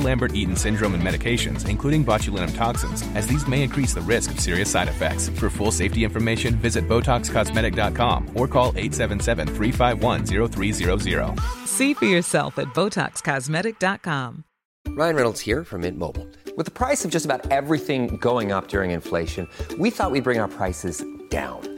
Lambert Eaton syndrome and medications, including botulinum toxins, as these may increase the risk of serious side effects. For full safety information, visit BotoxCosmetic.com or call 877 351 0300. See for yourself at BotoxCosmetic.com. Ryan Reynolds here from Mint Mobile. With the price of just about everything going up during inflation, we thought we'd bring our prices down.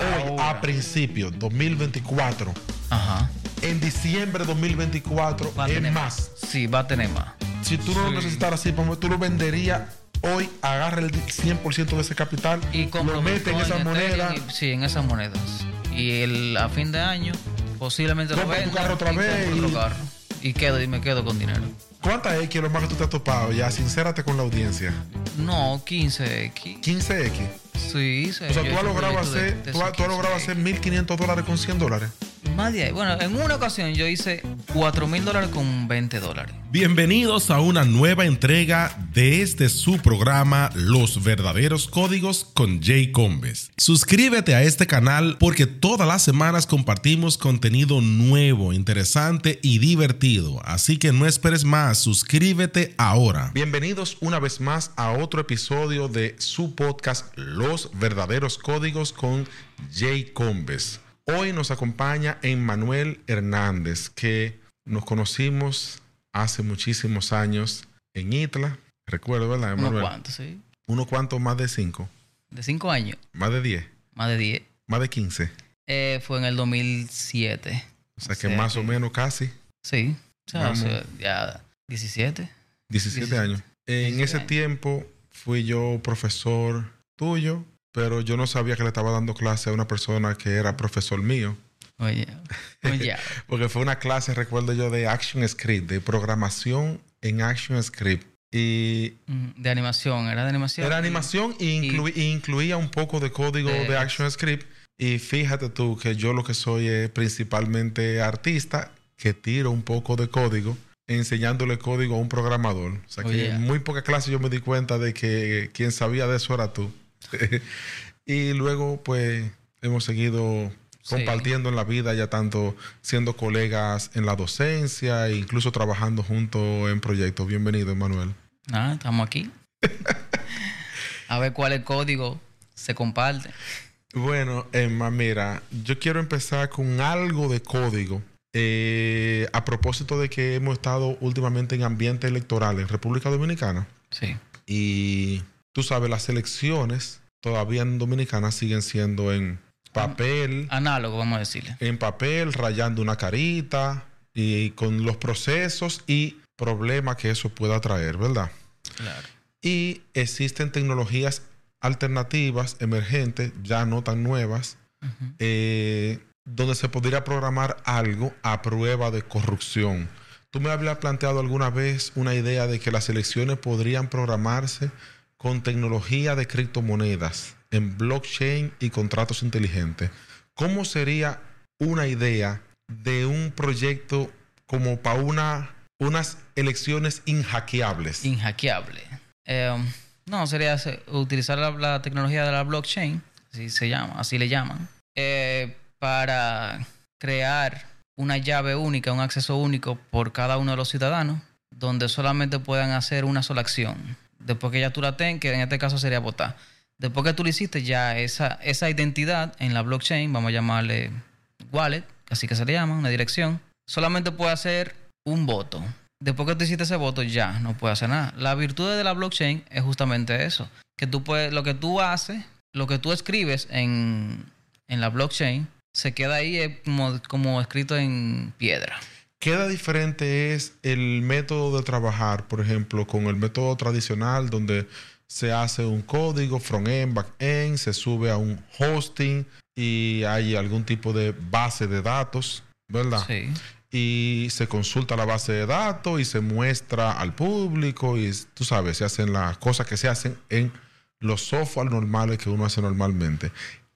hoy a principio 2024, Ajá. en diciembre 2024 Va a es tener más. Sí, va a tener más. Si tú no lo necesitaras así, tú lo venderías hoy, agarra el 100% de ese capital, Y lo mete en esa moneda. Y- sí, en esas monedas. Y el, a fin de año, posiblemente lo Compra tu venda carro otra y vez compro y- otro carro. Y quedo y me quedo con dinero. ¿Cuántas X es lo más que tú te has topado? Ya, sincérate con la audiencia. No, 15X. 15X. Sí, sí. O sea, tú has logrado proyecto de- hacer, de tú has, tú has logrado 15X. hacer 1.500 dólares con 100 dólares. Más de ahí. Bueno, en una ocasión yo hice 4 mil dólares con 20 dólares. Bienvenidos a una nueva entrega de este su programa Los verdaderos códigos con Jay Combes. Suscríbete a este canal porque todas las semanas compartimos contenido nuevo, interesante y divertido. Así que no esperes más, suscríbete ahora. Bienvenidos una vez más a otro episodio de su podcast Los verdaderos códigos con Jay Combes. Hoy nos acompaña Emmanuel Hernández, que nos conocimos hace muchísimos años en Itla. Recuerdo, ¿verdad, Unos Emmanuel? cuantos, sí. Unos cuantos más de cinco, De 5 años, más de 10, más de 10. más de 15. Eh, fue en el 2007. O sea que más o menos casi Sí. O sea, o sea, ya 17. 17 17. años. En 17 ese años. tiempo fui yo profesor tuyo, pero yo no sabía que le estaba dando clase a una persona que era profesor mío. Oye, oye. Porque fue una clase, recuerdo yo, de Action Script, de programación en Action Script. Y Mm, de animación, era de animación. era animación e inclu- e incluía un poco de código De- de Action Script. Y fíjate tú que yo lo que soy es principalmente artista, que tiro un poco de código, enseñándole código a un programador. O sea que Oye. en muy pocas clases yo me di cuenta de que quien sabía de eso era tú. y luego, pues, hemos seguido Sí. compartiendo en la vida, ya tanto siendo colegas en la docencia e incluso trabajando juntos en proyectos. Bienvenido, Manuel. Ah, estamos aquí. A ver cuál es el código se comparte. Bueno, Emma, mira, yo quiero empezar con algo de código. Eh, a propósito de que hemos estado últimamente en ambiente electoral en República Dominicana Sí. y tú sabes, las elecciones todavía en Dominicana siguen siendo en papel, Análogo, vamos a decirle. en papel, rayando una carita y con los procesos y problemas que eso pueda traer, ¿verdad? Claro. Y existen tecnologías alternativas, emergentes, ya no tan nuevas, eh, donde se podría programar algo a prueba de corrupción. Tú me habías planteado alguna vez una idea de que las elecciones podrían programarse con tecnología de criptomonedas en blockchain y contratos inteligentes. ¿Cómo sería una idea de un proyecto como para una, unas elecciones inhackeables? Inhackeable. Eh, no, sería se- utilizar la, la tecnología de la blockchain, así se llama, así le llaman, eh, para crear una llave única, un acceso único por cada uno de los ciudadanos donde solamente puedan hacer una sola acción. Después que ya tú la tengas, que en este caso sería votar. Después que tú lo hiciste, ya esa, esa identidad en la blockchain, vamos a llamarle wallet, así que se le llama, una dirección, solamente puede hacer un voto. Después que tú hiciste ese voto, ya no puede hacer nada. La virtud de la blockchain es justamente eso, que tú puedes, lo que tú haces, lo que tú escribes en, en la blockchain, se queda ahí como, como escrito en piedra. Queda diferente es el método de trabajar, por ejemplo, con el método tradicional donde se hace un código front-end, back-end, se sube a un hosting y hay algún tipo de base de datos, ¿verdad? Sí. Y se consulta la base de datos y se muestra al público y tú sabes, se hacen las cosas que se hacen en los software normales que uno hace normalmente.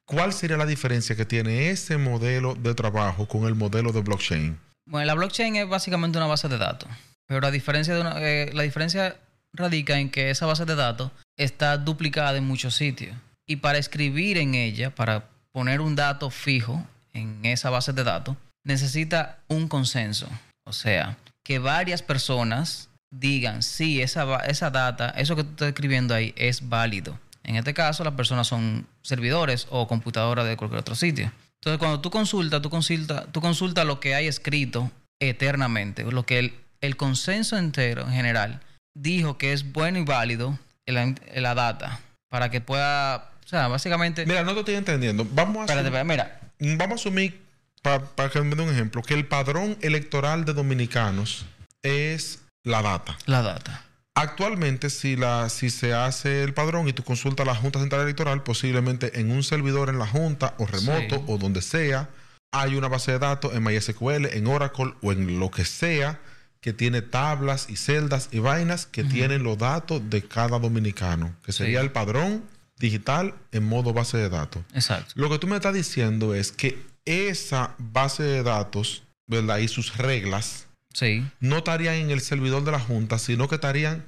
¿Cuál sería la diferencia que tiene ese modelo de trabajo con el modelo de blockchain? Bueno, la blockchain es básicamente una base de datos, pero la diferencia, eh, la diferencia radica en que esa base de datos está duplicada en muchos sitios. Y para escribir en ella, para poner un dato fijo en esa base de datos, necesita un consenso. O sea, que varias personas digan, sí, esa, esa data, eso que tú estás escribiendo ahí es válido. En este caso, las personas son servidores o computadoras de cualquier otro sitio. Entonces, cuando tú consultas, tú consultas, tú consultas lo que hay escrito eternamente, lo que el, el consenso entero en general dijo que es bueno y válido en la, en la data para que pueda, o sea, básicamente... Mira, no te estoy entendiendo. Vamos a espérate, asumir, espérate, mira, vamos a asumir para que me dé un ejemplo, que el padrón electoral de dominicanos es la data. la data. Actualmente, si, la, si se hace el padrón y tú consultas la Junta Central Electoral, posiblemente en un servidor en la Junta o remoto Sí. o donde sea, hay una base de datos en MySQL, en Oracle o en lo que sea que tiene tablas y celdas y vainas que tienen los datos de cada dominicano, que sería Sí. el padrón digital en modo base de datos. Exacto. Lo que tú me estás diciendo es que esa base de datos, ¿verdad? Y sus reglas Sí. no estarían en el servidor de la Junta, sino que estarían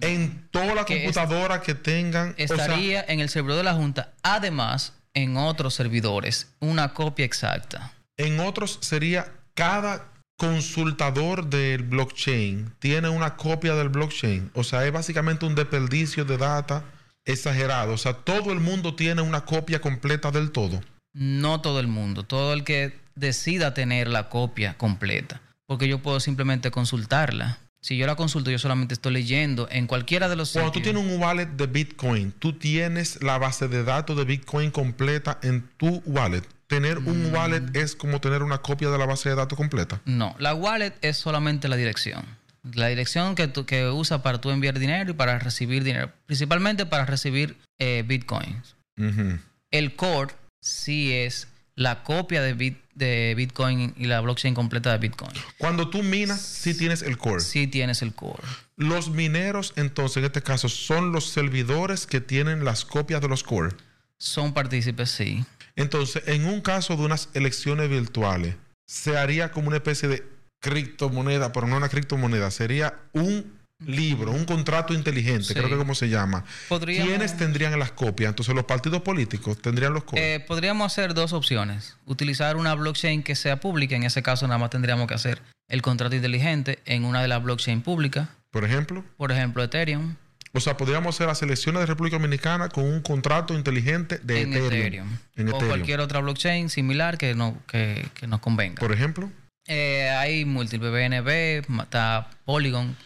en Que es- computadoras que tengan. o sea, Estaría en el servidor de la Junta, además en otros servidores, una copia exacta. en otros sería cada consultador del blockchain tiene una copia del blockchain. O sea, es básicamente un desperdicio de data exagerado. O sea, todo el mundo tiene una copia completa del todo. No todo el mundo, todo el que decida tener la copia completa, porque yo puedo simplemente consultarla. Si yo la consulto, yo solamente estoy leyendo en cualquiera de los Cuando tú tienes un wallet de Bitcoin, tú tienes la base de datos de Bitcoin completa en tu wallet. Tener Mm. un wallet es como tener una copia de la base de datos completa. No, la wallet es solamente la dirección. La dirección que, tú, que usa para tú enviar dinero y para recibir dinero. Principalmente para recibir eh, bitcoins. El core sí es la copia de, bit, de Bitcoin y la blockchain completa de Bitcoin. Cuando tú minas, sí tienes el core. Sí tienes el core. Los mineros, entonces, en este caso, son los servidores que tienen las copias de los core. Son partícipes, sí. Entonces, en un caso de unas elecciones virtuales, se haría como una especie de criptomoneda, pero no una criptomoneda, sería un libro, un contrato inteligente, Sí. creo que como se llama. Podríamos- ¿Quiénes tendrían las copias? Entonces, los partidos políticos tendrían los core. Eh, podríamos hacer dos opciones. Utilizar una blockchain que sea pública. En ese caso, nada más tendríamos que hacer el contrato inteligente en una de las blockchain públicas. por ejemplo. Por ejemplo, Ethereum. O sea, podríamos hacer las elecciones de República Dominicana con un contrato inteligente de en Ethereum. Ethereum. En o Ethereum. cualquier otra blockchain similar que, no, que, que nos convenga. Por ejemplo, Eh, hay múltiples BNB, está Polygon,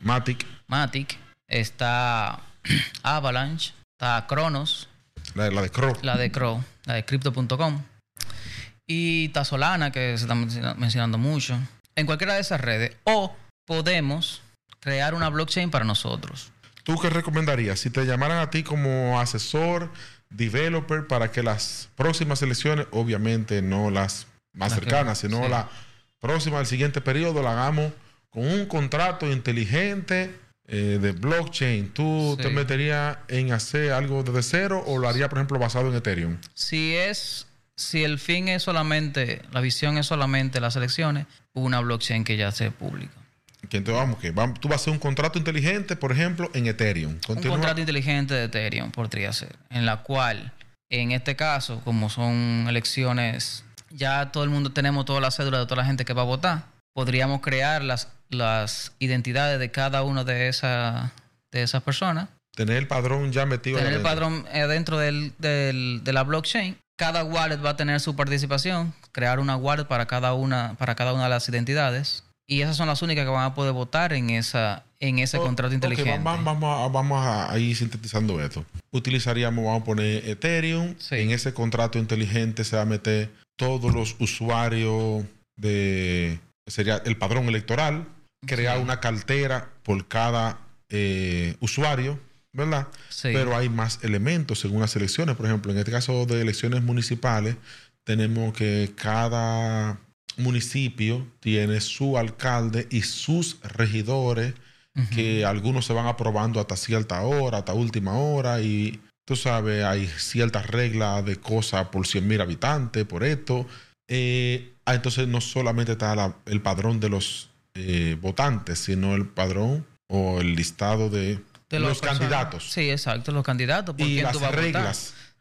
Matic, Matic, está Avalanche, está Cronos, la, la de Crow. la de Crow, la de Crypto.com. Y está Solana, que se está menciona- mencionando mucho. En cualquiera de esas redes. O podemos crear una blockchain para nosotros. ¿Tú qué recomendarías? Si te llamaran a ti como asesor, developer, para que las próximas elecciones, obviamente no las más Las que- cercanas, sino sí. la próxima del siguiente periodo, la hagamos con un contrato inteligente eh, de blockchain. ¿Tú Sí. te meterías en hacer algo desde cero o lo harías, por ejemplo, basado en Ethereum? Si es, si el fin es solamente, la visión es solamente las elecciones, una blockchain que ya sea pública. Que entonces vamos, que vamos- tú vas a hacer un contrato inteligente, por ejemplo, en Ethereum. Un contrato inteligente de Ethereum podría ser, en la cual, en este caso, como son elecciones, ya todo el mundo tenemos toda la cédula de toda la gente que va a votar, podríamos crear las las identidades de cada una de, esa, de esas personas, Tener el padrón ya metido tener el padrón eh, dentro del, del- de la blockchain. Cada wallet va a tener su participación, crear una wallet para cada una, para cada una de las identidades. Y esas son las únicas que van a poder votar en esa, en ese Oh, contrato inteligente. va- vamos, a, vamos a, a ir sintetizando esto. Utilizaríamos, vamos a poner Ethereum. Sí. En ese contrato inteligente se va a meter todos los usuarios de... Sería el padrón electoral. Crear Sí. una cartera por cada eh, usuario, ¿verdad? Sí. Pero hay más elementos según las elecciones. Por ejemplo, en este caso de elecciones municipales, tenemos que cada municipio tiene su alcalde y sus regidores, que algunos se van aprobando hasta cierta hora, hasta última hora, y tú sabes, hay ciertas reglas de cosas por 100 mil habitantes, por esto. Eh, ah, entonces no solamente está la- el padrón de los eh, votantes, sino el padrón o el listado de, de los candidatos. Sí, exacto, los candidatos. por y quién las tú vas a votar.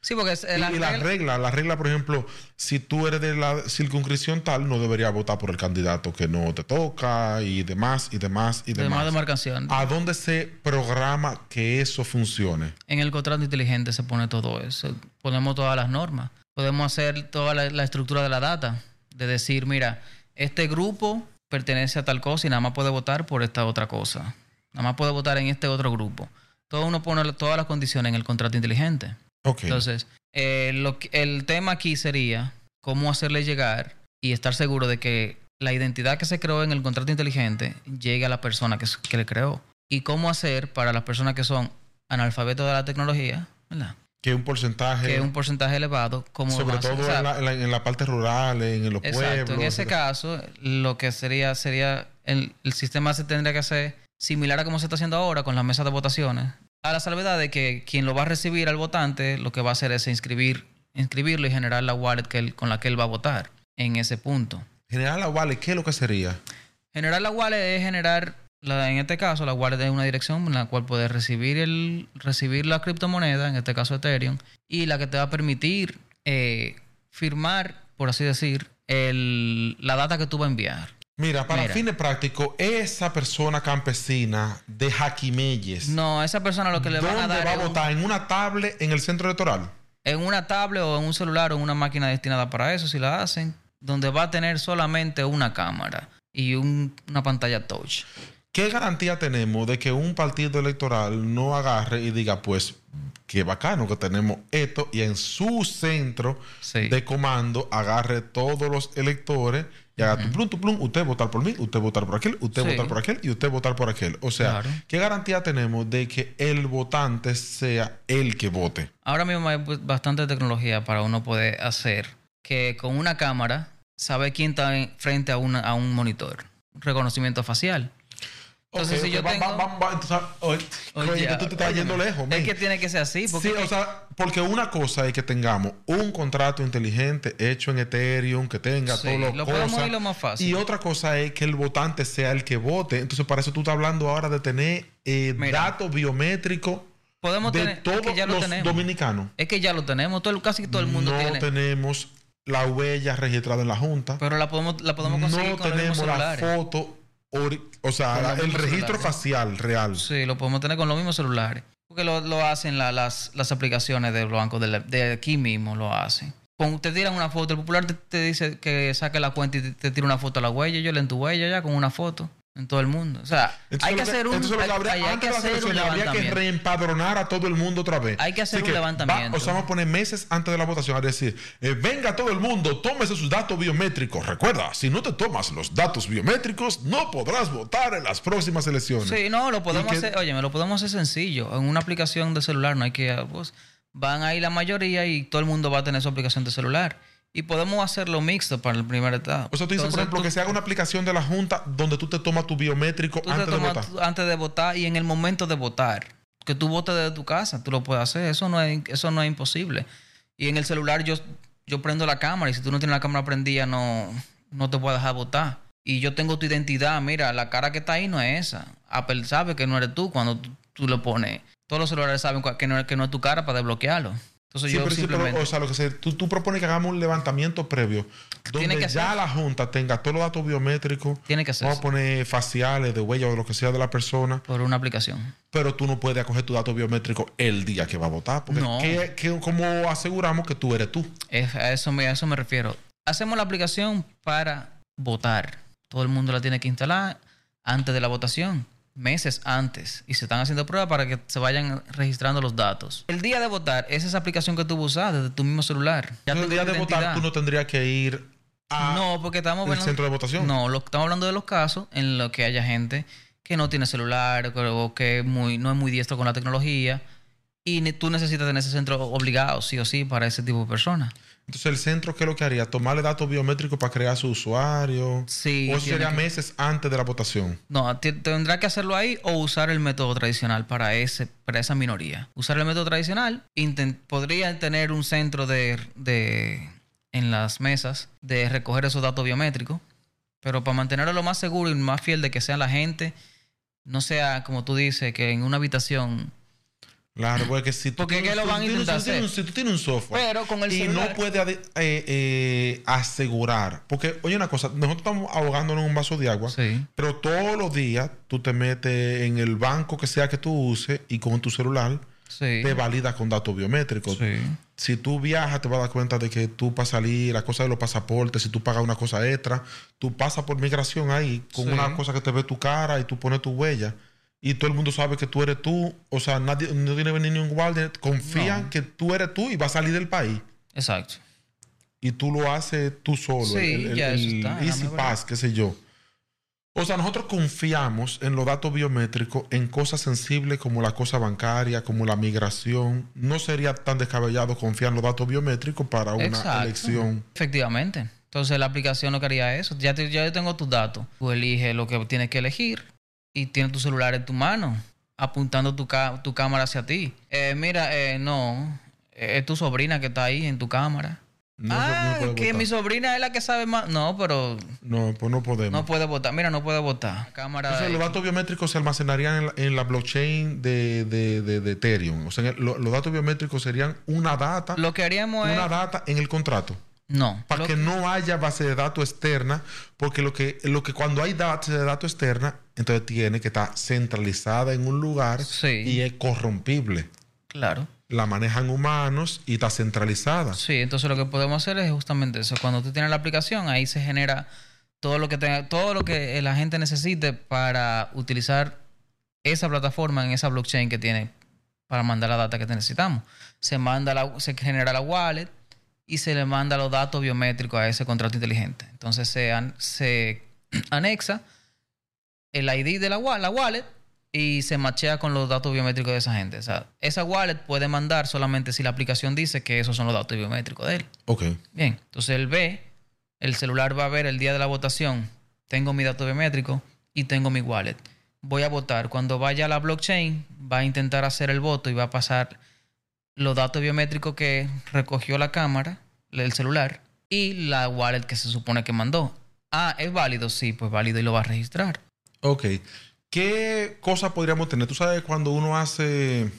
Reglas. Sí, porque es, Y, la y las regla- reglas, la regla, por ejemplo, si tú eres de la circunscripción tal, no deberías votar por el candidato que no te toca y demás, y demás, y de demás. más demarcación. ¿A dónde se programa que eso funcione? En el contrato inteligente se pone todo eso. Ponemos todas las normas. Podemos hacer toda la, la estructura de la data. De decir, mira, este grupo pertenece a tal cosa y nada más puede votar por esta otra cosa. Nada más puede votar en este otro grupo. Todo uno pone todas las condiciones en el contrato inteligente. Entonces, eh, lo el tema aquí sería cómo hacerle llegar y estar seguro de que la identidad que se creó en el contrato inteligente llegue a la persona que, le creó. Y cómo hacer para las personas que son analfabetos de la tecnología, ¿verdad? que un porcentaje, Que un porcentaje elevado, sobre todo en, la, en la- en la parte rural, en, los Exacto, pueblos. en ese etcétera. caso, lo que sería, sería el, el sistema se tendría que hacer similar a como se está haciendo ahora con las mesas de votaciones. A la salvedad de que quien lo va a recibir al votante, lo que va a hacer es inscribir, inscribirlo y generar la wallet que él- con la que él va a votar en ese punto. General Avale, ¿qué es lo que sería? Generar la wallet es generar, la- en este caso, la wallet es una dirección en la cual puedes recibir, el, recibir la criptomoneda, en este caso Ethereum, y la que te va a permitir eh, firmar, por así decir, el, la data que tú vas a enviar. Mira, para Mira. fines prácticos, esa persona campesina de Jaquimelles, No, esa persona lo que le van a ¿dónde dar va a un- votar? ¿En una tablet en el centro electoral? en una tablet o en un celular o en una máquina destinada para eso, si la hacen, donde va a tener solamente una cámara y un- una pantalla touch. ¿Qué garantía tenemos de que un partido electoral no agarre y diga, pues, qué bacano que tenemos esto y en su centro Sí. de comando agarre todos los electores y haga tu plum, tu plum, usted votar por mí, usted votar por aquel, usted Sí. votar por aquel y usted votar por aquel? O sea, Claro. ¿qué garantía tenemos de que el votante sea el que vote? Ahora mismo hay pues, bastante tecnología para uno poder hacer que con una cámara sabe quién está en- frente a, una, a un monitor. Reconocimiento facial. Entonces, si yo va- tengo... va- va- va- entonces, oye, Oye, tú te estás yendo lejos. Es men. que tiene que ser así. Porque Sí, o sea, porque una cosa es que tengamos un contrato inteligente hecho en Ethereum, que tenga Sí, todo lo ir lo más fácil. Y otra cosa es que el votante sea el que vote. Entonces, para eso tú estás hablando ahora de tener eh, datos biométricos podemos de tener... es todos que ya lo los tenemos. dominicanos. Es que ya lo tenemos. Todo, casi todo el mundo no tiene. tenemos la huella registrada en la Junta. Pero la podemos, la podemos no conseguir con los mismos tenemos la celulares. foto, o sea, el registro celulares. facial real. Sí, lo podemos tener con los mismos celulares. Porque lo, lo hacen la- las, las aplicaciones de los bancos de, la- de aquí mismo, lo hacen. Con, te tiran una foto, el popular te, te dice que saque la cuenta y te, te tira una foto a la huella, yo le en tu huella ya con una foto en todo el mundo. O sea, Entonces, hay que hacer un, entonces hay- habría- hay- hay que hacer un elecciones habría que levantamiento. reempadronar a todo el mundo otra vez. Hay que hacer Así un va- levantamiento. o sea, vamos a poner meses antes de la votación a decir, eh, venga todo el mundo, tómese sus datos biométricos. Recuerda, si no te tomas los datos biométricos, no podrás votar en las próximas elecciones. Sí, no, lo podemos que- hacer, oye, me lo podemos hacer sencillo. En una aplicación de celular no hay que... pues, van ahí la mayoría y todo el mundo va a tener su aplicación de celular. Y podemos hacerlo mixto para el primer etapa. O sea, tú dices, por ejemplo, tú- que se haga una aplicación de la Junta donde tú te tomas tu biométrico tú te antes de tomas votar. tu- antes de votar y en el momento de votar. Que tú votes desde tu casa, tú lo puedes hacer. Eso no es, eso no es imposible. Y en el celular yo, yo prendo la cámara y si tú no tienes la cámara prendida no, no te puedo dejar votar. Y yo tengo tu identidad, mira, la cara que está ahí no es esa. Apple sabe que no eres tú cuando tú, tú lo pones. Todos los celulares saben que no, que no es tu cara para desbloquearlo. Entonces Sí, yo pero sí, pero, simplemente... o sea, lo que se, tú, tú propones que hagamos un levantamiento previo Tiene donde que ya hacer. la Junta tenga todos los datos biométricos. Tiene que hacerse. Vamos a poner faciales, de huella o lo que sea de la persona. por una aplicación. Pero tú no puedes acoger tu dato biométrico el día que va a votar. Porque No. ¿qué- qué- cómo aseguramos que tú eres tú? Es- a, eso me, a eso me refiero. Hacemos la aplicación para votar. Todo el mundo la tiene que instalar antes de la votación, meses antes. Y se están haciendo pruebas para que se vayan registrando los datos. El día de votar es esa aplicación que tú usas desde tu mismo celular. Ya el día de votar tú no tendrías que ir a No, porque estamos el hablando- centro de votación. No, lo, estamos hablando de los casos en los que haya gente que no tiene celular o que muy, no es muy diestro con la tecnología y tú necesitas tener ese centro obligado, sí o sí, para ese tipo de personas. Entonces, el centro, ¿qué es lo que haría? Tomarle datos biométricos para crear su usuario. Sí, O eso sería que- meses antes de la votación. No, tendrá que hacerlo ahí o usar el método tradicional para, ese, para esa minoría. Usar el método tradicional, podría tener un centro de, de- en las mesas de recoger esos datos biométricos, pero para mantenerlo lo más seguro y más fiel de que sea la gente, no sea como tú dices, que en una habitación... Claro, porque si tú, Porque tienes- ¿qué lo tú van a tienes- intentar si tú tienes- hacer? Si tú tienes un software Pero con el y celular- no puedes eh, eh, asegurar, porque oye una cosa, nosotros estamos ahogándonos en un vaso de agua, Sí. pero todos los días tú te metes en el banco que sea que tú uses y con tu celular Sí. te valida con datos biométricos. Sí. Si tú viajas, te vas a dar cuenta de que tú para salir, la cosa de los pasaportes, si tú pagas una cosa extra, tú pasas por migración ahí con una cosa que te ve tu cara y tú pones tu huella. Y todo el mundo sabe que tú eres tú. O sea, nadie, no tiene que venir ningún guardia. Confían No. que tú eres tú y vas a salir del país. Exacto. Y tú lo haces tú solo. Sí, el, el- ya eso está, Easy. Pass, qué sé yo. O sea, nosotros confiamos en los datos biométricos en cosas sensibles como la cosa bancaria, como la migración. No sería tan descabellado confiar en los datos biométricos para una Exacto. elección. Efectivamente. Entonces la aplicación no quería eso. Ya, te- ya yo tengo tus datos. Tú eliges lo que tienes que elegir y tienes tu celular en tu mano, apuntando tu, ca- tu cámara hacia ti. Eh, mira, eh, no, eh, es tu sobrina que está ahí en tu cámara. No, ah, no que votar. mi sobrina es la que sabe más. No, pero No, pues no podemos. no puede votar. Mira, no puede votar. Cámara. Entonces, los datos biométricos se almacenarían en la, en la blockchain de, de- de- de Ethereum. O sea, en el- lo- los datos biométricos serían una data, Lo que haríamos es. una data en el contrato. No. Para que no haya base de datos externa, porque lo que, lo que cuando hay base de datos externa, entonces tiene que estar centralizada en un lugar Sí. y es corrompible. Claro. La manejan humanos y está centralizada. Sí, entonces lo que podemos hacer es justamente eso. Cuando tú tienes la aplicación, ahí se genera todo lo que tenga, todo lo que la gente necesite para utilizar esa plataforma en esa blockchain que tiene para mandar la data que necesitamos. Se manda la, se genera la wallet y se le manda los datos biométricos a ese contrato inteligente. Entonces se, an- se anexa el ID de la, wa- la wallet y se machea con los datos biométricos de esa gente. O sea, esa wallet puede mandar solamente si la aplicación dice que esos son los datos biométricos de él. Ok. Bien, entonces él ve, el celular va a ver el día de la votación, tengo mi dato biométrico y tengo mi wallet. Voy a votar. Cuando vaya a la blockchain, va a intentar hacer el voto y va a pasar los datos biométricos que recogió la cámara, el celular, y la wallet que se supone que mandó. Ah, ¿es válido? Sí, pues válido y lo va a registrar. Ok. ¿Qué cosas podríamos tener? Tú sabes cuando uno hace.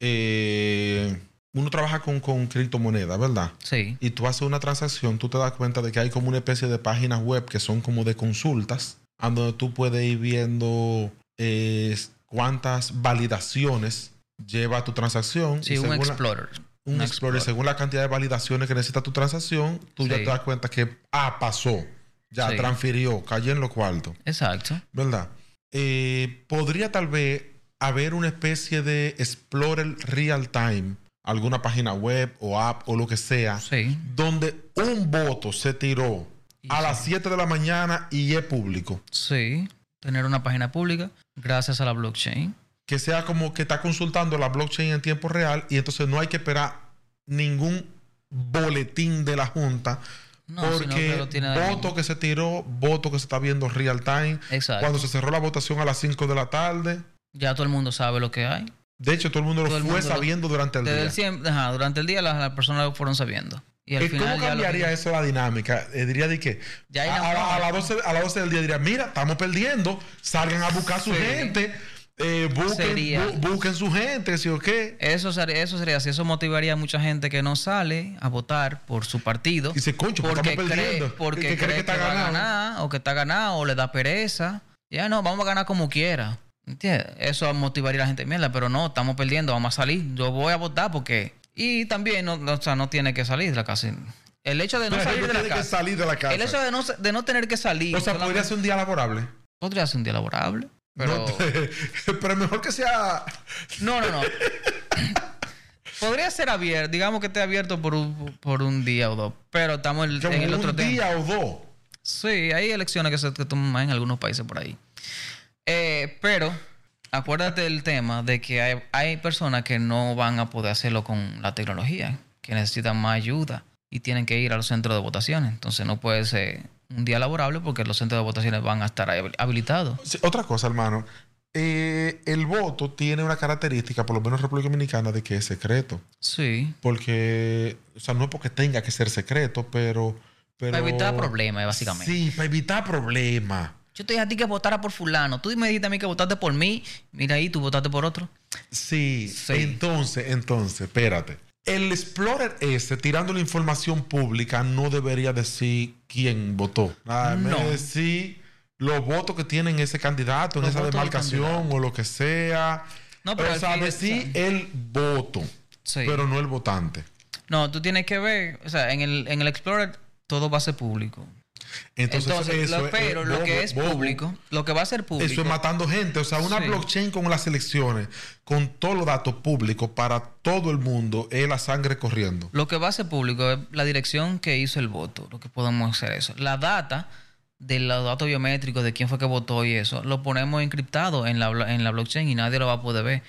eh, uno trabaja con, con criptomonedas, ¿verdad? Sí. Y tú haces una transacción, tú te das cuenta de que hay como una especie de páginas web que son como de consultas, donde tú puedes ir viendo eh, cuántas validaciones lleva tu transacción. Sí, Y un según la- explorer. un Un Explorer, Explorer. según la cantidad de validaciones que necesita tu transacción, tú ya te das cuenta que, ah, pasó, ya Sí. transfirió, cayó en los cuartos. Exacto. ¿verdad? Eh, podría tal vez haber una especie de Explorer Real Time, alguna página web o app o lo que sea, Sí. donde un voto se tiró a las sí. 7 de la mañana y es público. Sí. Tener una página pública gracias a la blockchain. Que sea como que está consultando la blockchain en tiempo real y entonces no hay que esperar ningún boletín de la Junta. No, porque que tiene voto que se tiró, voto que se está viendo real time. Exacto. Cuando se cerró la votación a las 5 de la tarde, Ya todo el mundo sabe lo que hay. De hecho, todo el mundo Todo lo el fue mundo lo- sabiendo durante el Desde día. el siempre, ajá, durante el día las, las personas lo fueron sabiendo. Y al final ¿Cómo cambiaría eso la dinámica? Eh, diría de que Ya a, las 12, a las 12 del día diría, mira, estamos perdiendo, salgan a buscar a su Sí. gente, Eh, busquen, Sería- bu- busquen su gente, ¿sí o qué? Eso sería, eso sería así. Eso motivaría a mucha gente que no sale a votar por su partido. Dice, "Concho, porque estamos cree, perdiendo". porque Que- que cree cree que que, está va a ganado. ganar, o que está ganado, o le da pereza. Ya no, vamos a ganar como quiera. ¿Entiendes? Eso motivaría a la gente. Mierda, pero no, estamos perdiendo, vamos a salir. Yo voy a votar porque. Y también, no, no, o sea, no tiene que salir de la casa. El hecho de no salir de la que casa. salir de la casa. El hecho de no, de no tener que salir. O sea, solamente- podría ser un día laborable. podría ser un día laborable. Pero. No te- pero mejor que sea. No, no, no. Podría ser abierto, digamos que esté abierto por un, por un día o dos, pero estamos en, el un otro tema. día o dos. Sí, hay elecciones que se que toman en algunos países por ahí. Eh, pero acuérdate del tema de que hay, hay personas que no van a poder hacerlo con la tecnología, que necesitan más ayuda y tienen que ir a los centros de votaciones. Entonces no puede ser un día laborable porque los centros de votaciones van a estar habi- habilitados. Otra cosa, hermano. Eh, el voto tiene una característica, por lo menos en República Dominicana, de que es secreto. Sí. Porque, o sea, no es porque tenga que ser secreto, pero. pero Para evitar problemas, básicamente. Sí, para evitar problemas. Yo te dije a ti que votara por fulano. Tú me dijiste a mí que votaste por mí. Mira ahí, tú votaste por otro. Sí, Sí. entonces, entonces, espérate. El Explorer ese, tirando la información pública, no debería decir quién votó. Ah, de No. decir los votos que tienen ese candidato en Los esa demarcación o lo que sea. No, pero o sea, decir el voto, Sí. pero no el votante. No, tú tienes que ver. O sea, en el, en el Explorer todo va a ser público. Entonces, Entonces, eso lo, es- pero es lo bobo, que es bobo. público, lo que va a ser público. Eso es matando gente. O sea, una Sí. blockchain con las elecciones, con todos los datos públicos para todo el mundo, es la sangre corriendo. Lo que va a ser público es la dirección que hizo el voto. Lo que podemos hacer eso. La data de los datos biométricos de quién fue que votó y eso, lo ponemos encriptado en la, en la blockchain y nadie lo va a poder ver.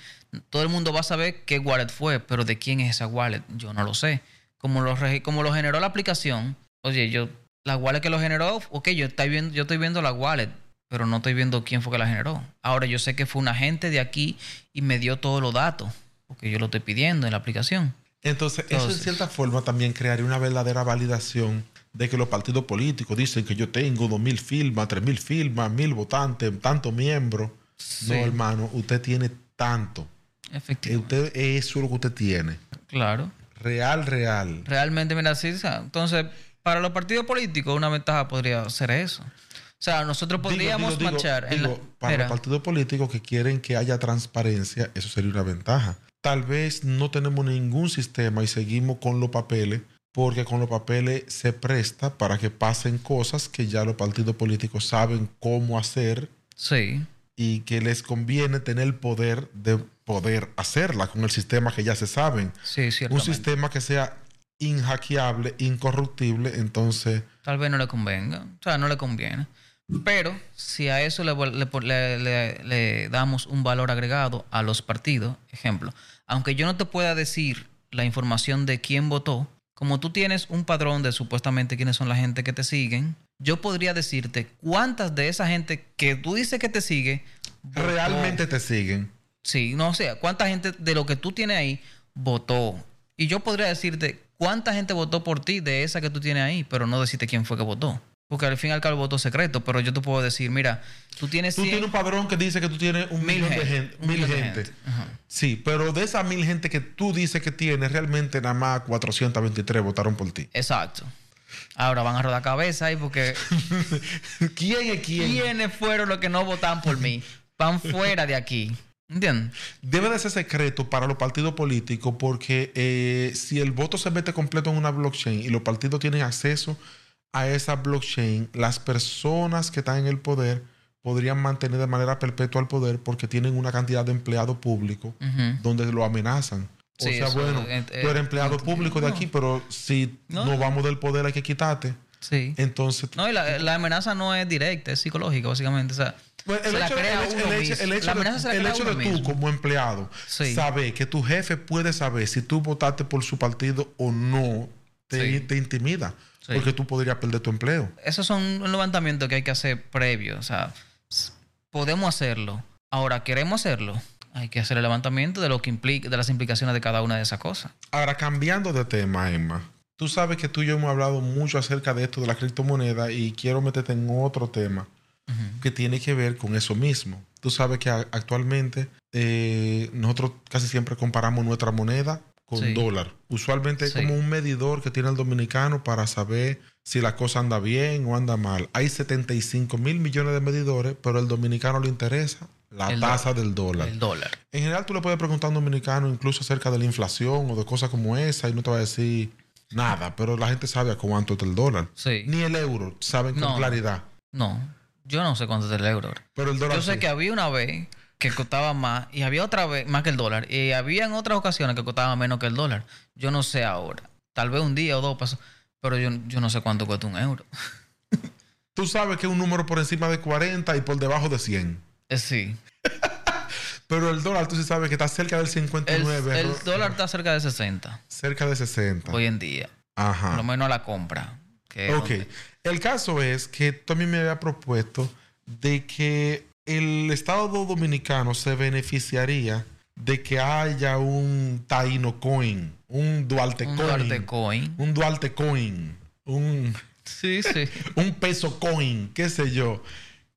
Todo el mundo va a saber qué wallet fue, pero de quién es esa wallet, yo no lo sé. Como lo, como lo generó la aplicación, oye, yo, la wallet que lo generó, ok, yo estoy viendo, yo estoy viendo la wallet, pero no estoy viendo quién fue que la generó. Ahora yo sé que fue un agente de aquí y me dio todos los datos, porque yo lo estoy pidiendo en la aplicación. Entonces, eso en cierta forma también crearía una verdadera validación de que los partidos políticos dicen que yo tengo dos mil firmas, tres mil firmas, mil votantes, tantos miembros. No, hermano, usted tiene tanto. Efectivamente. Usted, eso es lo que usted tiene. Claro. Real, real. Realmente, mira, sí. entonces, para los partidos políticos, una ventaja podría ser eso. O sea, nosotros podríamos Digo, digo, digo, marchar en digo, la. para Mira, los partidos políticos que quieren que haya transparencia, eso sería una ventaja. Tal vez no tenemos ningún sistema y seguimos con los papeles, porque con los papeles se presta para que pasen cosas que ya los partidos políticos saben cómo hacer Sí. y que les conviene tener el poder de poder hacerla con el sistema que ya se saben. Sí, Un sistema que sea inhackeable, incorruptible, entonces Tal vez no le convenga. O sea, no le conviene. Pero si a eso le, le- le- le- le damos un valor agregado a los partidos, ejemplo, aunque yo no te pueda decir la información de quién votó, como tú tienes un padrón de supuestamente quiénes son la gente que te siguen, yo podría decirte cuántas de esa gente que tú dices que te sigue votó. realmente te siguen. Sí, no o sea, cuánta gente de lo que tú tienes ahí votó. Y yo podría decirte cuánta gente votó por ti de esa que tú tienes ahí, pero no decirte quién fue que votó. Porque al fin y al cabo voto secreto, pero yo te puedo decir, mira, tú tienes Tú 100 tienes un padrón que dice que tú tienes un Mil millón de gente, gente. un Mil de gente. gente. Ajá. Sí, pero de esas mil gente que tú dices que tienes, realmente nada más 423 votaron por ti. Exacto. Ahora van a rodar cabeza ahí porque ¿Quién es quién? ¿quiénes fueron los que no votaban por mí? Van fuera de aquí. ¿Entiendes? Debe de ser secreto para los partidos políticos porque eh, si el voto se mete completo en una blockchain y los partidos tienen acceso a esa blockchain, las personas que están en el poder podrían mantener de manera perpetua el poder porque tienen una cantidad de empleado público Ujú. donde lo amenazan. O Sí, sea, bueno, eh, tú eh, eres empleado no, público de aquí, pero si No. no. vamos del poder hay que quitarte. Sí. Entonces, No, y la, la amenaza no es directa, es psicológica, básicamente. O sea, Pues el hecho, el el de- el hecho de tú mismo. como empleado Sí. saber que tu jefe puede saber si tú votaste por su partido o no te, Sí. te intimida Sí. porque tú podrías perder tu empleo. esos son un levantamiento que hay que hacer previo. O sea, podemos hacerlo. Ahora, ¿queremos hacerlo? Hay que hacer el levantamiento de lo que implica, de las implicaciones de cada una de esas cosas. Ahora, cambiando de tema, Emma, tú sabes que tú y yo hemos hablado mucho acerca de esto de la criptomoneda y quiero meterte en otro tema que tiene que ver con eso mismo. tú sabes que actualmente eh, nosotros casi siempre comparamos nuestra moneda con Sí. dólar. Usualmente es Sí. como un medidor que tiene el dominicano para saber si la cosa anda bien o anda mal. Hay 75 mil millones de medidores, pero al dominicano le interesa la El tasa del dólar. El dólar. En general, tú le puedes preguntar a un dominicano incluso acerca de la inflación o de cosas como esa y no te va a decir nada, pero la gente sabe a cuánto está el dólar. Sí. Ni el euro saben con claridad. No, yo no sé cuánto es el euro. Pero el dólar Yo sé sí. que había una vez que costaba más y había otra vez más que el dólar. Y había en otras ocasiones que costaba menos que el dólar. Yo no sé ahora. Tal vez un día o dos pasó. Pero yo, yo no sé cuánto cuesta un euro. Tú sabes que es un número por encima de 40 y por debajo de 100. Eh, sí. Pero el dólar, tú sí sabes que está cerca del El, 59. el ro- dólar está cerca de 60 Cerca de 60. hoy en día. Por lo Ajá. menos a la compra. Que Ok. donde- El caso es que también me había propuesto de que el Estado dominicano se beneficiaría de que haya un Taino Coin, un Duarte un Coin, Duarte Coin. un Duarte Coin, un, Sí, sí. un peso coin, qué sé yo.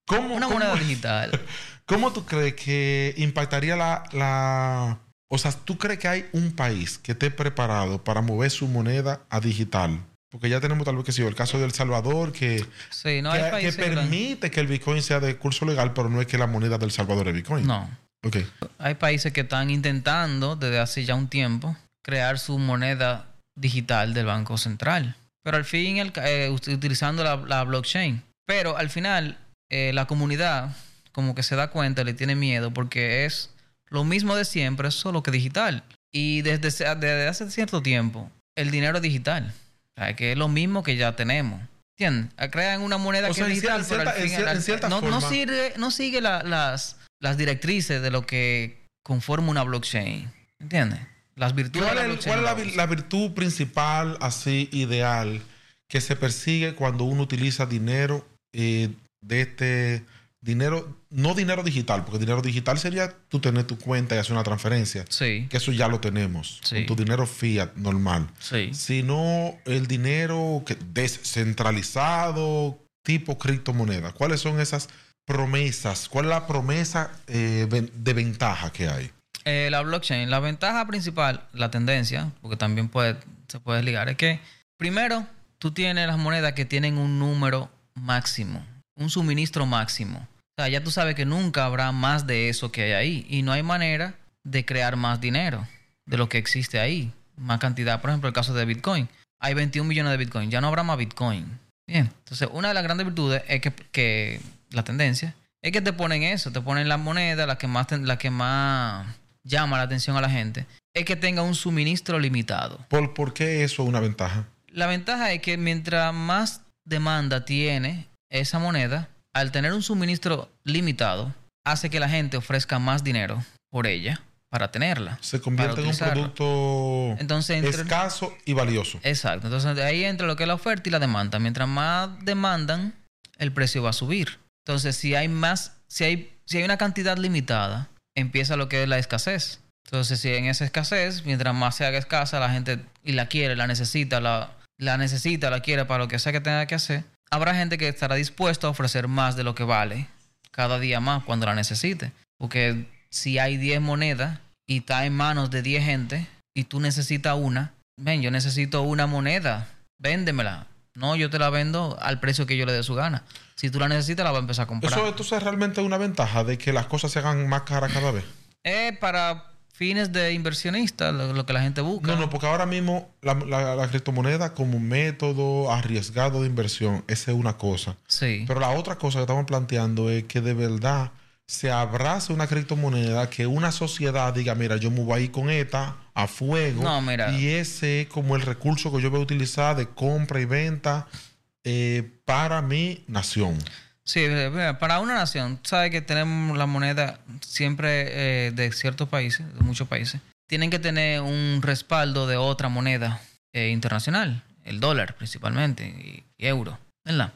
¿Cómo, Una cómo- moneda digital. ¿Cómo tú crees que impactaría la, la... O sea, ¿tú crees que hay un país que esté preparado para mover su moneda a digital? Porque ya tenemos tal vez que sí, el caso de El Salvador, que, Sí, no que, permite que el Bitcoin sea de curso legal, pero no es que la moneda del Salvador es Bitcoin. No. Ok. Hay países que están intentando desde hace ya un tiempo crear su moneda digital del Banco Central. Pero al fin, ca- eh, ut- utilizando la, la blockchain. Pero al final, eh, la comunidad como que se da cuenta, le tiene miedo porque es lo mismo de siempre, solo que digital. Y desde, desde hace cierto tiempo, el dinero es digital. Sea, que es lo mismo que ya tenemos. ¿Entiendes? Crean una moneda O que sea, es en pero al cierta- en fin- cier- en al- cierta no, no forma- sigue, no sigue la- las, las directrices de lo que conforma una blockchain. ¿Entiendes? Las virtudes ¿Cuál de la es, cuál la virtud principal, así, ideal, que se persigue cuando uno utiliza dinero eh, de este dinero, no dinero digital, porque dinero digital sería tú tener tu cuenta y hacer una transferencia, Sí, que eso ya lo tenemos, Sí. con tu dinero fiat normal, sí. sino el dinero que descentralizado, tipo criptomoneda. ¿Cuáles son esas promesas? ¿Cuál es la promesa eh, de ventaja que hay? Eh, la blockchain, la ventaja principal, la tendencia, porque también puede, se puede ligar, es que primero tú tienes las monedas que tienen un número máximo, un suministro máximo. O sea, ya tú sabes que nunca habrá más de eso que hay ahí y no hay manera de crear más dinero de lo que existe ahí, más cantidad. Por ejemplo, el caso de Bitcoin. Hay 21 millones de Bitcoin, ya no habrá más Bitcoin. Bien, entonces una de las grandes virtudes es que, que la tendencia es que te ponen eso, te ponen la moneda, la que más, la que más llama la atención a la gente, es que tenga un suministro limitado. ¿Por, por qué eso es una ventaja? La ventaja es que mientras más demanda tiene esa moneda, al tener un suministro limitado, hace que la gente ofrezca más dinero por ella para tenerla. Se convierte en un producto Entonces, entre- escaso y valioso. Exacto. Entonces, de ahí entra lo que es la oferta y la demanda. Mientras más demandan, el precio va a subir. Entonces, si hay más, si hay, si hay una cantidad limitada, empieza lo que es la escasez. Entonces, si en esa escasez, mientras más se haga escasa, la gente y la quiere, la necesita, la, la necesita, la quiere para lo que sea que tenga que hacer, habrá gente que estará dispuesto a ofrecer más de lo que vale cada día más cuando la necesite. Porque si hay 10 monedas y está en manos de 10 gente y tú necesitas una, ven, yo necesito una moneda, véndemela. No, yo te la vendo al precio que yo le dé su gana. Si tú la necesitas, la va a empezar a comprar. Eso entonces es realmente una ventaja de que las cosas se hagan más caras cada vez. Es para fines de inversionista, lo, lo que la gente busca. No, no, porque ahora mismo la, la- la criptomoneda como método arriesgado de inversión, esa es una cosa. Sí. Pero la otra cosa que estamos planteando es que de verdad se abrace una criptomoneda que una sociedad diga, mira, yo me voy a ir con esta a fuego. No, mira. Y ese es como el recurso que yo voy a utilizar de compra y venta eh, para mi nación. Sí, para una nación, sabes que tenemos la moneda siempre eh, de ciertos países, de muchos países, tienen que tener un respaldo de otra moneda eh, internacional, el dólar principalmente, y, y euro, ¿verdad?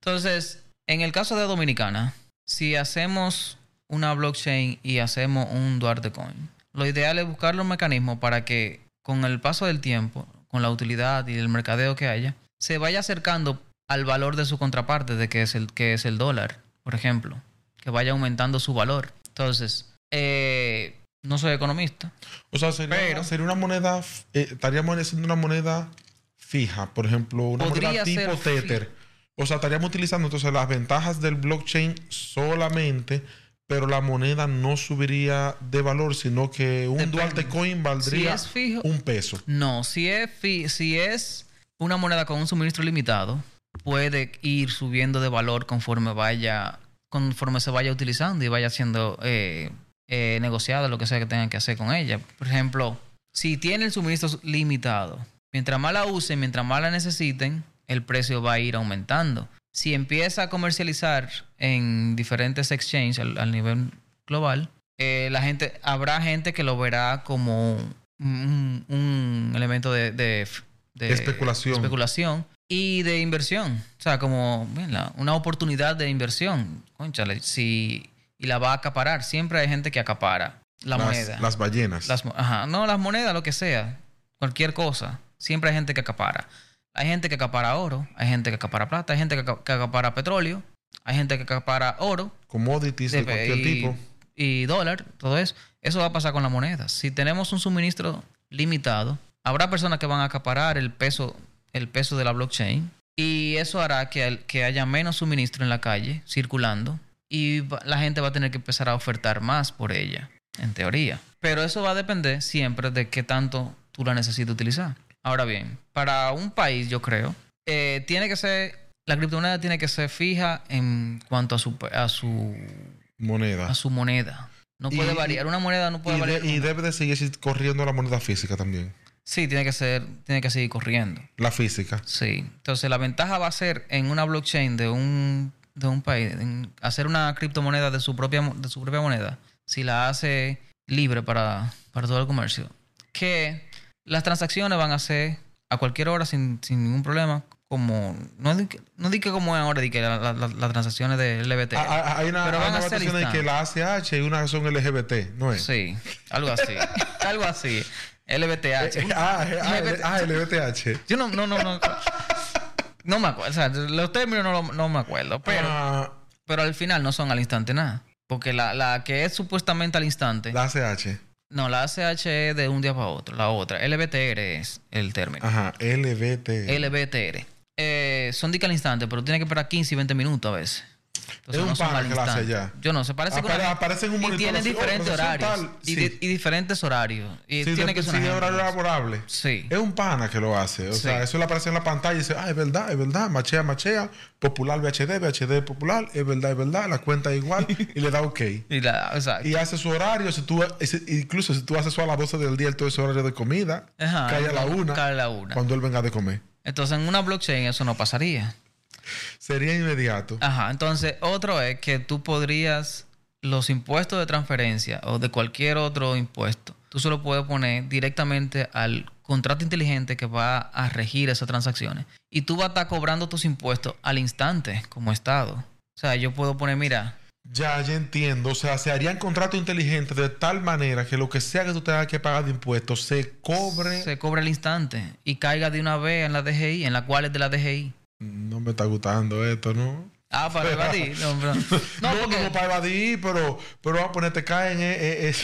Entonces, en el caso de Dominicana, si hacemos una blockchain y hacemos un Duarte Coin, lo ideal es buscar los mecanismos para que con el paso del tiempo, con la utilidad y el mercadeo que haya, se vaya acercando al valor de su contraparte, de que es el, que es el dólar, por ejemplo. que vaya aumentando su valor. Entonces, eh, no soy economista. O sea, sería, Pero- sería una moneda, eh, estaríamos haciendo una moneda fija, por ejemplo, una moneda tipo Tether. O sea, estaríamos utilizando entonces las ventajas del blockchain solamente, pero la moneda no subiría de valor, sino que un Depende. Duarte Coin valdría Si es fijo- un peso. No, si es, si es una moneda con un suministro limitado, puede ir subiendo de valor conforme vaya, conforme se vaya utilizando y vaya siendo eh, eh, negociado lo que sea que tengan que hacer con ella. Por ejemplo, si tiene el suministro limitado, mientras más la usen, mientras más la necesiten, el precio va a ir aumentando. Si empieza a comercializar en diferentes exchanges al, al nivel global, eh, la gente, habrá gente que lo verá como un, un elemento de, de- de Especulación. especulación y de inversión. O sea, como una oportunidad de inversión. Cónchale, si, y la va a acaparar. Siempre hay gente que acapara la las, moneda. Las ballenas. Las ajá, no, las monedas, lo que sea. Cualquier cosa. Siempre hay gente que acapara. Hay gente que acapara oro, hay gente que acapara plata, hay gente que, aca- que acapara petróleo, hay gente que acapara oro Commodities de de- cualquier y, tipo. y dólar, todo eso. Eso va a pasar con la moneda. Si tenemos un suministro limitado, habrá personas que van a acaparar el peso, el peso de la blockchain y eso hará que, el- que haya menos suministro en la calle circulando y la gente va a tener que empezar a ofertar más por ella, en teoría. Pero eso va a depender siempre de qué tanto tú la necesitas utilizar. Ahora bien, para un país, yo creo, eh, tiene que ser, la criptomoneda tiene que ser fija en cuanto a su, a su Moneda. a su moneda. No puede Y- variar. Una moneda no puede Y, de- variar. y debe de seguir corriendo la moneda física también. Sí, tiene que ser, tiene que seguir corriendo. La física. Sí. Entonces la ventaja va a ser en una blockchain de un, de un país, en hacer una criptomoneda de su propia de su propia moneda, si la hace libre para, para todo el comercio, que las transacciones van a ser a cualquier hora sin, sin ningún problema, como no di que, no di que como es ahora, di que la- la- la- las transacciones de LBT. Ah, ah, Hay una, Pero hay van una a ser votación de que la ACH y una son LGBT, ¿no es? Sí, algo así. algo así. LBTH. Eh, ah, ah, LBT. ah, LBTH. Yo no, no, no, no. No me acuerdo. O sea, los términos no, no me acuerdo. Pero, Ah, pero al final no son al instante nada. Porque la, la que es supuestamente al instante. la ACH. No, la ACH es de un día para otro. La otra. LBTR es el término. Ajá, LBT. LBTR. Eh, son que al instante, pero tiene que esperar 15 y 20 minutos a veces. Entonces, Es un pana que la hace allá. Yo no sé, parece Apare- una- aparece en un y monitor tienen así, oh, diferentes horarios. tal. Y, Sí. di- y diferentes horarios. Y Sí, tiene de- que ser sí, de horario laborable. Sí. Es un pana que lo hace. O sea, eso le aparece en la pantalla y dice, ah, es verdad, es verdad, machea, machea, popular VHD, VHD popular, es verdad, es verdad, la cuenta es igual y le da ok. Y la, exacto. Y hace su horario, si tú, incluso si tú haces eso a las 12 del día, todo ese horario de comida, Ajá, cae a la una, cae a la una. cuando él venga de comer. Entonces, en una blockchain eso no pasaría. Sería inmediato. Ajá. Entonces, otro es que tú podrías los impuestos de transferencia o de cualquier otro impuesto, tú se lo puedes poner directamente al contrato inteligente que va a regir esas transacciones. Y tú vas a estar cobrando tus impuestos al instante como Estado. O sea, yo puedo poner, mira, Ya, ya entiendo. O sea, se harían contratos inteligentes de tal manera que lo que sea que tú tengas que pagar de impuestos se cobre. se cobra al instante y caiga de una vez en la DGI, en la cual es de la DGI. No me está gustando esto, ¿no? Ah, para evadir. No, No, porque, no, para evadir, pero, pero vamos a ponerte caen. Eh, eh, eh.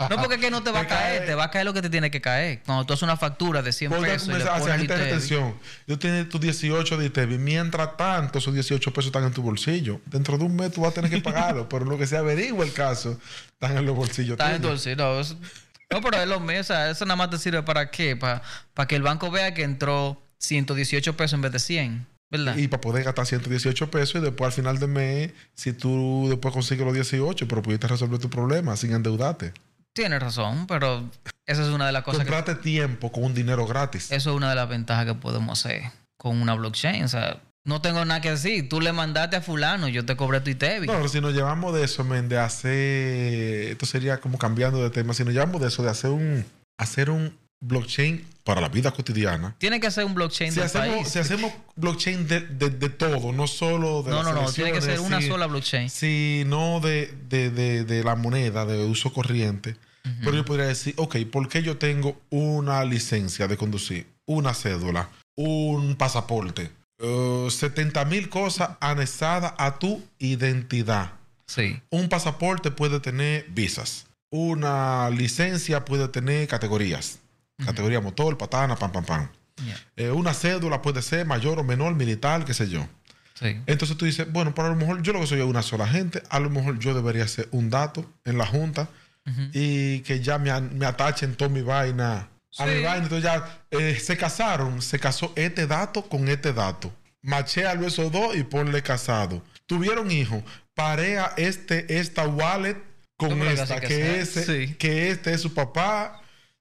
no porque es que no te va a caer, te va a caer lo que te tiene que caer. Cuando tú haces una factura de 100 Porque pesos y le comienza a hacer pones el agente de retención. Tú tienes tus 18 de ITEVI. Mientras tanto, esos 18 pesos están en tu bolsillo. Dentro de un mes tú vas a tener que pagarlo. pero lo que se averigua el caso, están en los bolsillos. Está en tu bolsillo. No, pero es lo mismo. O sea, eso nada más te sirve para qué? Para, para que el banco vea que entró 118 pesos en vez de 100. ¿Verdad? Y para poder gastar 118 pesos y después al final del mes, si tú después consigues los 18, pero pudiste resolver tu problema sin endeudarte. Tienes razón, pero esa es una de las cosas que... Comprate tiempo con un dinero gratis. Eso es una de las ventajas que podemos hacer con una blockchain. O sea, no tengo nada que decir. Tú le mandaste a fulano, yo te cobré tu ITEVI. No, pero si nos llevamos de eso, men, de hacer. Esto sería como cambiando de tema. Si nos llevamos de eso, de hacer un. Hacer un blockchain para la vida cotidiana. Tiene que ser un blockchain Si del hacemos, país. si hacemos blockchain de, de- de todo, no solo de no, las no, no. Tiene que ser una si- sola blockchain. sino de, de, de, de la moneda de uso corriente. Pero yo podría decir, ok, ¿por qué yo tengo una licencia de conducir, una cédula, un pasaporte, 70 mil cosas anexadas a tu identidad? Sí. Un pasaporte puede tener visas. Una licencia puede tener categorías. Categoría motor, patana, pam, pam, pam. Eh, una cédula puede ser mayor o menor, militar, qué sé yo. Sí. Entonces tú dices, bueno, pero a lo mejor yo lo que soy es una sola gente, a lo mejor yo debería hacer un dato en la junta y que ya me, me atachen toda mi vaina a mi vaina. Entonces ya eh, se casaron, se casó este dato con este dato. Machéalo esos dos y ponle casado. Tuvieron hijos, parea este, esta wallet con esta, que ese, Sí. que este es su papá.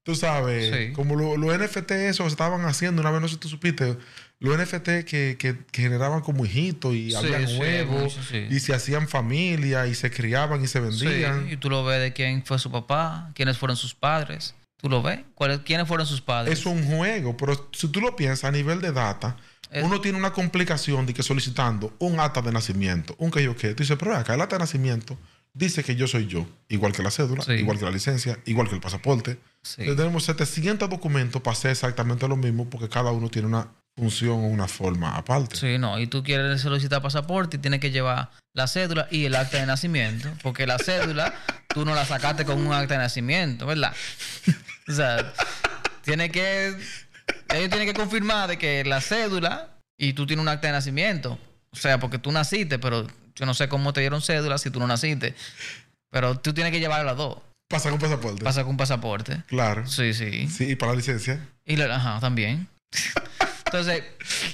Tú sabes, Sí. como lo- los NFT esos se estaban haciendo, una vez no sé si tú supiste, los NFT que, que- que generaban como hijitos y Sí, habían sí, huevos sí. y se hacían familia y se criaban y se vendían. Y tú lo ves de quién fue su papá, quiénes fueron sus padres. ¿Tú lo ves? ¿Cuáles- ¿Quiénes fueron sus padres? Es un juego, pero si tú lo piensas a nivel de data, Es- uno tiene una complicación de que solicitando un acta de nacimiento, un que yo qué. Tú dices, pero acá el acta de nacimiento dice que yo soy yo, igual que la cédula, Sí. igual que la licencia, igual que el pasaporte. Sí. Entonces, tenemos 700 documentos para hacer exactamente lo mismo porque cada uno tiene una función o una forma aparte. Sí, no. Y tú quieres solicitar pasaporte y tienes que llevar la cédula y el acta de nacimiento. Porque la cédula tú no la sacaste con un acta de nacimiento, ¿verdad? O sea, tiene que. Ellos tienen que confirmar de que la cédula y tú tienes un acta de nacimiento. O sea, porque tú naciste, pero yo no sé cómo te dieron cédula si tú no naciste. Pero tú tienes que llevar las dos. Pasa con pasaporte. Pasa con pasaporte. Claro. Sí, sí. Sí, y para la licencia. Y la, ajá, también. Entonces,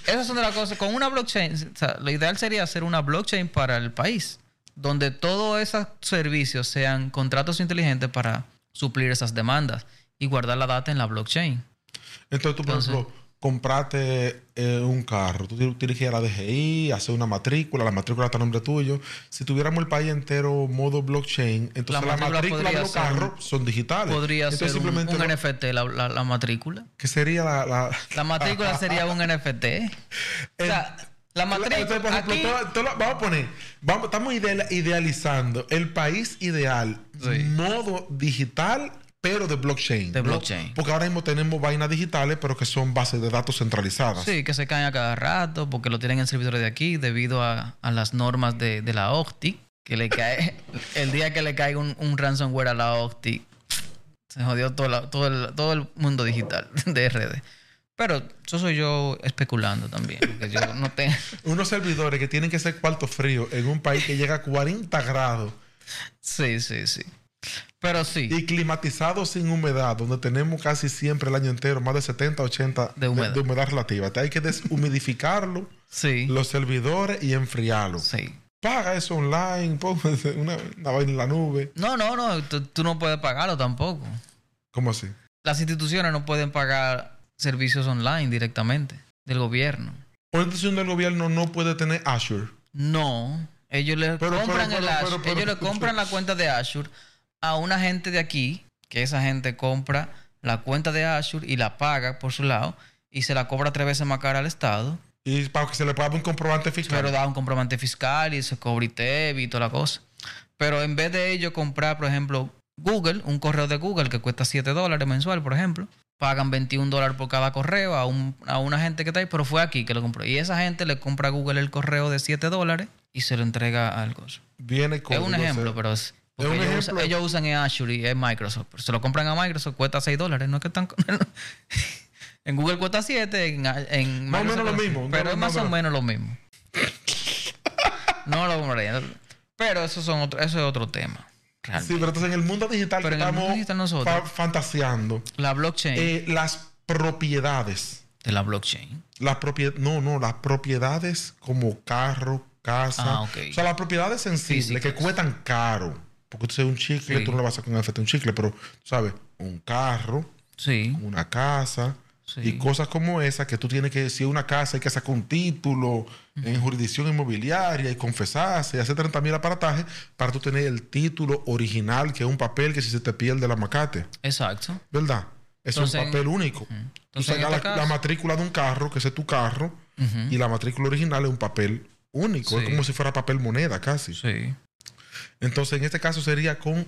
esas son de las cosas. Con una blockchain, o sea, lo ideal sería hacer una blockchain para el país, donde todos esos servicios sean contratos inteligentes para suplir esas demandas y guardar la data en la blockchain. Entonces tú, por Entonces- ejemplo, compraste eh, un carro, tú tienes- tienes que ir a la DGI, hacer una matrícula, la matrícula está a nombre tuyo. Si tuviéramos el país entero modo blockchain, entonces La la matrícula de los ser- carros son digitales. Podría Entonces ser un, simplemente un lo- NFT la, la- la matrícula. que sería la... la- La matrícula sería un NFT. O sea, la todo lo- vamos a poner, vamos, estamos ideal- idealizando el país ideal, Sí. modo digital, pero de blockchain. De ¿no? blockchain. Porque ahora mismo tenemos vainas digitales, pero que son bases de datos centralizadas. Sí, que se caen a cada rato porque lo tienen en servidores de aquí debido a, a las normas de, de la OCTI. Que le cae, el día que le caiga un, un ransomware a la OCTI, se jodió todo, la- todo, el, todo el mundo digital de RD. Pero eso soy yo especulando también. Porque yo no tengo. Unos servidores que tienen que ser cuarto frío en un país que llega a 40 grados Sí, sí, sí. Pero sí, y climatizado sin humedad, donde tenemos casi siempre el año entero más de 70, 80 De humedad. relativa. Te hay que deshumidificarlo, sí, los servidores y enfriarlo. sí. Paga eso online, pon una, una vaina en la nube. No, no, no. Tú, tú no puedes pagarlo tampoco. ¿Cómo así? Las instituciones no pueden pagar servicios online directamente del gobierno. Una institución del gobierno no puede tener Azure. No, ellos le Pero, compran pero, el Azure- ellos le compran la cuenta de Azure a una gente de aquí, que esa gente compra la cuenta de Azure y la paga por su lado y se la cobra tres veces más cara al Estado, Y para que se le pague un comprobante fiscal. pero da un comprobante fiscal y se cobra ITEV y toda la cosa. Pero en vez de ellos comprar, por ejemplo, Google, un correo de Google que cuesta 7 dólares mensual, por ejemplo, pagan 21 dólares por cada correo a, un- a una gente que está ahí, pero fue aquí que lo compró. Y esa gente le compra a Google el correo de 7 dólares y se lo entrega al coso. Viene Es código, un ejemplo, pero es. Porque un ellos, ejemplo. Usan, ellos usan en Azure y es Microsoft. Pero se lo compran a Microsoft, cuesta 6 dólares. No es que están. en Google cuesta 7, en, en Más o menos lo mismo, Pero no, es más no. o menos lo mismo. no lo compraría. Pero eso, son otro, eso es otro tema. Sí, realmente. pero entonces en el mundo digital Pero que en el mundo estamos digital nosotros- fa- fantaseando, La blockchain eh, las propiedades, de la blockchain. las propiedades, no, no, las propiedades como carro, casa, Ah, ok. o sea, las propiedades sensibles Físicas. que cuestan caro, porque tú sabes un chicle, Sí. tú no le vas a sacar a un chicle, pero, tú sabes, un carro, Sí. una casa Sí. y cosas como esas que tú tienes que, si es una casa hay que sacar un título en jurisdicción inmobiliaria y confesarse y hacer 30 mil aparatajes para tú tener el título original, que es un papel que si se te pierde la macate, Exacto. ¿verdad? Es Entonces, un papel único. Tú Entonces, en sacas la, matrícula de un carro, que ese es tu carro, y la matrícula original es un papel único. Es como si fuera papel moneda casi. Sí. Entonces, en este caso sería con...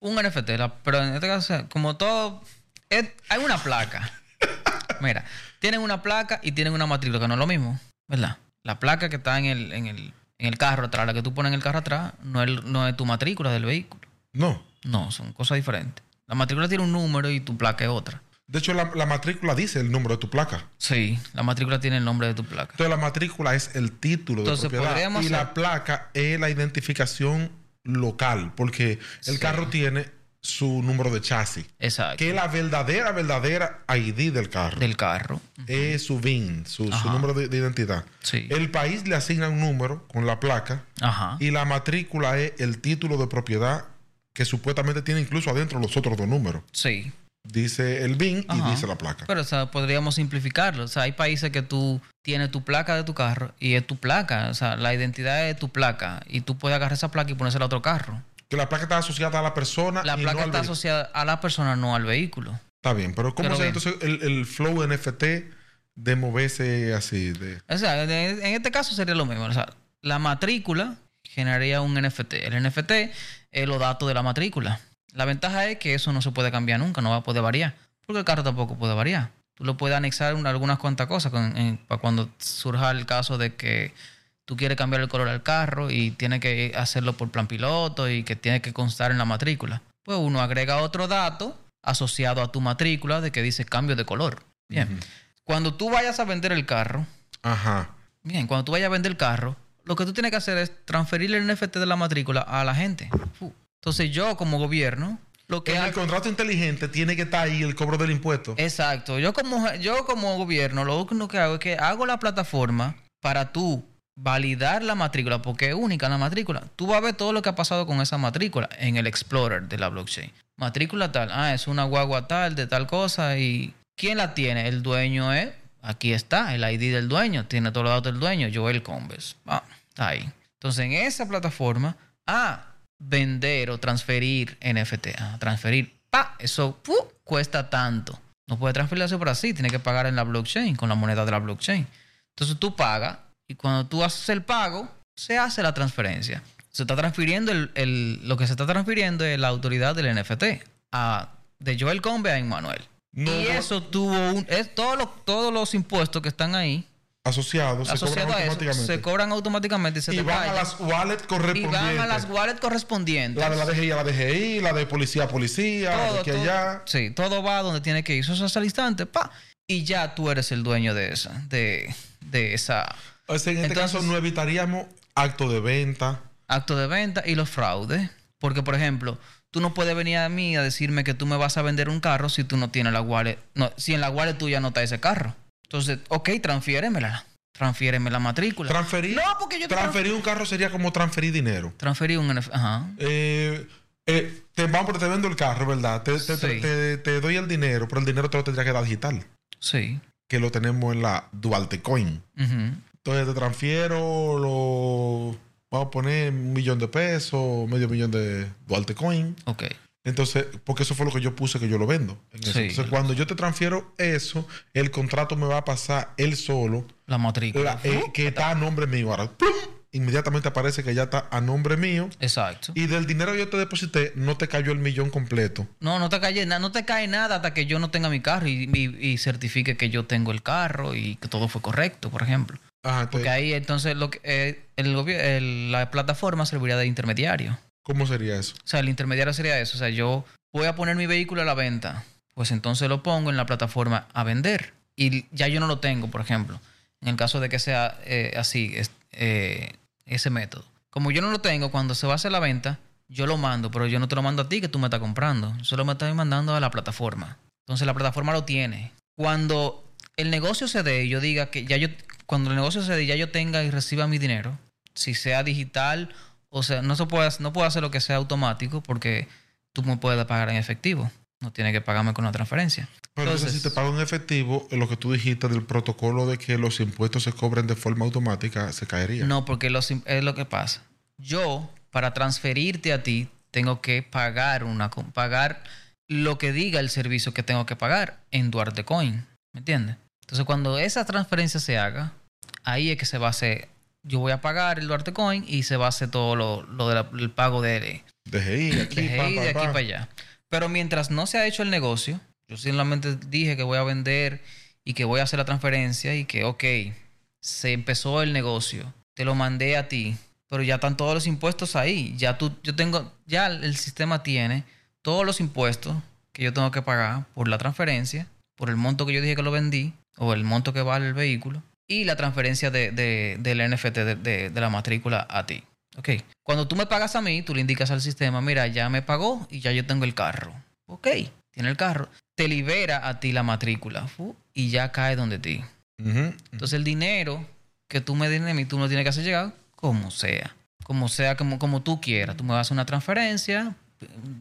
Un NFT, pero en este caso, como todo, es- hay una placa. Mira, tienen una placa y tienen una matrícula, que no es lo mismo, ¿verdad? La placa que está en el, en el, en el carro atrás, la que tú pones en el carro atrás, no es, no es tu matrícula del vehículo. No. No, son cosas diferentes. La matrícula tiene un número y tu placa es otra. De hecho, la, la matrícula dice el número de tu placa. Sí, la matrícula tiene el nombre de tu placa. Entonces, la matrícula es el título de Entonces, propiedad. podríamos Y hacer- la placa es la identificación local, porque el Sí. carro tiene su número de chasis. Exacto. Que es la verdadera, verdadera ID del carro. Del carro. Es su VIN, su, número de, de identidad. Sí. El país le asigna un número con la placa Ajá. y la matrícula es el título de propiedad que supuestamente tiene incluso adentro los otros dos números. Sí. Dice el VIN y dice la placa. Pero o sea, podríamos simplificarlo. O sea, hay países que tú tienes tu placa de tu carro y es tu placa. O sea, la identidad es tu placa. Y tú puedes agarrar esa placa y ponérsela a otro carro. Que la placa está asociada a la persona. La y placa no está asociada a la persona, no al vehículo. Está bien, pero ¿cómo sería entonces el, el flow NFT de moverse así? De... O sea, en en este caso sería lo mismo. O sea, la matrícula generaría un NFT. El NFT es los datos de la matrícula. La ventaja es que eso no se puede cambiar nunca, no va a poder variar. Porque el carro tampoco puede variar. Tú lo puedes anexar un- algunas cuantas cosas con- en- para cuando surja el caso de que tú quieres cambiar el color al carro y tienes que hacerlo por plan piloto y que tiene que constar en la matrícula. Pues uno agrega otro dato asociado a tu matrícula de que dice cambio de color. Bien. Cuando tú vayas a vender el carro, Ajá. Bien, cuando tú vayas a vender el carro, lo que tú tienes que hacer es transferirle el NFT de la matrícula a la gente. Entonces yo como gobierno, lo que En el contrato inteligente tiene que estar ahí el cobro del impuesto. Exacto. Yo como, yo como gobierno, lo único que hago es que hago la plataforma para tú validar la matrícula, porque es única la matrícula. Tú vas a ver todo lo que ha pasado con esa matrícula en el Explorer de la blockchain. Matrícula tal, ah, es una guagua tal, de tal cosa, y ¿quién la tiene? El dueño es, aquí está, el ID del dueño, tiene todos los datos del dueño, Joel Combes. Ah, está ahí. Entonces en esa plataforma, ah, vender o transferir NFT, ah, transferir, pa, eso cuesta tanto. No puede transferirse por así, tiene que pagar en la blockchain, con la moneda de la blockchain. Entonces tú pagas y cuando tú haces el pago, se hace la transferencia. Se está transfiriendo el, el- lo que se está transfiriendo es la autoridad del NFT a, de Joel Combe a Emmanuel. No, y eso tuvo un, es todos los, todos los impuestos que están ahí asociados se cobran eso automáticamente. se cobran automáticamente y se y te van a las wallets y correspondientes. van a las wallets correspondientes. La de la DGI a la DGI, la de policía a policía, la de aquí a todo- allá. Sí, todo va donde tiene que ir. Eso es hasta el instante, pa. Y ya tú eres el dueño de esa, de, de esa O sea, en este Entonces- caso no evitaríamos acto de venta. acto de venta y los fraudes. Porque, por ejemplo, tú no puedes venir a mí a decirme que tú me vas a vender un carro si tú no tienes la wallet. No, si en la wallet tuya no está ese carro. Entonces, ok, transfiéremela. Transfiéreme la matrícula. Transferir, No, porque yo transferir un carro sería como transferir dinero. Transferí un Ajá. Eh, eh, te, vamos, te vendo el carro, ¿verdad? Te, te- Sí. te- te doy el dinero, pero el dinero te lo tendría que dar digital. Sí. Que lo tenemos en la Duarte Coin. Entonces te transfiero lo. Vamos a poner un millón de pesos, medio millón de Duarte Coin. Ok. Entonces, porque eso fue lo que yo puse que yo lo vendo. en eso. Sí. Entonces, cuando yo te transfiero eso, el contrato me va a pasar él solo, La matrícula. la- eh, que está a nombre mío. Ahora, ¡plum! inmediatamente aparece que ya está a nombre mío. Exacto. Y del dinero que yo te deposité, no te cayó el millón completo. No, no te cae, no te cae nada hasta que yo no tenga mi carro y, y- y certifique que yo tengo el carro y que todo fue correcto, por ejemplo. Ajá, Porque ahí entonces lo que, eh, el el- la plataforma serviría de intermediario. ¿Cómo sería eso? O sea, el intermediario sería eso. O sea, yo voy a poner mi vehículo a la venta. Pues entonces lo pongo en la plataforma a vender. Y ya yo no lo tengo, por ejemplo. En el caso de que sea eh, así, eh, ese método. Como yo no lo tengo, cuando se va a hacer la venta, yo lo mando, pero yo no te lo mando a ti que tú me estás comprando. Solo me estoy mandando a la plataforma. Entonces la plataforma lo tiene. Cuando el negocio se dé yo diga que ya yo, cuando el negocio se dé ya yo tenga y reciba mi dinero, si sea digital o sea, no se puede, no puedo hacer lo que sea automático porque tú me puedes pagar en efectivo. No tienes que pagarme con una transferencia. Pero entonces, si te pago en efectivo, lo que tú dijiste del protocolo de que los impuestos se cobren de forma automática, se caería. No, porque los es lo que pasa. Yo, para transferirte a ti, tengo que pagar una pagar lo que diga el servicio que tengo que pagar en Duarte Coin. ¿Me entiendes? Entonces, cuando esa transferencia se haga, ahí es que se va a hacer. Yo voy a pagar el Duarte Coin y se va a hacer todo lo, lo del pago de, DGI, aquí, de, pam, de aquí para allá. Pero mientras no se ha hecho el negocio, yo simplemente dije que voy a vender y que voy a hacer la transferencia y que, ok, se empezó el negocio, te lo mandé a ti, pero ya están todos los impuestos ahí. Ya tú, yo tengo, ya el sistema tiene todos los impuestos que yo tengo que pagar por la transferencia, por el monto que yo dije que lo vendí, o el monto que vale el vehículo, y la transferencia de, de- del NFT de, de- la matrícula a ti. Ok. Cuando tú me pagas a mí, tú le indicas al sistema, mira, ya me pagó y ya yo tengo el carro. Ok, tiene el carro. Te libera a ti la matrícula y ya cae donde ti. Entonces el dinero que tú me des a mí, tú me tienes que hacer llegar como sea. Como sea, como, como tú quieras. Tú me vas a una transferencia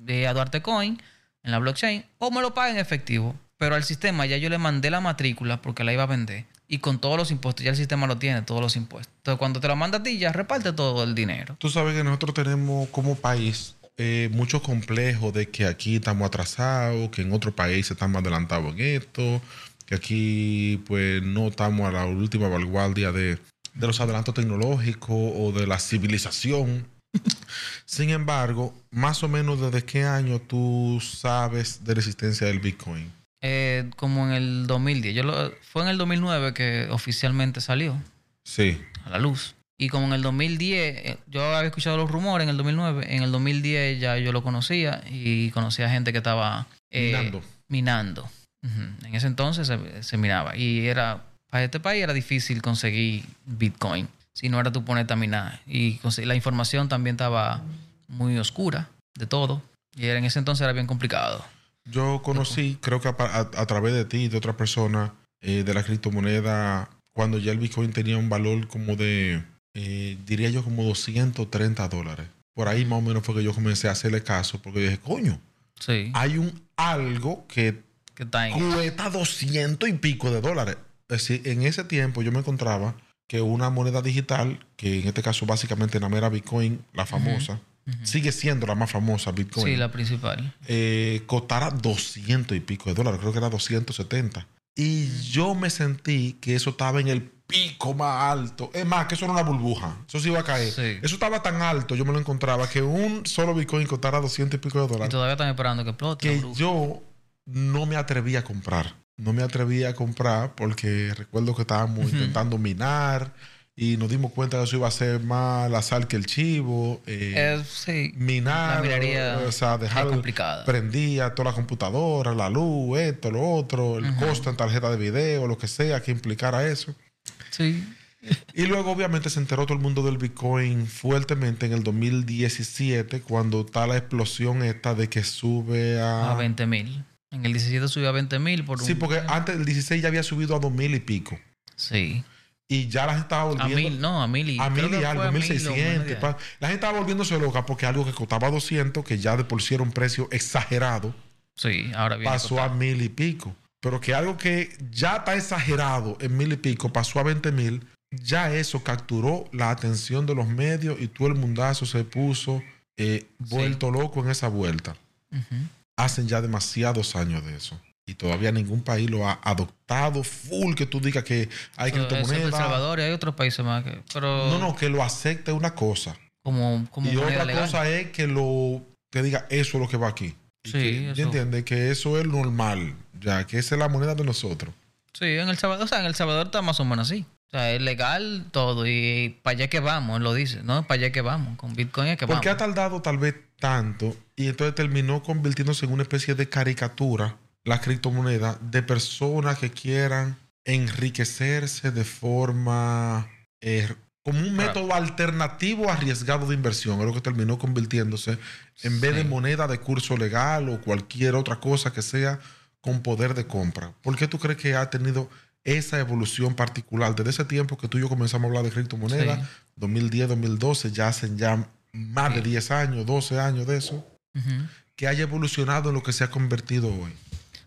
de a Duarte Coin en la blockchain o me lo pagas en efectivo. Pero al sistema ya yo le mandé la matrícula porque la iba a vender. Y con todos los impuestos, ya el sistema lo tiene, todos los impuestos. Entonces cuando te la manda a ti, ya reparte todo el dinero. Tú sabes que nosotros tenemos como país eh, mucho complejo de que aquí estamos atrasados, que en otros países estamos adelantados en esto, que aquí pues no estamos a la última vanguardia de, de los adelantos tecnológicos o de la civilización. Sin embargo, más o menos desde qué año tú sabes de la existencia del Bitcoin. Eh, como en el 2010. Yo lo- fue en el 2009 que oficialmente salió. Sí. a la luz. Y como en el 2010, eh, yo había escuchado los rumores en el 2009, en el 2010 ya yo lo conocía y conocía gente que estaba eh, Minando. minando. En ese entonces se, se minaba. Y era, para este país era difícil conseguir Bitcoin. Si no era tú ponerte a minar. Y la información también estaba muy oscura de todo. Y era, en ese entonces era bien complicado. Yo conocí, creo que a, a- a través de ti y de otra persona, eh, de la criptomoneda, cuando ya el Bitcoin tenía un valor como de, eh, diría yo, como 230 dólares. Por ahí más o menos fue que yo comencé a hacerle caso, porque dije, coño, Sí. hay un algo que cuesta 200 y pico de dólares. Es decir, en ese tiempo yo me encontraba que una moneda digital, que en este caso básicamente nada más era Bitcoin, la famosa, sigue siendo la más famosa, Bitcoin Sí, la principal. eh, costara 200 y pico de dólares, creo que era 270. Y yo me sentí que eso estaba en el pico más alto. Es más, que eso era una burbuja. Eso sí iba a caer. Sí. Eso estaba tan alto, yo me lo encontraba, que un solo Bitcoin costara 200 y pico de Y dólares. todavía están esperando que explote. Que yo no me atreví a comprar. No me atreví a comprar porque recuerdo que estábamos intentando minar y nos dimos cuenta que eso iba a ser más la sal que el chivo. eh, Eh, sí. minar, La minería o sea, dejar prendía toda la computadora, la luz, esto, lo otro, el costo en tarjeta de video, lo que sea que implicara eso. Sí. Y luego obviamente se enteró todo el mundo del Bitcoin fuertemente en el 2017 cuando está la explosión esta de que sube a... A 20 mil. En el 17 subió a 20 mil por un... Sí, porque antes del 16 ya había subido a 2000 y pico. Sí. Y ya la gente estaba A volviendo... mil, no, a mil y... A mil y algo, fue a mil o 1600. menos de- pa- La gente estaba volviéndose loca porque algo que costaba 200, que ya de por sí era un precio exagerado, Sí, ahora viene pasó a mil y pico. Pero que algo que ya está exagerado en mil y pico pasó a 20 mil, ya eso capturó la atención de los medios y todo el mundazo se puso eh, vuelto loco en esa vuelta. Hacen ya demasiados años de eso. Y todavía ningún país lo ha adoptado full que tú digas que hay eso es El criptomonedas. Salvador y hay otros países más que... Pero No, no, que lo acepte es una cosa. como, como y otra legal. cosa es que lo que diga eso es lo que va aquí. Y Sí, que, eso. ¿ya entiendes? Que eso es normal, ya que esa es la moneda de nosotros. Sí, en El Salvador, o sea, en El Salvador está más o menos así. O sea, es legal todo y para allá que vamos, lo dice, ¿no? Para allá que vamos, con Bitcoin es que ¿Por qué ha vamos. tardado tal vez tanto y entonces terminó convirtiéndose en una especie de caricatura la criptomoneda de personas que quieran enriquecerse de forma eh, como un Claro. método alternativo arriesgado de inversión, es lo que terminó convirtiéndose en vez de moneda de curso legal o cualquier otra cosa que sea con poder de compra. ¿Por qué tú crees que ha tenido esa evolución particular desde ese tiempo que tú y yo comenzamos a hablar de criptomonedas? Sí. 2010, 2012, ya hacen ya más de Sí. 10 años, 12 años de eso, que haya evolucionado en lo que se ha convertido hoy.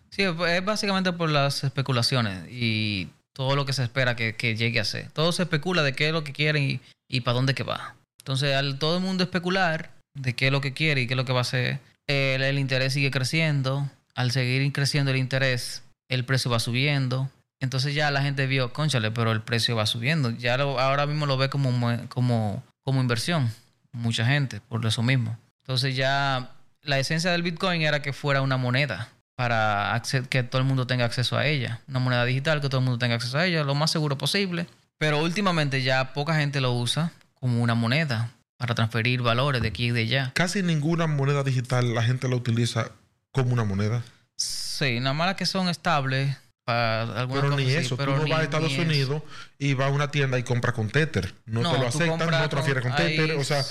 Sí, es básicamente por las especulaciones y todo lo que se espera que, que llegue a ser. Todo se especula de qué es lo que quieren y, y para dónde que va. Entonces, al todo el mundo especular de qué es lo que quiere y qué es lo que va a hacer, el, interés sigue creciendo. Al seguir creciendo el interés, el precio va subiendo. Entonces ya la gente vio, conchale, pero el precio va subiendo. Ya lo- ahora mismo lo ve como, como, como inversión. Mucha gente, por eso mismo. Entonces ya la esencia del Bitcoin era que fuera una moneda para que todo el mundo tenga acceso a ella. Una moneda digital que todo el mundo tenga acceso a ella, lo más seguro posible. Pero últimamente ya poca gente lo usa como una moneda. para transferir valores de aquí y de allá. Casi ninguna moneda digital la gente la utiliza como una moneda. Sí, nada más que son estables para algunas Pero ni eso. pero tú no ni- vas a Estados eso. Unidos y vas a una tienda y compras con Tether. No, No, te lo aceptan, no transfieres con con- Tether. O sea,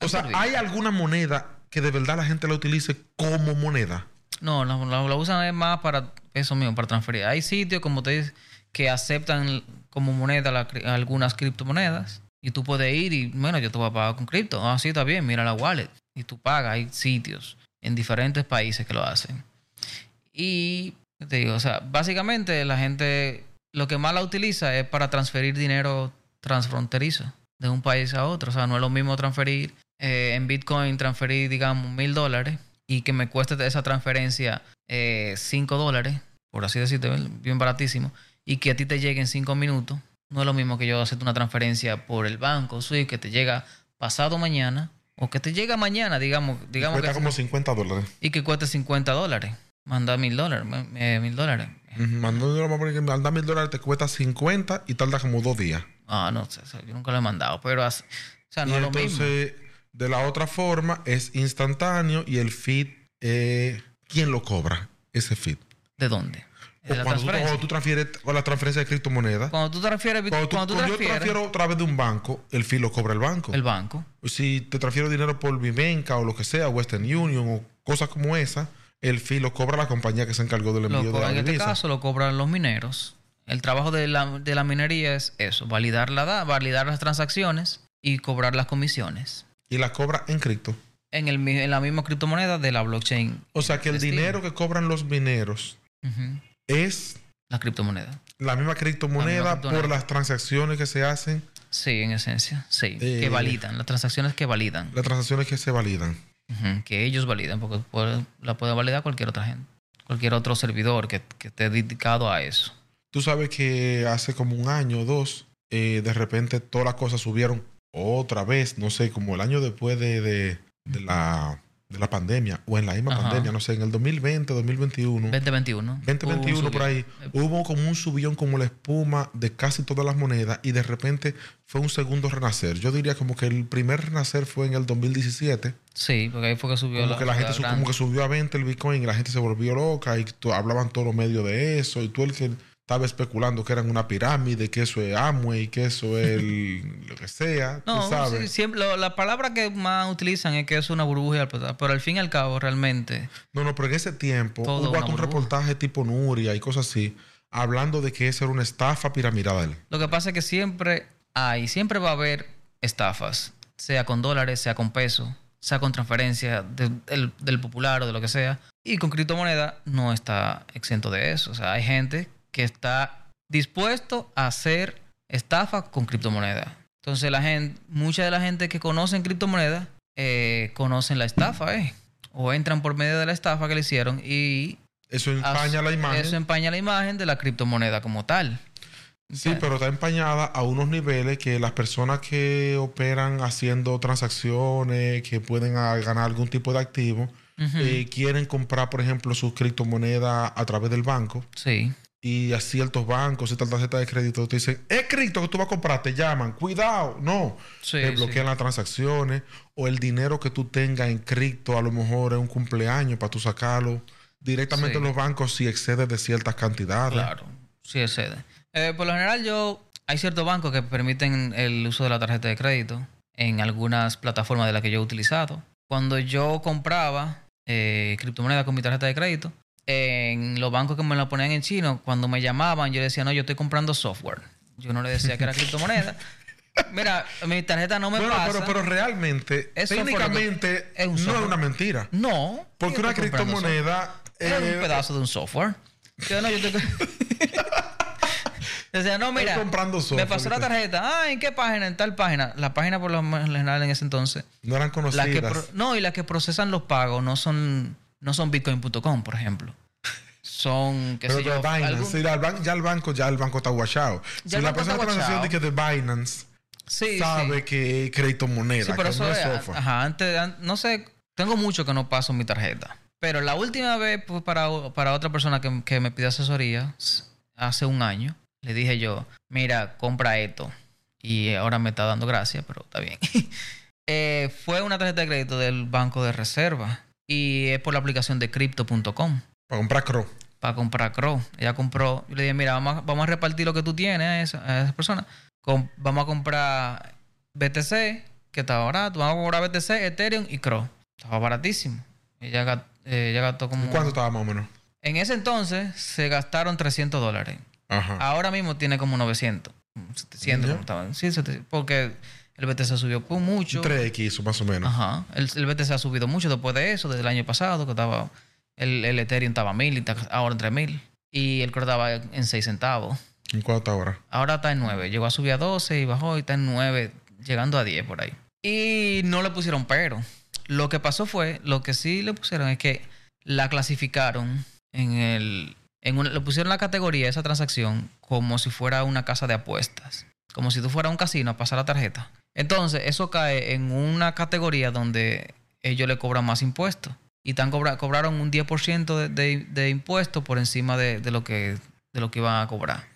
o sea. ¿hay alguna moneda que de verdad la gente la utilice como moneda? No, la, usan es más para eso mismo, para transferir. Hay sitios, como te dices, que aceptan como moneda algunas criptomonedas. Y tú puedes ir y, bueno, yo te voy a pagar con cripto. Ah, sí, está bien, mira la wallet. Y tú pagas. Hay sitios en diferentes países que lo hacen. Y te digo, o sea, básicamente la gente lo que más la utiliza es para transferir dinero transfronterizo de un país a otro. O sea, no es lo mismo transferir eh, en Bitcoin, transferir, digamos, mil dólares y que me cueste esa transferencia eh, cinco dólares, por así decirte, bien baratísimo, y que a ti te llegue en cinco minutos. No es lo mismo que yo hacerte una transferencia por el banco, Swift, que te llega pasado mañana, o que te llega mañana, digamos, digamos Cuesta que como 50 dólares. y que cueste 50 dólares. Manda mil dólares, mil dólares. Mandar mil dólares te cuesta 50 y tarda como dos días. Ah, no sé, yo nunca lo he mandado, pero o sea, no y es lo mismo. De la otra forma, es instantáneo y el feed, eh, ¿quién lo cobra? Ese feed. ¿De dónde? O la cuando, tú, transferencia. cuando tú transfieres con la transferencia de criptomonedas. Cuando tú transfieres, Cuando, tú, cuando tú cuando yo transfieres transfiero a través de un banco, el fee lo cobra el banco. el banco, Si te transfiero dinero por Vivenca o lo que sea, Western Union o cosas como esa, el fee lo cobra la compañía que se encargó del lo envío de la en este divisa. caso lo cobran los mineros. El trabajo de la, de la minería es eso, validar la da- validar las transacciones y cobrar las comisiones Y la cobra en cripto. en, el, en la misma criptomoneda de la blockchain. O sea que el Destino. dinero que cobran los mineros es La criptomoneda. la misma criptomoneda, La misma criptomoneda. por las transacciones que se hacen, Sí, en esencia, sí. Eh, que validan, las transacciones que validan. las transacciones que se validan. Que ellos validan, porque puede- la puede validar cualquier otra gente. Cualquier otro servidor que, que esté dedicado a eso. Tú sabes que hace como un año o dos, eh, de repente todas las cosas subieron otra vez, no sé, como el año después de, de- de la, de la pandemia, o en la misma Ajá. pandemia, no sé, en el 2020, 2021. 2021. 2021 Hubo un por ahí, hubo como un subión como la espuma de casi todas las monedas y de repente fue un segundo renacer. Yo diría como que el primer renacer fue en el 2017, Sí, porque ahí fue que subió como la, que la gente como que subió a 20 el Bitcoin y la gente se volvió loca y hablaban todos los medios de eso y tú el que estaba especulando que eran una pirámide, que eso es Amway, que eso es el- lo que sea, No, tú sabes. sí, siempre, lo- la palabra que más utilizan es que es una burbuja, pero al fin y al cabo realmente No, no, pero en ese tiempo hubo un burbuja. reportaje tipo Nuria y cosas así, hablando de que eso era una estafa piramidal. Lo que pasa es que siempre hay, siempre va a haber estafas, sea con dólares, sea con pesos, sea con transferencia de- del, del popular o de lo que sea. Y con criptomoneda no está exento de eso. O sea, hay gente que está dispuesto a hacer estafa con criptomoneda. Entonces, la gente, mucha de la gente que conocen criptomoneda eh, conocen la estafa, eh. O entran por medio de la estafa que le hicieron y Eso empaña la imagen. Eso empaña la imagen de la criptomoneda como tal. Sí, pero está empañada a unos niveles que las personas que operan haciendo transacciones, que pueden ganar algún tipo de activo, eh, quieren comprar, por ejemplo, sus criptomonedas a través del banco. Sí. Y a ciertos bancos, ciertas tarjetas de crédito, te dicen, es cripto que tú vas a comprar, te llaman, cuidado, no. Sí, te bloquean sí. las transacciones o el dinero que tú tengas en cripto, a lo mejor es un cumpleaños para tú sacarlo. Directamente Sí. en los bancos si excede de ciertas cantidades. Claro, sí excede. Eh, por lo general, yo hay ciertos bancos que permiten el uso de la tarjeta de crédito en algunas plataformas de las que yo he utilizado. Cuando yo compraba eh, criptomonedas con mi tarjeta de crédito, en los bancos que me la ponían en chino, cuando me llamaban, yo decía, no, yo estoy comprando software. Yo no le decía que era criptomoneda. Mira, mi tarjeta no me Bueno, pasa. pero, pero realmente, Es técnicamente, es un no es una mentira. No. Porque una criptomoneda Es eh, un pedazo de un software. Yo no, yo estoy... Decía, no, mira, comprando software, me pasó la tarjeta. Ah, ¿en qué página? En tal página. La página por lo general en ese entonces. no eran Las conocidas. que pro- no, y las que procesan los pagos no son, no son bitcoin.com, por ejemplo. Son, qué pero sé de yo, Binance, algún- sí, ya, el ban- ya el banco, ya el banco está guachado. Si la banco persona está transacción de que de Binance Sí, sabe sí. que es crédito moneda, Sí, pero que eso no es software. ajá, antes, an- no sé, tengo mucho que no paso mi tarjeta. Pero la última vez pues, para, para otra persona que, que me pidió asesoría, hace un año, le dije yo, mira, compra esto. Y ahora me está dando gracias, pero está bien. Eh, fue una tarjeta de crédito del Banco de Reserva y es por la aplicación de crypto.com Para comprar Cro. para comprar Crow. Ella compró, yo le dije, mira, vamos a, vamos a repartir lo que tú tienes a esa, a esa persona. Com- vamos a comprar BTC, que estaba barato. Vamos a comprar BTC, Ethereum y Crow. Estaba baratísimo. Ella, gat- eh, ella gastó como... ¿Cuánto estaba más o menos? En ese entonces se gastaron 300 dólares. Ajá. Ahora mismo tiene como 900. 700, Ya. como estaban. Sí, 700, porque el BTC subió mucho. 3X hizo más o menos. Ajá. El, el BTC ha subido mucho después de eso, desde el año pasado, que estaba. El, el Ethereum estaba a 1000 y está ahora en 3000. Y el Crow estaba en 6 centavos. ¿En cuánto está ahora? Ahora está en 9. Llegó a subir a 12 y bajó y está en 9, llegando a 10 por ahí. Y no le pusieron pero. Lo que pasó fue, lo que sí le pusieron es que la clasificaron en el. En una- le pusieron la categoría esa transacción como si fuera una casa de apuestas. Como si tú fueras a un casino a pasar la tarjeta. Entonces, eso cae en una categoría donde ellos le cobran más impuestos. Y tan cobra- cobraron un 10% de, de, de impuestos por encima de, de lo que, de lo que iban a cobrar.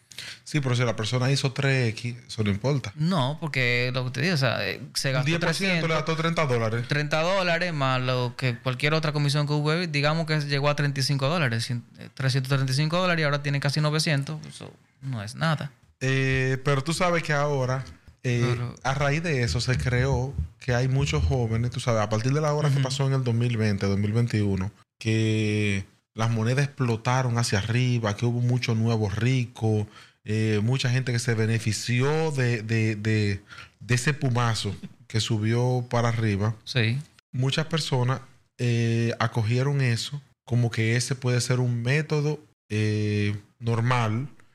Sí, pero si la persona hizo 3X, eso no importa. No, porque lo que te digo, o sea, eh, se Un gastó 10% 300, le gastó 30 dólares. 30 dólares más lo que cualquier otra comisión que hubo, digamos que llegó a 35 dólares, cien- eh, 335 dólares y ahora tiene casi 900, eso no es nada. Eh, pero tú sabes que ahora, eh, a raíz de eso, se creó que hay muchos jóvenes, tú sabes, a partir de la hora que pasó en el 2020, 2021, que las monedas explotaron hacia arriba, que hubo muchos nuevos ricos, eh, mucha gente que se benefició de, de- de- de ese pumazo que subió para arriba. Sí, Muchas personas eh, acogieron eso como que ese puede ser un método eh, normal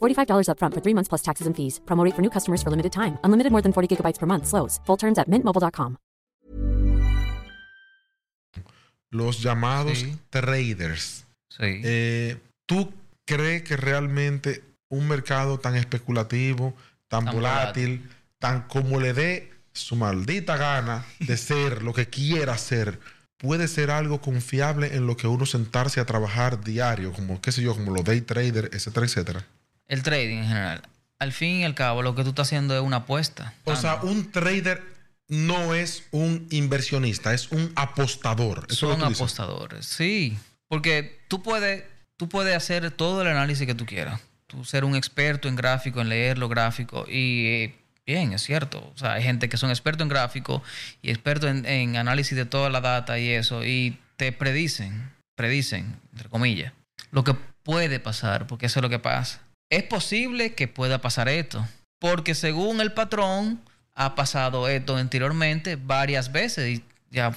$45 upfront for three months plus taxes and fees. Promo rate for new customers for limited time. Unlimited more than 40 gigabytes per month. Slows. Full terms at mintmobile.com. Los llamados Sí. traders. sí. Eh, ¿Tú crees que realmente un mercado tan especulativo, tan, Tan volátil, tan como le dé su maldita gana de ser lo que quiera ser, puede ser algo confiable en lo que uno sentarse a trabajar diario, como qué sé yo, como los day traders, etcétera, etcétera? El trading en general. Al fin y al cabo, lo que tú estás haciendo es una apuesta. O sea, un trader no es un inversionista, es un apostador. Eso son apostadores. Sí, porque tú puedes, tú puedes hacer todo el análisis que tú quieras. Tú ser un experto en gráfico, en leer los gráficos. Y eh, bien, es cierto. O sea, hay gente que son expertos en gráfico y expertos en, en análisis de toda la data y eso. Y te predicen, predicen, entre comillas, lo que puede pasar, porque eso es lo que pasa. Es posible que pueda pasar esto, porque según el patrón ha pasado esto anteriormente varias veces y ya,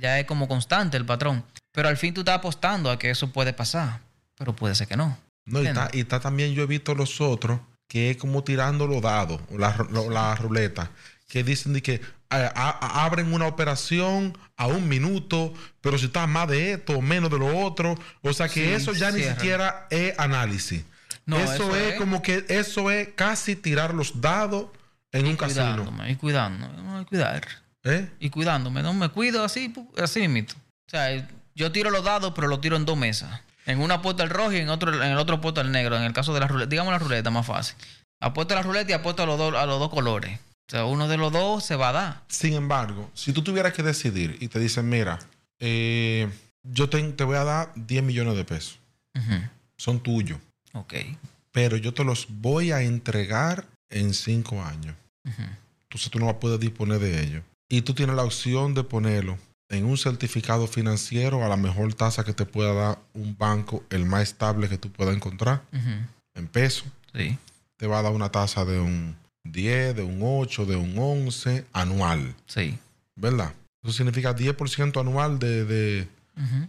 ya es como constante el patrón. Pero al fin tú estás apostando a que eso puede pasar, pero puede ser que no. No, y está, y está también, yo he visto los otros, que es como tirando los dados, la, ru- la ruleta, que dicen de que a- a- abren una operación a un minuto, pero si está más de esto o menos de lo otro, o sea que Sí, eso ya ni siquiera es análisis. No, eso, eso es, es- como que eso es casi tirar los dados en un casino. Y cuidándome, no, y cuidar. ¿Eh? Y cuidándome, no me cuido así, así mismo. O sea, yo tiro los dados, pero los tiro en dos mesas. En una apuesta el rojo y en otro en el otro apuesta el negro. En el caso de la ruleta, digamos la ruleta más fácil. Apuesto a la ruleta y apuesto a los dos, a los dos colores. O sea, uno de los dos se va a dar. Sin embargo, si tú tuvieras que decidir y te dicen, mira, eh, yo te, te voy a dar 10 millones de pesos, son tuyos. Ok. pero yo te los voy a entregar en cinco años. Entonces tú no vas a poder disponer de ellos. Y tú tienes la opción de ponerlo en un certificado financiero a la mejor tasa que te pueda dar un banco, el más estable que tú puedas encontrar, en pesos. Sí. Te va a dar una tasa de un 10, de un 8, de un 11 anual, Sí. ¿verdad? Eso significa 10% anual de, de,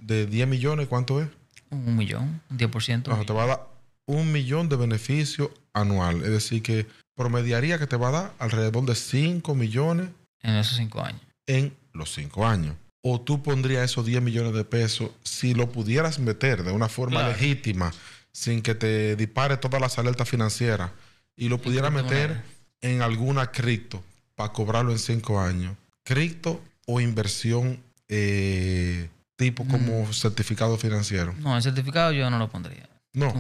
de 10 millones, ¿cuánto es? Un millón, un 10%. Ajá, te va a dar un millón de beneficio anual. Es decir, que promediaría que te va a dar alrededor de 5 millones En esos cinco años. en los cinco años. O tú pondrías esos 10 millones de pesos si lo pudieras meter de una forma Claro. legítima, sin que te dispare todas las alertas financieras, y lo pudieras meter en alguna cripto para cobrarlo en cinco años. Cripto o inversión eh, tipo como Mm. certificado financiero. No, el certificado yo no lo pondría. No.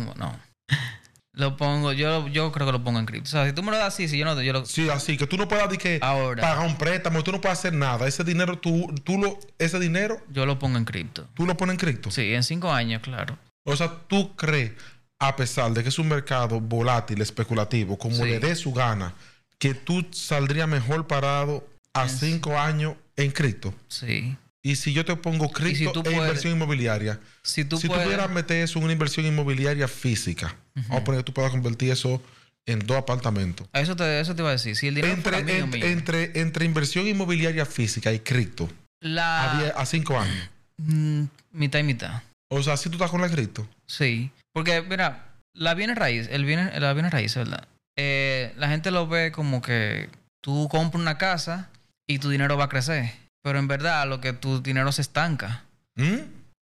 Lo pongo, yo, yo creo que lo pongo en cripto. O sea, si tú me lo das así, si yo no, yo lo. Sí, así que tú no puedas que Ahora. pagar un préstamo, tú no puedes hacer nada. Ese dinero, tú, tú lo, ese dinero, Yo lo pongo en cripto. tú lo pones en cripto. Sí, en cinco años, claro. O sea, tú crees, a pesar de que es un mercado volátil, especulativo, como Sí. le dé su gana, que tú saldrías mejor parado a cinco años en cripto. Sí. Y si yo te pongo cripto si tú e inversión inmobiliaria, Si tú si puedes. tú pudieras meter eso en una inversión inmobiliaria física, vamos a poner que tú puedas convertir eso en dos apartamentos. Eso te, eso te iba a decir. Si el dinero Entre, en- mío, entre, entre inversión inmobiliaria física y cripto, la a, diez- a cinco años. mm, mitad y mitad. O sea, si tú estás con la cripto. Sí. Porque, mira, la bienes raíz, el bienes, la bienes raíz, ¿verdad? Eh, la gente lo ve como que tú compras una casa y tu dinero va a crecer. Pero en verdad, lo que tu dinero se estanca. ¿Mm?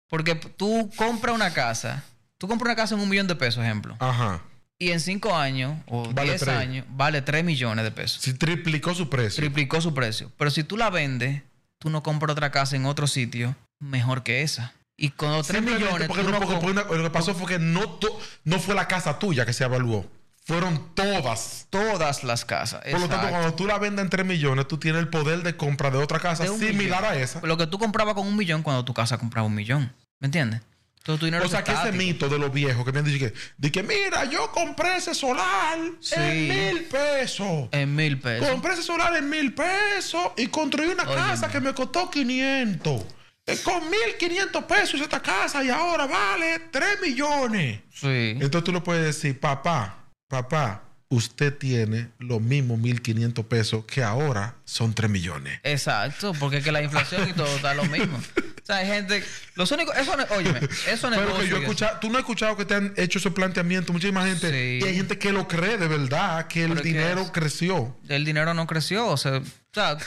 Porque tú compras una casa, tú compras una casa en un millón de pesos, ejemplo. Ajá. Y en cinco años o Vale tres. años vale tres millones de pesos. Si triplicó su precio. Triplicó su precio. Pero si tú la vendes, tú no compras otra casa en otro sitio mejor que esa. Y con los tres Simplemente millones, porque tú no- no porque- com- porque una- lo que pasó fue que no, to- no fue la casa tuya que se evaluó. Fueron todas. todas las casas. Por lo tanto, cuando tú la vendes en 3 millones, tú tienes el poder de compra de otra casa De similar millón. a esa. Lo que tú comprabas con un millón cuando tu casa compraba un millón. ¿Me entiendes? Entonces tu dinero O sea, que ese mito de los viejos que me han dicho que, de que mira, yo compré ese solar Sí. en mil pesos. En mil pesos. Compré ese solar en mil pesos y construí una casa que me costó 500. Eh, Con 1500 pesos hice esta casa y ahora vale 3 millones. Sí. Entonces tú le puedes decir, papá, papá, usted tiene los mismos 1500 pesos que ahora son 3 millones. Exacto, porque es que la inflación y todo está lo mismo. O sea, hay gente. Los únicos. Eso, no- óyeme, eso Pero negocio que yo he escuchado, tú no has escuchado que te han hecho ese planteamiento, muchísima gente. Sí. Y hay gente que lo cree de verdad, que el Pero es que dinero es- creció. el dinero no creció. O sea, o sea, tú-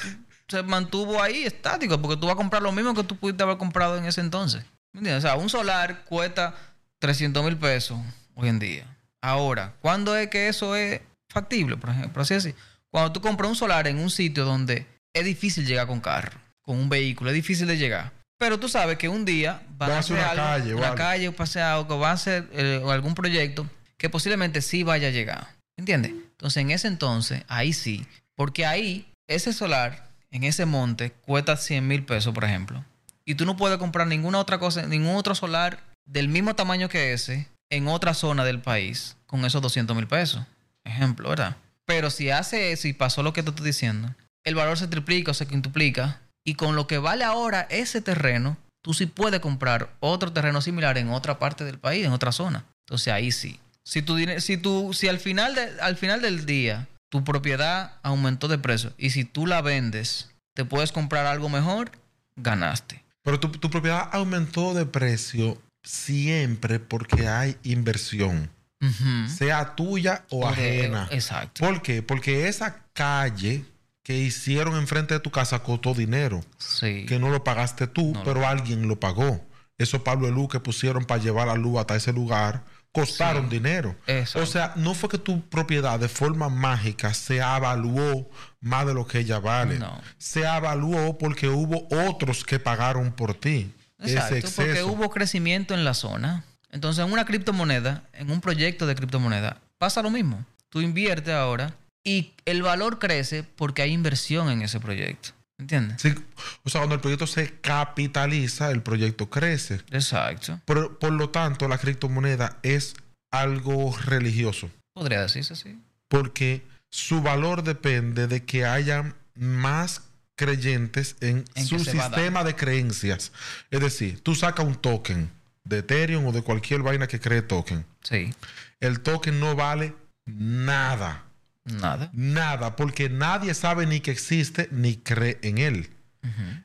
se mantuvo ahí estático porque tú vas a comprar lo mismo que tú pudiste haber comprado en ese entonces. ¿Me entiendes? O sea, un solar cuesta 300 mil pesos hoy en día. Ahora, ¿cuándo es que eso es factible? Por ejemplo, así así. Cuando tú compras un solar en un sitio donde es difícil llegar con carro, con un vehículo, es difícil de llegar. Pero tú sabes que un día van Va a hacer una algo, calle o una algo. calle o pasea algo, va a hacer eh, algún proyecto que posiblemente sí vaya a llegar. ¿Entiendes? Entonces, en ese entonces, ahí sí. Porque ahí, ese solar, en ese monte, cuesta 100 mil pesos, por ejemplo. Y tú no puedes comprar ninguna otra cosa, ningún otro solar del mismo tamaño que ese en otra zona del país con esos 200 mil pesos. Ejemplo, ¿verdad? Pero si hace eso y pasó lo que te estoy diciendo, el valor se triplica o se quintuplica. Y con lo que vale ahora ese terreno, tú sí puedes comprar otro terreno similar en otra parte del país, en otra zona. Entonces ahí sí. Si tu si si al final al final del día tu propiedad aumentó de precio y si tú la vendes, te puedes comprar algo mejor, ganaste. Pero tu, tu propiedad aumentó de precio siempre porque hay inversión, sea tuya o O de- ajena. exacto. ¿Por qué? Porque esa calle que hicieron enfrente de tu casa costó dinero, Sí. que no lo pagaste tú, No. pero alguien lo pagó. Esos Pablo de luz que pusieron para llevar la luz hasta ese lugar costaron Sí. dinero. Exacto. O sea, no fue que tu propiedad de forma mágica se evaluó más de lo que ella vale. No. Se evaluó porque hubo otros que pagaron por ti. Exacto, ese exceso. porque hubo crecimiento en la zona. Entonces, en una criptomoneda, en un proyecto de criptomoneda, pasa lo mismo. Tú inviertes ahora y el valor crece porque hay inversión en ese proyecto. ¿Entiendes? Sí, o sea, cuando el proyecto se capitaliza, el proyecto crece. Exacto. Por, por lo tanto, la criptomoneda es algo religioso, Podría decirse así. porque su valor depende de que haya más creyentes en, En su sistema de creencias. Es decir, tú sacas un token de Ethereum o de cualquier vaina que cree token. Sí. El token no vale nada. Nada. Nada, porque nadie sabe ni que existe ni cree en él.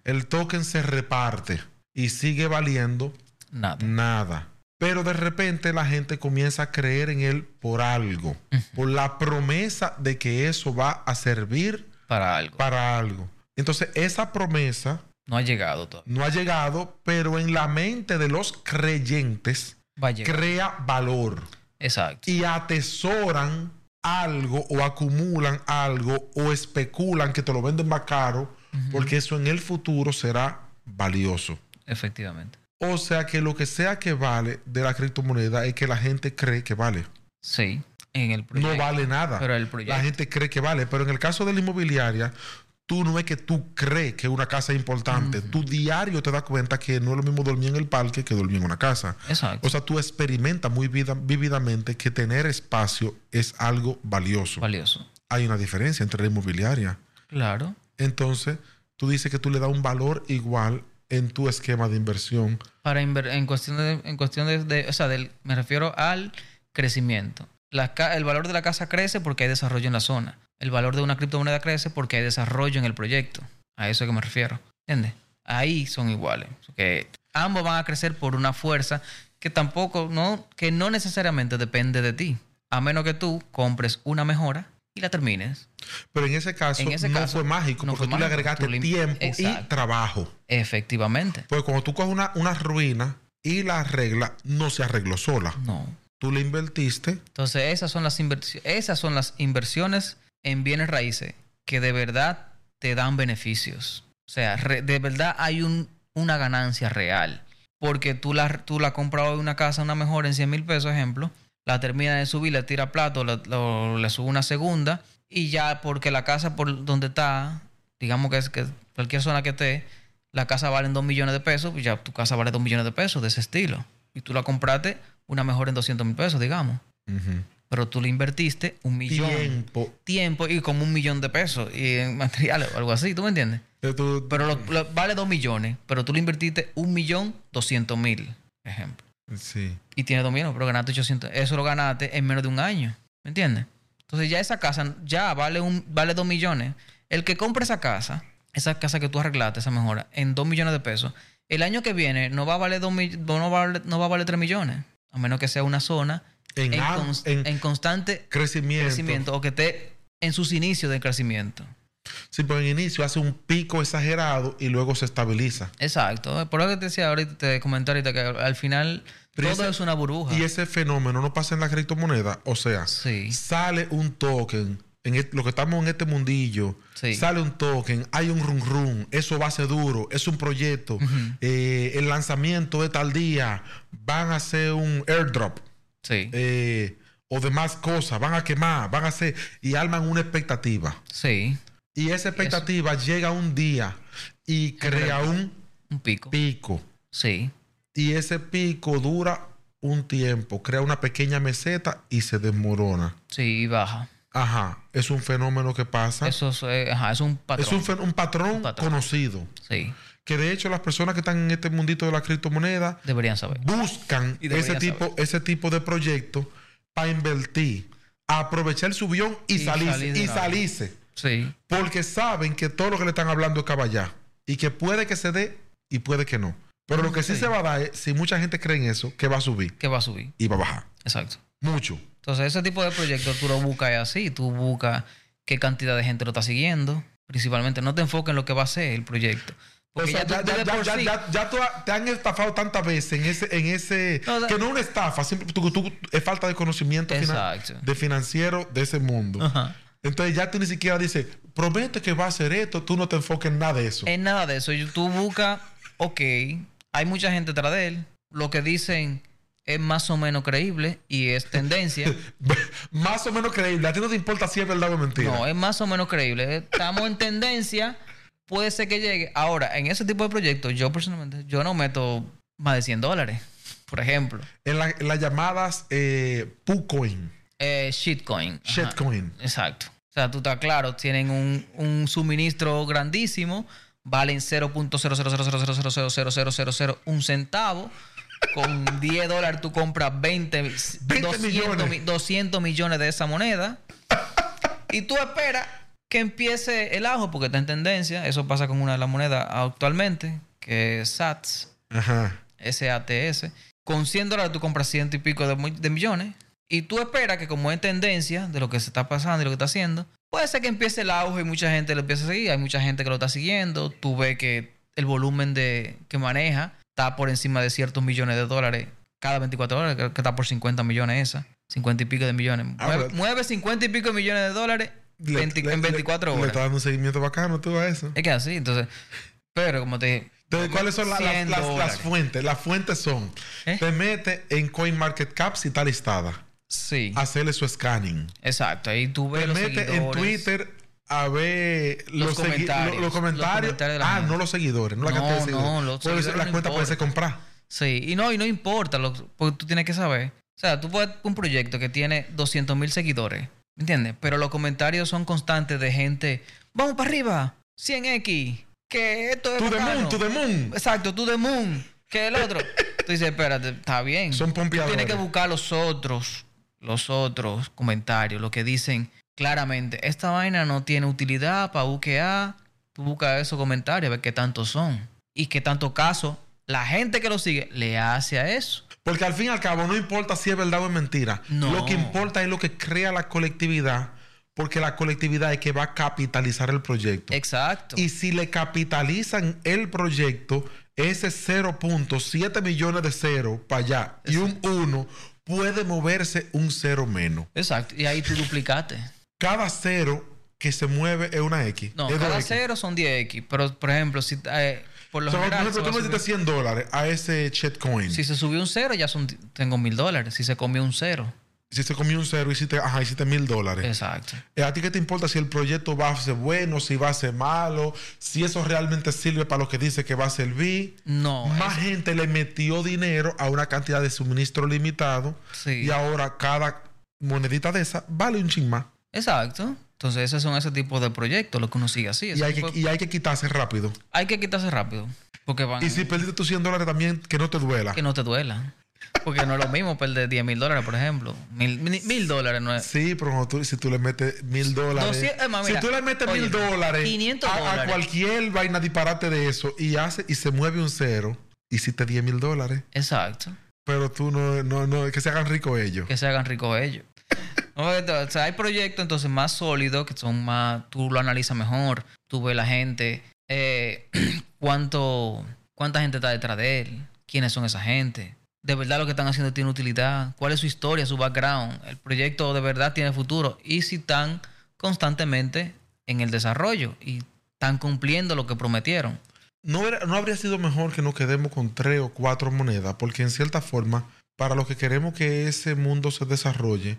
El token se reparte y sigue valiendo Nada. nada. Pero de repente la gente comienza a creer en él por algo, por la promesa de que eso va a servir Para algo. para algo. Entonces, esa promesa No ha llegado todavía. no ha llegado, pero en la mente de los creyentes Va a crea valor Exacto. y atesoran algo o acumulan algo o especulan que te lo venden más caro porque eso en el futuro será valioso. Efectivamente. O sea que lo que sea que vale de la criptomoneda es que la gente cree que vale. Sí. En el proyecto. No vale nada. Pero el proyecto. La gente cree que vale. Pero en el caso de la inmobiliaria, tú no es que tú crees que una casa es importante. Tu diario te das cuenta que no es lo mismo dormir en el parque que dormir en una casa. Exacto. O sea, tú experimentas muy vida- vívidamente que tener espacio es algo valioso. Valioso. Hay una diferencia entre la inmobiliaria. Claro. Entonces, tú dices que tú le das un valor igual en tu esquema de inversión. Para inver- en cuestión de, en cuestión de, de- o sea, del, me refiero al crecimiento. La el valor de la casa crece porque hay desarrollo en la zona. El valor de una criptomoneda crece porque hay desarrollo en el proyecto. A eso es que me refiero. ¿Entiendes? Ahí son iguales. Que ambos van a crecer por una fuerza que tampoco, no, que no necesariamente depende de ti. A menos que tú compres una mejora y la termines. Pero en ese caso, En ese no caso, fue mágico no porque fue tú le agregaste Tú le- tiempo y trabajo. Efectivamente. Porque cuando tú coges una, una ruina y la arregla, no se arregló sola. No. Tú le invertiste. Entonces, esas son las esas son las inversiones en bienes raíces que de verdad te dan beneficios. O sea, de verdad hay un, una ganancia real. Porque tú la, tú la compras hoy una casa, una mejor en 100 mil pesos, ejemplo, la termina de subir, le tira plato, le, le sube una segunda, y ya porque la casa por donde está, digamos que es que cualquier zona que esté, la casa vale 2 millones de pesos, pues ya tu casa vale 2 millones de pesos de ese estilo. Y tú la compraste una mejor en 200 mil pesos, digamos. Pero tú le invertiste un millón. Tiempo. Tiempo y como un millón de pesos y en materiales o algo así, ¿tú me entiendes? Tú- Pero lo- lo- vale dos millones, pero tú le invertiste un millón doscientos mil, ejemplo. Sí. Y tiene dos millones, pero ganaste 800. Eso lo ganaste en menos de un año, ¿me entiendes? Entonces ya esa casa ya vale, un, vale dos millones. El que compre esa casa, esa casa que tú arreglaste, esa mejora, en dos millones de pesos, el año que viene no va a valer, dos no va a valer, no va a valer tres millones, a menos que sea una zona En en, constante Crecimiento. crecimiento o que esté en sus inicios de crecimiento. Sí, pero en inicio hace un pico exagerado y luego se estabiliza. Exacto. Por lo que te decía ahorita, te comenté ahorita que al final Pero todo ese- es una burbuja. Y ese fenómeno no pasa en la criptomoneda. O sea, Sí. sale un token. En et- lo que estamos en este mundillo, Sí. sale un token, hay un run run, eso va a ser duro, es un proyecto, eh, el lanzamiento de tal día, van a hacer un airdrop Sí. eh, o demás cosas, van a quemar, van a hacer y arman una expectativa. sí. Y esa expectativa llega un día y crea un Un pico. pico. Sí. Y ese pico dura un tiempo, crea una pequeña meseta y se desmorona. Sí, y baja. Ajá, es un fenómeno que pasa. Eso es, eh, ajá, es un patrón. es un, fen- un patrón Un patrón. conocido. Sí. Que de hecho las personas que están en este mundito de la criptomoneda Deberían saber. buscan Y deberían ese tipo, ese tipo de proyectos para invertir, aprovechar su bión y, Y salirse. salir y salirse. Sí. Porque saben que todo lo que le están hablando es caballá. Y que puede que se dé y puede que no. Pero lo que sí, Sí. se va a dar es, si mucha gente cree en eso, que va a subir Que va a subir. y va a bajar. Exacto. Mucho. Entonces, ese tipo de proyectos tú lo buscas así. Tú buscas qué cantidad de gente lo está siguiendo. Principalmente, no te enfoques en lo que va a ser el proyecto. O Porque sea, ya, ya, ya, ya, sí- tú te han estafado tantas veces en ese, en ese No, o que no es una estafa, siempre tú, tú- es falta de conocimiento de financiero de ese mundo. Ajá. Entonces ya tú ni siquiera dices, promete que va a hacer esto, tú no te enfoques en nada de eso. En nada de eso. Tú buscas, ok, hay mucha gente tras de él. Lo que dicen es más o menos creíble y es tendencia. Más o menos creíble. A ti no te importa si es verdad o mentira. no, es más o menos creíble. Estamos en tendencia. Puede ser que llegue. Ahora, en ese tipo de proyectos, yo personalmente, yo no meto más de 100 dólares. Por ejemplo, En, la- en las llamadas eh, PuCoin, eh, shitcoin. Ajá. Shitcoin. Exacto. O sea, tú estás claro, tienen un, un suministro grandísimo, valen 0.00000000000 un centavo. Con 10 dólares tú compras 20, 200, millones. mi- 200 millones de esa moneda. Y tú esperas que empiece el ajo porque está en tendencia. Eso pasa con una de las monedas actualmente, que es SATS. Ajá. SATS. Con 100 dólares tú compras ciento y pico de, millones. Y tú esperas que como es tendencia de lo que se está pasando y lo que está haciendo, puede ser que empiece el auge y mucha gente lo empiece a seguir. Hay mucha gente que lo está siguiendo. Tú ves que el volumen de, que maneja está por encima de ciertos millones de dólares cada 24 horas, que está por 50 millones esa. 50 y pico de millones. Ah, mueve, mueve 50 y pico de millones de dólares Le- 20 le- en le- 24 Le horas. está dando un seguimiento bacano tú a eso. Es que así, entonces. Pero como te dije. Entonces, ¿cuáles son la- las- 100 las, las dólares. fuentes? Las fuentes son, ¿Eh? te mete en CoinMarketCap si está listada, Sí, hacerle su scanning. exacto. Ahí tú ves Te los mete en. Twitter a ver Los comentarios. los ah, gente. no los seguidores, no la No, cantidad de no, los Puede ser- seguidores la no cuenta puede ser comprar. Sí, y no, y no importa, porque tú tienes que saber. O sea, tú puedes un proyecto que tiene 200 mil seguidores, ¿me entiendes? Pero los comentarios son constantes de gente, vamos para arriba, 100x, que esto es the bacano". moon, to the moon. Exacto, to the moon, que el otro. tú dices, espérate, está bien. Son Tú pompeadores. Tienes que buscar los otros, los otros comentarios, lo que dicen claramente, esta vaina no tiene utilidad para UQA. Tú buscas esos comentarios, a ver qué tantos son. Y qué tanto caso la gente que lo sigue le hace a eso. Porque al fin y al cabo no importa si es verdad o es mentira. No. Lo que importa es lo que crea la colectividad, porque la colectividad es que va a capitalizar el proyecto. Exacto. Y si le capitalizan el proyecto, ese 0.7 millones de cero para allá y un 1 puede moverse un cero menos. Exacto. Y ahí tú duplicaste. Cada cero que se mueve es una X. No, es cada 2X. cero son 10x. Pero, por ejemplo, si eh, por lo O sea, por general. ejemplo, tú metiste subir- 100 dólares a ese shitcoin. si se subió un cero, ya son tengo mil dólares. Si se comió un cero. Si se comió un cero, hiciste, ajá, hiciste mil dólares. Exacto. Eh, ¿A ti qué te importa si el proyecto va a ser bueno, si va a ser malo, si eso realmente sirve para lo que dice que va a servir? No. Más es- gente le metió dinero a una cantidad de suministro limitado Sí. y ahora cada monedita de esa vale un ching más. Exacto. Entonces, esos son ese tipo de proyectos, lo que uno sigue así. Y hay, que, y hay que quitarse rápido. hay que quitarse rápido. Porque van. Y si perdiste tus 100 dólares también, que no te duela. que no te duela. Porque no es lo mismo perder 10 mil dólares, por ejemplo. Mil, mil- mil dólares no es. Sí, pero tú- si tú le metes mil dólares. 200, es más, mira, si tú le metes mil dólares 500 a, cualquier vaina disparate de eso y hace y se mueve un cero, hiciste 10 mil dólares. Exacto. Pero tú no, no, no, que se hagan ricos ellos. Que se hagan ricos ellos. O sea, hay proyectos entonces más sólidos, que son más, tú lo analizas mejor, tú ves la gente, eh, cuánto, cuánta gente está detrás de él, quiénes son esa gente, de verdad lo que están haciendo tiene utilidad, cuál es su historia, su background, el proyecto de verdad tiene futuro y si están constantemente en el desarrollo y están cumpliendo lo que prometieron. No, no habría sido mejor que nos quedemos con tres o cuatro monedas, porque en cierta forma, para los que queremos que ese mundo se desarrolle,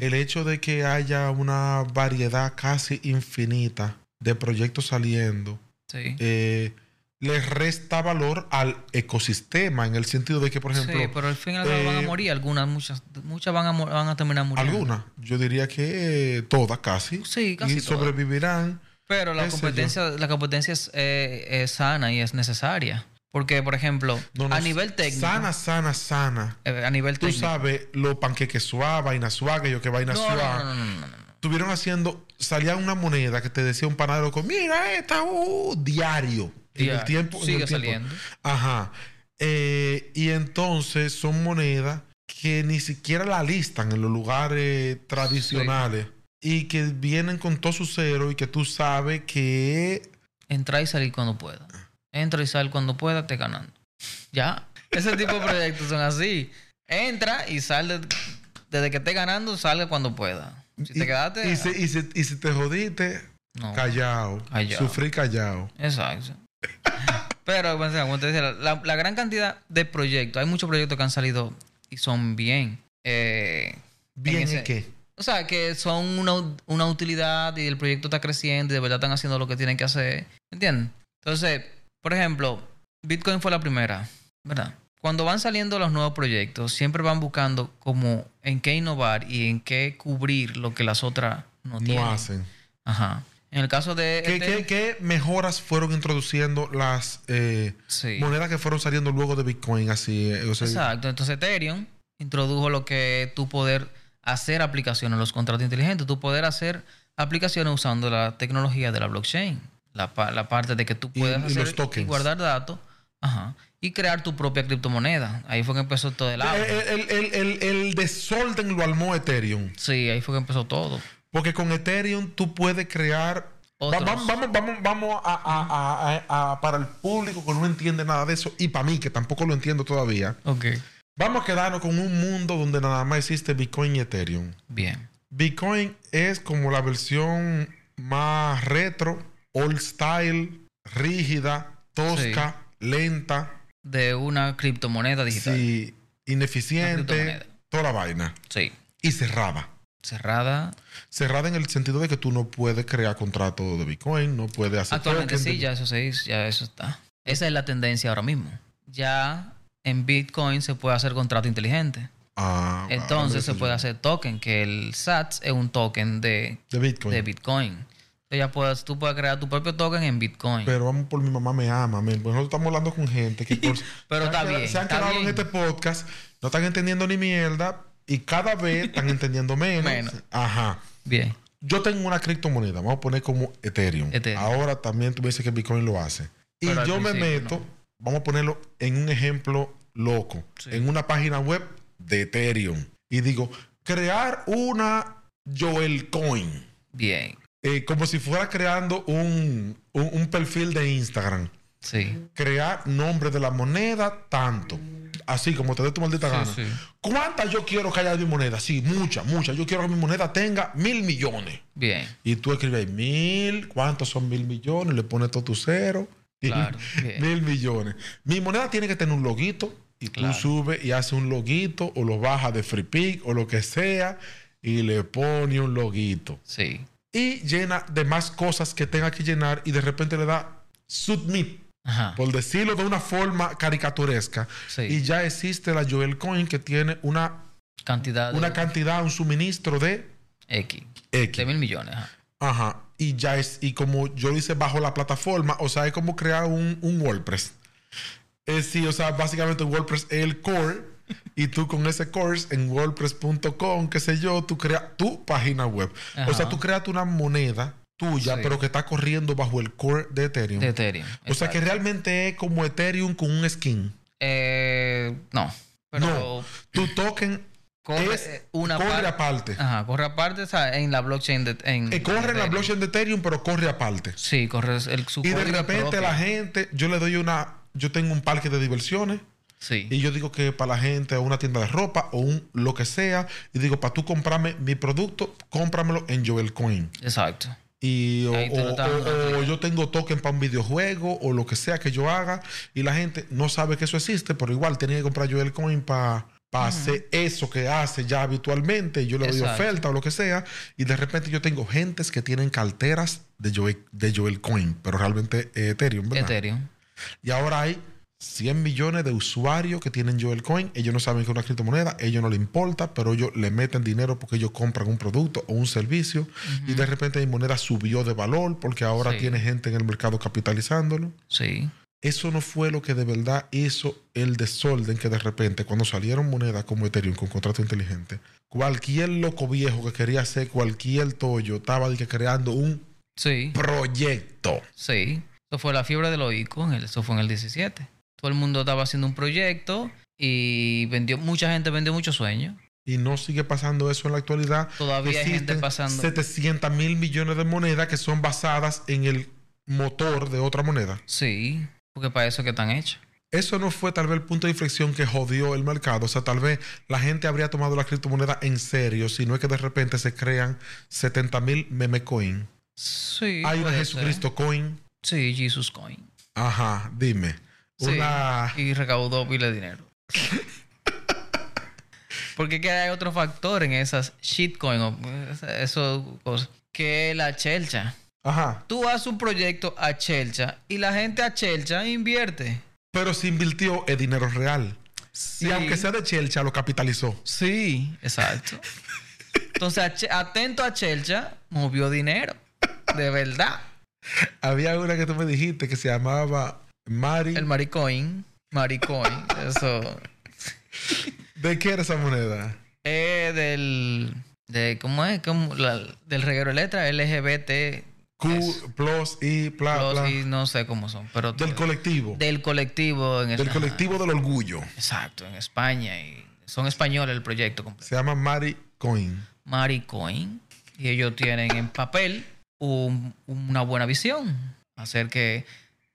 el hecho de que haya una variedad casi infinita de proyectos saliendo, Sí. eh, le resta valor al ecosistema, en el sentido de que, por ejemplo, sí, pero al fin y al cabo van a eh, morir, algunas, muchas, muchas van a, van a terminar muriendo. algunas, yo diría que eh, todas casi, Sí, casi y todas. sobrevivirán. Pero la competencia, la competencia es, eh, es sana y es necesaria. Porque, por ejemplo, No, no, a nivel técnico. Sana, sana, sana. eh, a nivel Tú técnico. sabes, los panqueques suaves, vaina suave, yo que vaina No, suave. no, no, no, no, no, no. Estuvieron haciendo, salía una moneda que te decía un panadero con, mira esta, uh, diario. En el tiempo. en Sigue tiempo. saliendo. Ajá. Eh, y entonces son monedas que ni siquiera la listan en los lugares tradicionales y que vienen con todo su cero y que tú sabes que Entra y salir cuando pueda. Entra y sal cuando pueda, te ganando. Ya. Ese tipo de proyectos son así. Entra y sal de- desde que esté ganando, sale cuando pueda. Si te y, quedaste. y, si, y si- y si te jodiste, no. callado. Sufrí callado. Exacto. Pero, pues, como te decía, la, la gran cantidad de proyectos, hay muchos proyectos que han salido y son bien. eh, Bien, en ¿y qué? O sea, que son una, una utilidad y el proyecto está creciendo y de verdad están haciendo lo que tienen que hacer. ¿Entienden? Entonces, por ejemplo, Bitcoin fue la primera, ¿verdad? Cuando van saliendo los nuevos proyectos, siempre van buscando como en qué innovar y en qué cubrir lo que las otras no, tienen. No hacen. Ajá. En el caso de... ¿Qué, qué mejoras fueron introduciendo las eh, Sí. monedas que fueron saliendo luego de Bitcoin? Así, eh, o sea, Exacto. Entonces Ethereum introdujo lo que tu poder hacer aplicaciones, los contratos inteligentes, tu poder hacer aplicaciones usando la tecnología de la blockchain, la, la parte de que tú y hacer y guardar datos, ajá, y crear tu propia criptomoneda. Ahí fue que empezó todo el auge. el, el- el- el- desorden lo armó Ethereum. Sí, ahí fue que empezó todo. Porque con Ethereum tú puedes crear. Va- Otros. Vamos, vamos, vamos, a- a- a- a- para el público que no entiende nada de eso y para mí que tampoco lo entiendo todavía. Ok. Vamos a quedarnos con un mundo donde nada más existe Bitcoin y Ethereum. Bien. Bitcoin es como la versión más retro, old style, rígida, tosca, lenta, De una criptomoneda digital. sí, ineficiente, toda la vaina. Sí. Y cerrada. Cerrada. Cerrada en el sentido de que tú no puedes crear contratos de Bitcoin, no puedes hacer Actualmente sí, de- ya eso se hizo, ya eso está. Esa es la tendencia ahora mismo. Ya en Bitcoin se puede hacer contrato inteligente. Ah, Entonces se puede hacer token, que el SATS es un token de, de Bitcoin. de Bitcoin. Ya puedes, tú puedes crear tu propio token en Bitcoin. Pero vamos por mi mamá me ama, men. Pues nosotros estamos hablando con gente que por- Pero se está han quedado- bien, se han está quedado en este podcast, no están entendiendo ni mierda y cada vez están entendiendo menos. Menos. Ajá. Bien. Yo tengo una criptomoneda, vamos a poner como Ethereum. Ethereum. Ahora también tú me dices que Bitcoin lo hace. Y Pero yo me meto, no. vamos a ponerlo en un ejemplo loco, Sí. en una página web de Ethereum. Y digo, crear una Joel Coin. Bien. Eh, como si fuera creando un, un- un perfil de Instagram. Sí. Crear nombre de la moneda, tanto. Así como te dé tu maldita Sí, gana. sí. ¿Cuántas yo quiero que haya de mi moneda? Sí, muchas, muchas. Yo quiero que mi moneda tenga mil millones. Bien. Y tú escribes mil, ¿cuántos son mil millones? Le pones todo tu cero. Claro, mil millones. Mi moneda tiene que tener un loguito. Y tú Claro. subes y haces un loguito o lo bajas de FreePic o lo que sea y le pones un loguito. Sí. Y llena de más cosas que tenga que llenar y de repente le da submit, Ajá. por decirlo de una forma caricaturesca. Sí. Y ya existe la Joel Coin que tiene una, Cantidad de una cantidad, un suministro de X. X. De mil millones. Ajá. Ajá. Y ya es, y como yo lo hice bajo la plataforma, o sea, es como crear un, un WordPress. Es sí, o sea, básicamente WordPress es el core. Y tú con ese course en WordPress.com, qué sé yo, tú creas tu página web. O sea, tú creas una moneda tuya, Sí. pero que está corriendo bajo el core de Ethereum. De Ethereum. o sea, que realmente es como Ethereum con un skin. Eh, no. Pero No. Tu token corre es, eh, una corre par- aparte. Ajá, corre aparte, o sea, en la blockchain de en, Eh, corre en la blockchain de Ethereum, pero corre aparte. Sí, corre el su Y de repente propio. la gente, yo le doy una, yo tengo un parque de diversiones Sí. y yo digo que para la gente una tienda de ropa o un lo que sea y digo para tú comprarme mi producto, cómpramelo en Joel Coin. Exacto. Y o, o- yo tengo token para un videojuego o lo que sea que yo haga y la gente no sabe que eso existe, pero igual tiene que comprar Joel Coin para hacer eso que hace ya habitualmente yo le doy Exacto. oferta o lo que sea y de repente yo tengo gentes que tienen carteras de Joel, de Joel Coin, pero realmente Ethereum, ¿verdad? Ethereum. Y ahora hay 100 millones de usuarios que tienen Joel Coin. Ellos no saben que es una criptomoneda, ellos no les importa, pero ellos le meten dinero porque ellos compran un producto o un servicio. Y de repente mi moneda subió de valor porque ahora Sí. tiene gente en el mercado capitalizándolo. Sí. Eso no fue lo que de verdad hizo el desorden que de repente, cuando salieron monedas como Ethereum con contrato inteligente, cualquier loco viejo que quería hacer cualquier tollo estaba creando un Sí. proyecto. Sí. Eso fue la fiebre de los ICO, eso fue en el 17. Todo el mundo estaba haciendo un proyecto y vendió, mucha gente vendió muchos sueños. Y no sigue pasando eso en la actualidad. Todavía hay gente pasando. 700 mil millones de monedas que son basadas en el motor de otra moneda. Sí, porque para eso es que están hechos. Eso no fue tal vez el punto de inflexión que jodió el mercado. O sea, tal vez la gente habría tomado la criptomoneda en serio, si no es que de repente se crean 70 mil meme coin. Sí. Hay una Jesucristo coin. ser. Sí, Jesus Coin. Ajá, dime. Sí. Y recaudó pila de dinero. Porque que hay otro factor en esas shitcoin o cosas, que es la chelcha. Ajá. Tú haces un proyecto a chelcha y la gente a chelcha invierte. Pero se invirtió en dinero real. Sí. Y aunque sea de Chelcha, lo capitalizó. Sí, exacto. Entonces, atento a chelcha, movió dinero. De verdad. Había una que tú me dijiste que se llamaba Mari. El maricoin. Maricoin. Eso. ¿De qué era esa moneda? Es del. De, ¿Cómo es? ¿Cómo? La- del reguero de letras LGBT. Q, plus, I, bla, Plus bla. y no sé cómo son. Pero Del colectivo. Del colectivo en del colectivo del orgullo. Exacto, en España. Y son españoles el proyecto completo. Se llama Mari Coin. Maricoin. Y ellos tienen en papel un- una buena visión. Hacer que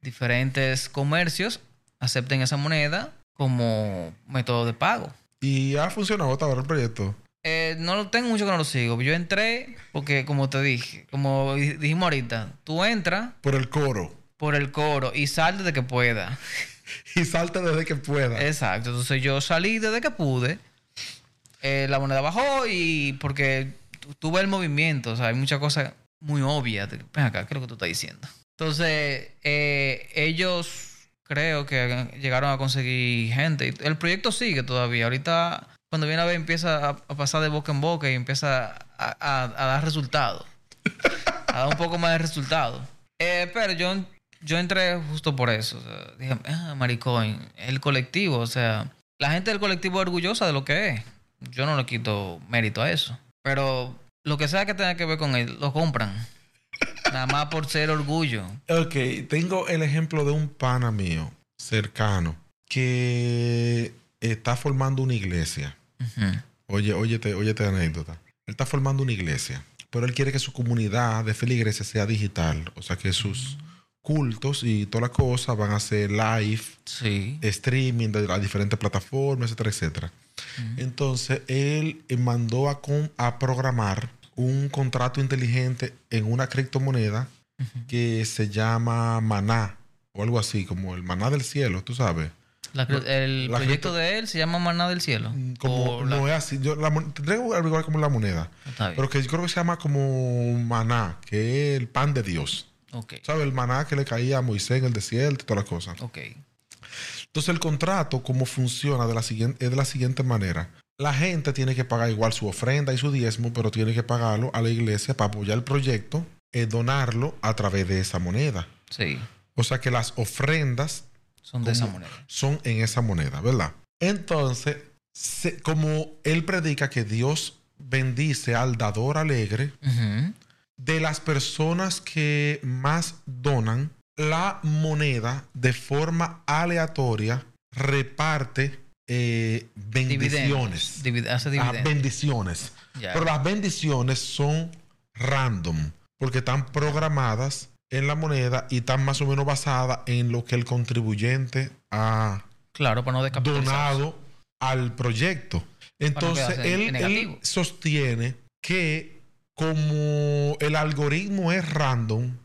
diferentes comercios acepten esa moneda como método de pago. Y ha funcionado hasta ahora el proyecto. Eh, no lo tengo mucho que no lo sigo. Yo entré porque, como te dije, como di- dijimos ahorita, tú entras Por el coro. por el coro y sal desde que pueda. Y salte desde que pueda. Exacto. Entonces yo salí desde que pude. Eh, la moneda bajó y porque tu- tuve el movimiento. O sea, hay muchas cosas muy obvias. Ven acá, ¿qué es lo que tú estás diciendo? Entonces, eh, ellos creo que llegaron a conseguir gente. El proyecto sigue todavía. Ahorita, cuando viene a ver, empieza a, pasar de boca en boca y empieza a, dar resultados. a dar un poco más de resultados. Eh, pero yo, yo entré justo por eso. O dije, ah, maricón, el colectivo, o sea, la gente del colectivo es orgullosa de lo que es. Yo no le quito mérito a eso. Pero lo que sea que tenga que ver con él, lo compran. Nada más por ser orgullo. Ok, tengo el ejemplo de un pana mío cercano que está formando una iglesia. Ujú. Oye, óyete, óyete anécdota. Él está formando una iglesia, pero él quiere que su comunidad de feligreses sea digital. O sea, que sus cultos y toda la cosa van a ser live, Sí. streaming de las diferentes plataformas, etcétera, etcétera. Entonces, él mandó a, con- a programar un contrato inteligente en una criptomoneda que se llama Maná o algo así, como el Maná del cielo, tú sabes. La- el la proyecto cripto- de él se llama Maná del Cielo. Como O la- no es así, yo la, tendría que averiguar como la moneda, pero que yo creo que se llama como Maná, que es el pan de Dios. ¿Sabes? El maná que le caía a Moisés en el desierto y todas las cosas. Ok. Entonces el contrato, cómo funciona de la siguiente, es de la siguiente manera. La gente tiene que pagar igual su ofrenda y su diezmo, pero tiene que pagarlo a la iglesia para apoyar el proyecto y donarlo a través de esa moneda. Sí. O sea que las ofrendas Son de esa moneda. son en esa moneda, ¿verdad? Entonces, se- como él predica que Dios bendice al dador alegre, de las personas que más donan, la moneda de forma aleatoria reparte eh, bendiciones. Divid- hace Ah, bendiciones. Pero las bendiciones son random, porque están programadas en la moneda y están más o menos basadas en lo que el contribuyente ha Claro, para no descapitalizarse. donado al proyecto. Entonces, él, sostiene que como el algoritmo es random,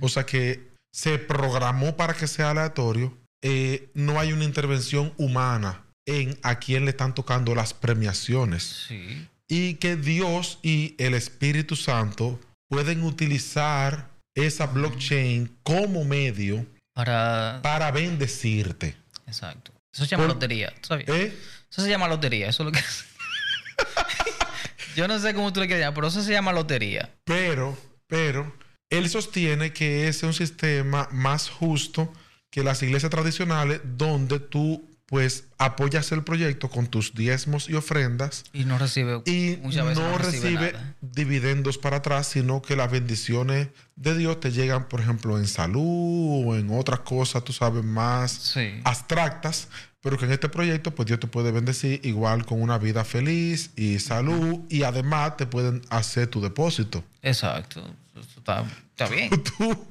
o sea que se programó para que sea aleatorio, eh, no hay una intervención humana en a quién le están tocando las premiaciones. Sí. Y que Dios y el Espíritu Santo pueden utilizar esa blockchain como medio Para. para bendecirte. Exacto. Eso se llama Por- lotería. ¿Eh? Eso se llama lotería. Eso es lo que. Yo no sé cómo tú le quieres llamar, pero eso se llama lotería. Pero, pero, él sostiene que es un sistema más justo que las iglesias tradicionales donde tú pues apoyas el proyecto con tus diezmos y ofrendas Y no recibe. y veces no recibe dividendos para atrás, sino que las bendiciones de Dios te llegan, por ejemplo, en salud o en otras cosas, tú sabes, más Sí. abstractas, pero que en este proyecto, pues Dios te puede bendecir igual con una vida feliz y salud y además te pueden hacer tu depósito. Exacto. Está, está bien. ¿Tú,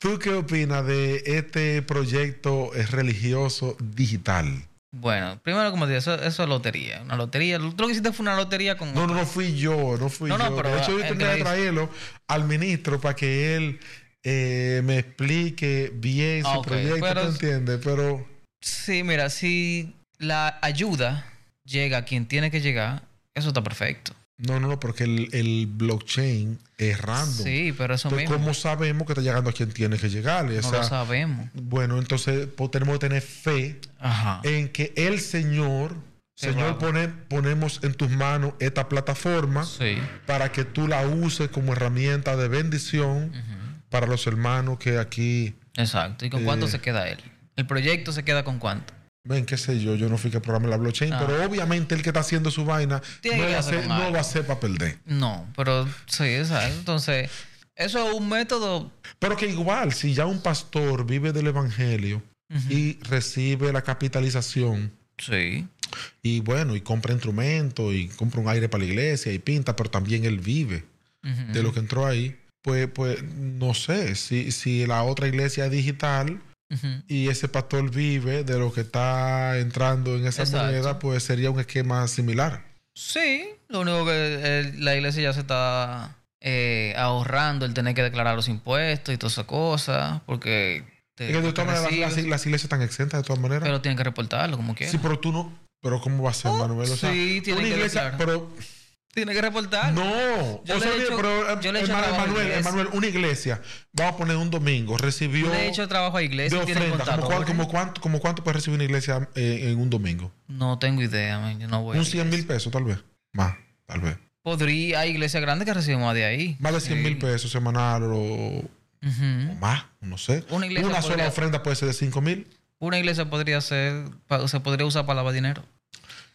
¿Tú qué opinas de este proyecto eh, religioso digital? Bueno, primero, como te digo, eso, eso es lotería. Una lotería. Tú lo que hiciste fue una lotería con. No, no, no fui yo, no fui No, no, yo. pero, de hecho, yo eh, tendría que que- traerlo al ministro para que él eh, me explique bien su Ah, proyecto, pero- ¿tú entiendes? Pero Sí, mira, si la ayuda llega a quien tiene que llegar, eso está perfecto. No, no, no, porque el, el blockchain es random. Sí, pero eso Entonces, mismo. ¿cómo sabemos que está llegando a quien tiene que llegarle? O No lo sabemos. bueno, entonces pues, tenemos que tener fe Ajá. en que el Señor, Se Señor, pone, ponemos en tus manos esta plataforma Sí. para que tú la uses como herramienta de bendición para los hermanos que aquí, Exacto. ¿Y con cuánto Eh. se queda él? El proyecto se queda con cuánto. Ven, qué sé yo, yo no fui que programé la blockchain, Ah. pero obviamente el que está haciendo su vaina Tiene no va, a hacer ser, no va a ser para perder. No, pero sí, exacto. Entonces, eso es un método. Pero que igual, si ya un pastor vive del evangelio y recibe la capitalización Sí. Y bueno, y compra instrumentos y compra un aire para la iglesia y pinta, pero también él vive de lo que entró ahí. Pues, pues no sé, si, si la otra iglesia es digital Y ese pastor vive de lo que está entrando en esa Exacto. moneda, pues sería un esquema similar. Sí, lo único que eh, la iglesia ya se está eh, ahorrando el tener que declarar los impuestos y todas esas cosas, porque... te- Es que de todas maneras las, las iglesias están exentas de todas maneras. pero tienen que reportarlo como quieran. sí, pero tú no. Pero ¿cómo va a ser, Oh, Manuel? O sea, sí, tiene una que iglesia, declarar. pero Tienen que reportarlo. no. Yo o sea, he hecho- pero eh, yo le he hecho iglesia. Emanuel, una iglesia, vamos a poner un domingo, recibió Yo le he hecho trabajo a de iglesia, tienen ofrenda. ¿Como, contadores. cuánto, como, cuánto, como cuánto puede recibir una iglesia eh, en un domingo? No tengo idea, man, yo no voy a Un la 100 mil pesos, tal vez. Más, tal vez. Podría, hay iglesias grandes que reciben más de ahí. Más de 100 mil Sí. pesos semanal o, más, no sé. Una sola podría- ofrenda puede ser de 5 mil. Una iglesia podría ser, se podría usar para lavar dinero.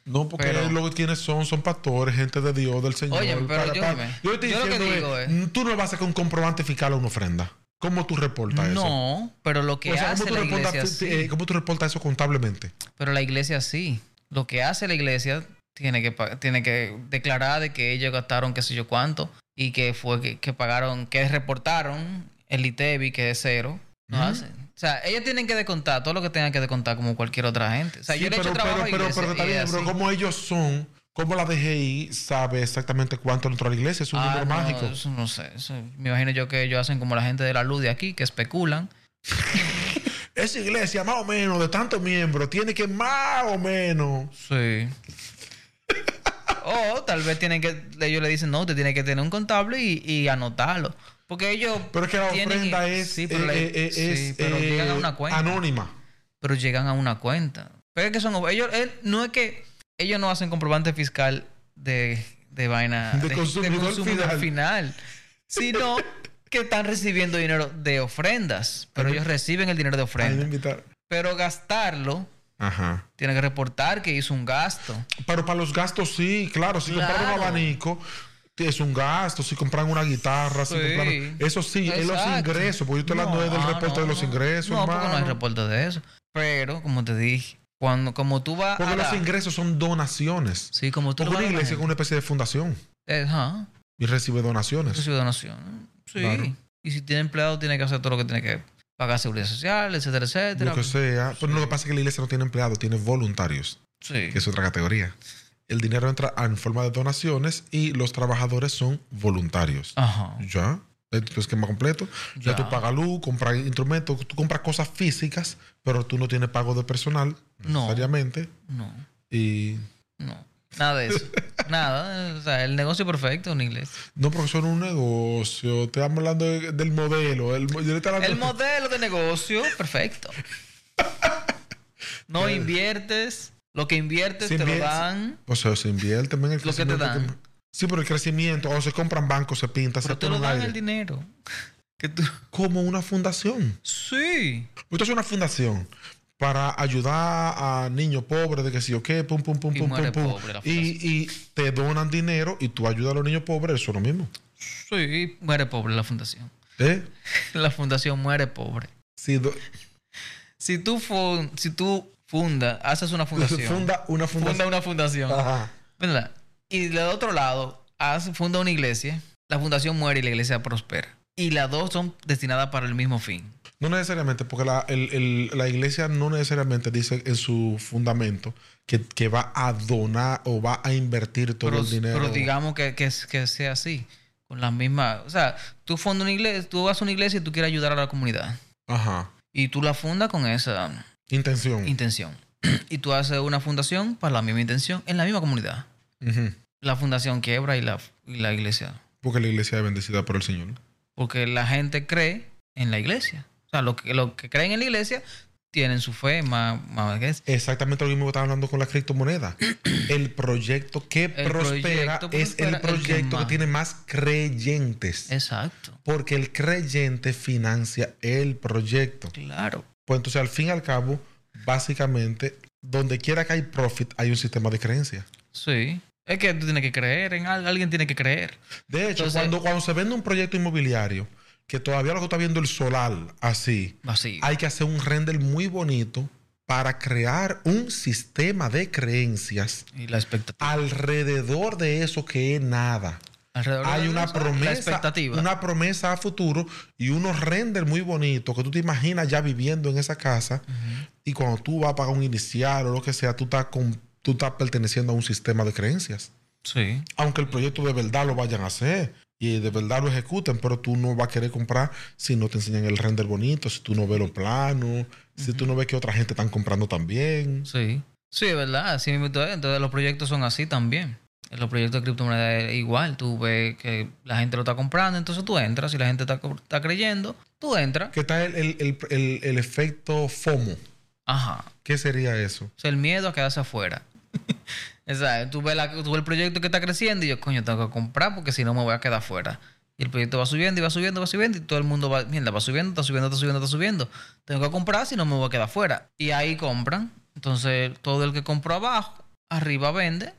No, porque Pero- lo que tienes son, son pastores, gente de Dios, del Señor. Oye, pero yo yo estoy yo lo que diciendo digo es, tú no vas a un comprobante fiscal a una ofrenda. ¿Cómo tú reportas eso? No, pero lo que O sea, hace ¿cómo tú, la reportas, iglesia sí. eh, ¿cómo tú reportas eso contablemente? Pero la iglesia sí. Lo que hace la iglesia tiene que, tiene que declarar de que ellos gastaron qué sé yo cuánto y que fue que, que pagaron, que reportaron el ITEBI que es cero. No hacen. O sea, ellos tienen que descontar todo lo que tengan que descontar como cualquier otra gente. O sea, Sí, yo le he pero, hecho trabajo pero, a pero, iglesia pero pero como ellos son, como la DGI sabe exactamente cuánto entró a la iglesia, es un Ah, número no, mágico. Eso no sé. eso- me imagino yo que ellos hacen como la gente de la luz de aquí, que especulan. Esa iglesia, más o menos, de tantos miembros, tiene que más o menos. Sí. o tal vez tienen que, ellos le dicen, no, usted tiene que tener un contable y, y anotarlo. Porque ellos. Pero es que la tienen- ofrenda es, Sí, pero, la- eh, sí, es, pero llegan a una cuenta. anónima. Pero llegan a una cuenta. Pero es que son. Ellos, él- no es que ellos no hacen comprobante fiscal de, de vaina. De consumidor final. final, sino que están recibiendo dinero de ofrendas. Pero ellos reciben el dinero de Ahí me ofrenda. invitar- Pero gastarlo, Ajá. tiene que reportar que hizo un gasto. Pero para los gastos sí, claro. Si Claro. un abanico, es un gasto. Si compran una guitarra, si Sí. compraron- Eso sí, es los ingresos. Porque yo estoy hablando No, del reporte no, de los ingresos, No, porque no hay hermano. reporte de eso. Pero, como te dije, cuando, como tú vas Porque a los dar- ingresos son donaciones. Sí, como tú Porque una iglesia es una especie de fundación ajá, y recibe donaciones. recibe donación. Sí. Claro. Y si tiene empleado, tiene que hacer todo lo que tiene que pagar seguridad social, etcétera, etcétera. Lo que sea. Pero lo que pasa es que la iglesia no tiene empleados, tiene voluntarios, Sí. que es otra categoría. El dinero entra en forma de donaciones y los trabajadores son voluntarios. Ajá. Ya. Es tu esquema completo. Ya, Ya. tú pagas luz, compras instrumentos, tú compras cosas físicas, pero tú no tienes pago de personal No. necesariamente. No, Y no. Nada de eso. Nada. O sea, el negocio perfecto una iglesia. no, porque es un negocio. Te estamos hablando de- del modelo. El, yo hablando- El modelo de negocio, perfecto. No inviertes. Lo que inviertes Se te lo dan. O sea, se invierte en el Lo que te crecimiento. dan. Sí, pero el crecimiento, o se compran bancos, se pinta, Pero se te lo dan aire. el dinero. Que tú... Como una fundación. Sí. Usted es una fundación para ayudar a niños pobres de que sí o qué, pum, pum, pum, Y pum, pum, pum. Y, y te donan dinero y tú ayudas a los niños pobres, eso es lo mismo. Sí. Muere pobre la fundación. ¿Eh? La fundación muere pobre. Si do- Si tú, si tú funda, haces una fundación. funda una funda fundación. una fundación. Ajá. ¿Verdad? Y del otro lado, hace, funda una iglesia. La fundación muere y la iglesia prospera. Y las dos son destinadas para el mismo fin. No necesariamente, porque la, el- el- la iglesia no necesariamente dice en su fundamento que, que va a donar o va a invertir todo pero, el dinero. pero digamos que, que, que sea así. Con las mismas. O sea, tú fundas una iglesia, tú vas a una iglesia y tú quieres ayudar a la comunidad. Ajá. Y tú la fundas con esa Intención. intención. y tú haces una fundación para la misma intención en la misma comunidad. La fundación quiebra y la, y la iglesia. Porque la iglesia es bendecida por el Señor. Porque la gente cree en la iglesia. O sea, los que, los que creen en la iglesia tienen su fe más, más que es. Exactamente lo mismo que estaba hablando con la criptomoneda. el proyecto que El prospera proyecto es prospera, el el que proyecto que, tiene más creyentes. Exacto. Porque el creyente financia el proyecto. Claro. Pues entonces, al fin y al cabo, básicamente, donde quiera que hay profit, hay un sistema de creencia. Sí. Es que tú tienes que creer en algo. Alguien tiene que creer. De hecho, Entonces- cuando, cuando se vende un proyecto inmobiliario, que todavía lo que está viendo el solar así, Vacío. hay que hacer un render muy bonito para crear un sistema de creencias Y la expectativa. alrededor de eso que es nada. Alrededor Hay una eso, promesa, expectativa. una promesa a futuro y unos render muy bonitos que tú te imaginas ya viviendo en esa casa y cuando tú vas a pagar un inicial o lo que sea, tú estás, con, tú estás perteneciendo a un sistema de creencias. Sí. Aunque el proyecto de verdad lo vayan a hacer y de verdad lo ejecuten, pero tú no vas a querer comprar si no te enseñan el render bonito, si tú no ves los planos, si tú no ves que otra gente están comprando también. Sí. Sí, es verdad. Así mismo es. Entonces los proyectos son así también. En los proyectos de criptomonedas es igual. Tú ves que la gente lo está comprando, entonces tú entras. Si la gente está, creyendo, tú entras. Que está el, el- el- el- el efecto FOMO. Ajá. ¿Qué sería eso? O sea, el miedo a quedarse afuera. Exacto. Tú ves, la- tú ves el proyecto que está creciendo y yo, coño, tengo que comprar porque si no me voy a quedar afuera. Y el proyecto va subiendo y va subiendo, va subiendo y todo el mundo va, mierda, va subiendo, está subiendo, está subiendo, está subiendo. Tengo que comprar si no me voy a quedar afuera. Y ahí compran. Entonces, todo el que compró abajo, arriba vende.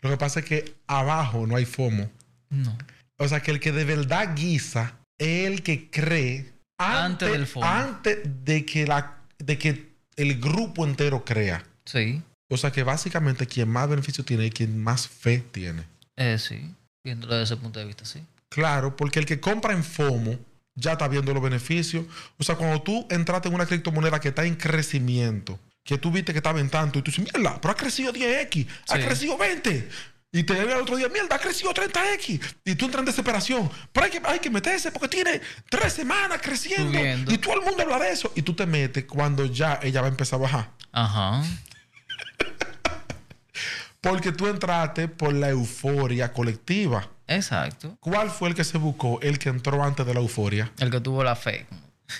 Lo que pasa es que abajo no hay FOMO. No. O sea, que el que de verdad guisa es el que cree Antes del FOMO. antes de que, la, de que el grupo entero crea. Sí. O sea, que básicamente quien más beneficio tiene es quien más fe tiene. Eh, sí. Viéndolo desde ese punto de vista, sí. Claro, porque el que compra en FOMO ya está viendo los beneficios. O sea, cuando tú entraste en una criptomoneda que está en crecimiento, que tú viste que estaba en tanto, y tú dices, mierda, pero ha crecido 10x, ha Sí. crecido 20. Y te llega el otro día, mierda, ha crecido 30x. Y tú entras en desesperación. Pero hay que, hay que meterse porque tiene tres semanas creciendo. Subiendo. Y todo el mundo habla de eso. Y tú te metes cuando ya ella va a empezar a bajar. Ajá. Porque tú entraste por la euforia colectiva. Exacto. ¿Cuál fue el que se buscó? El que entró antes de la euforia. El que tuvo la fe.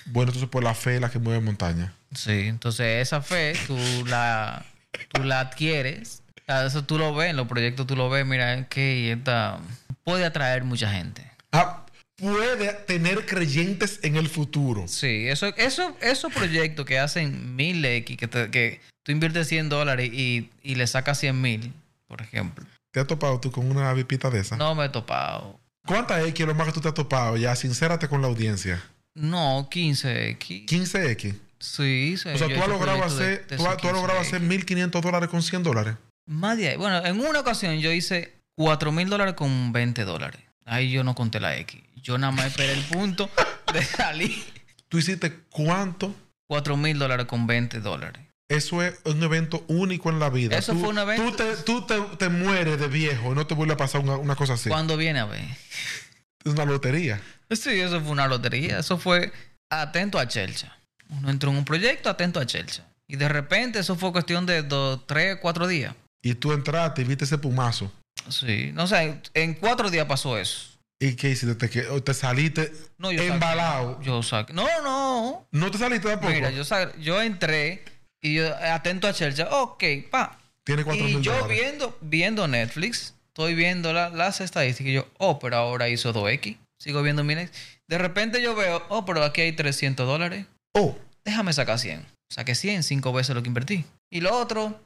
Bueno, entonces por la fe es la que mueve montaña. Sí, entonces esa fe tú la, tú la adquieres. Eso tú lo ves, en los proyectos tú lo ves, mira, que esta puede atraer mucha gente. Ah, puede tener creyentes en el futuro. Sí, eso, eso, esos proyectos que hacen mil X, que, te- que tú inviertes 100 dólares y, y le sacas 100 mil, por ejemplo. ¿Te has topado tú con una vipita de esa? No me he topado. ¿Cuántas X es lo más que tú te has topado? Ya, sincérate con la audiencia. No, 15X. 15X. Sí, sí. O sea, tú has logrado proyectos de- hacer, de tú tú has logrado 15X. hacer 1.500 dólares con 100 dólares. Más de ahí. Bueno, en una ocasión yo hice 4 mil dólares con 20 dólares. Ahí yo no conté la X. Yo nada más esperé el punto de salir. ¿Tú hiciste cuánto? 4 mil dólares con 20 dólares. Eso es un evento único en la vida. Eso Tú- fue un evento- Tú, te, tú te, te mueres de viejo y no te vuelve a pasar una, una cosa así. Cuando viene a ver. Es una lotería. Sí, eso fue una lotería. Eso fue atento a Chelcha. Uno entró en un proyecto atento a Chelcha. Y de repente eso fue cuestión de dos, tres, cuatro días. Y tú entraste y viste ese pumazo. Sí, no sé, en cuatro días pasó eso. ¿Y qué hiciste? ¿Te, te saliste No, yo saqué- embalado? Yo saqué. No, no. ¿No te saliste tampoco? Mira, yo, sa- yo entré y yo atento a Chelcha. Ok, pa. Tiene 4 Y yo dólares. viendo, viendo Netflix, estoy viendo la- las estadísticas y yo, oh, pero ahora hizo 2X. Sigo viendo mi. De repente yo veo, oh, pero aquí hay 300 dólares. Oh, Déjame sacar 100. Saqué 100, cinco veces lo que invertí. Y lo otro,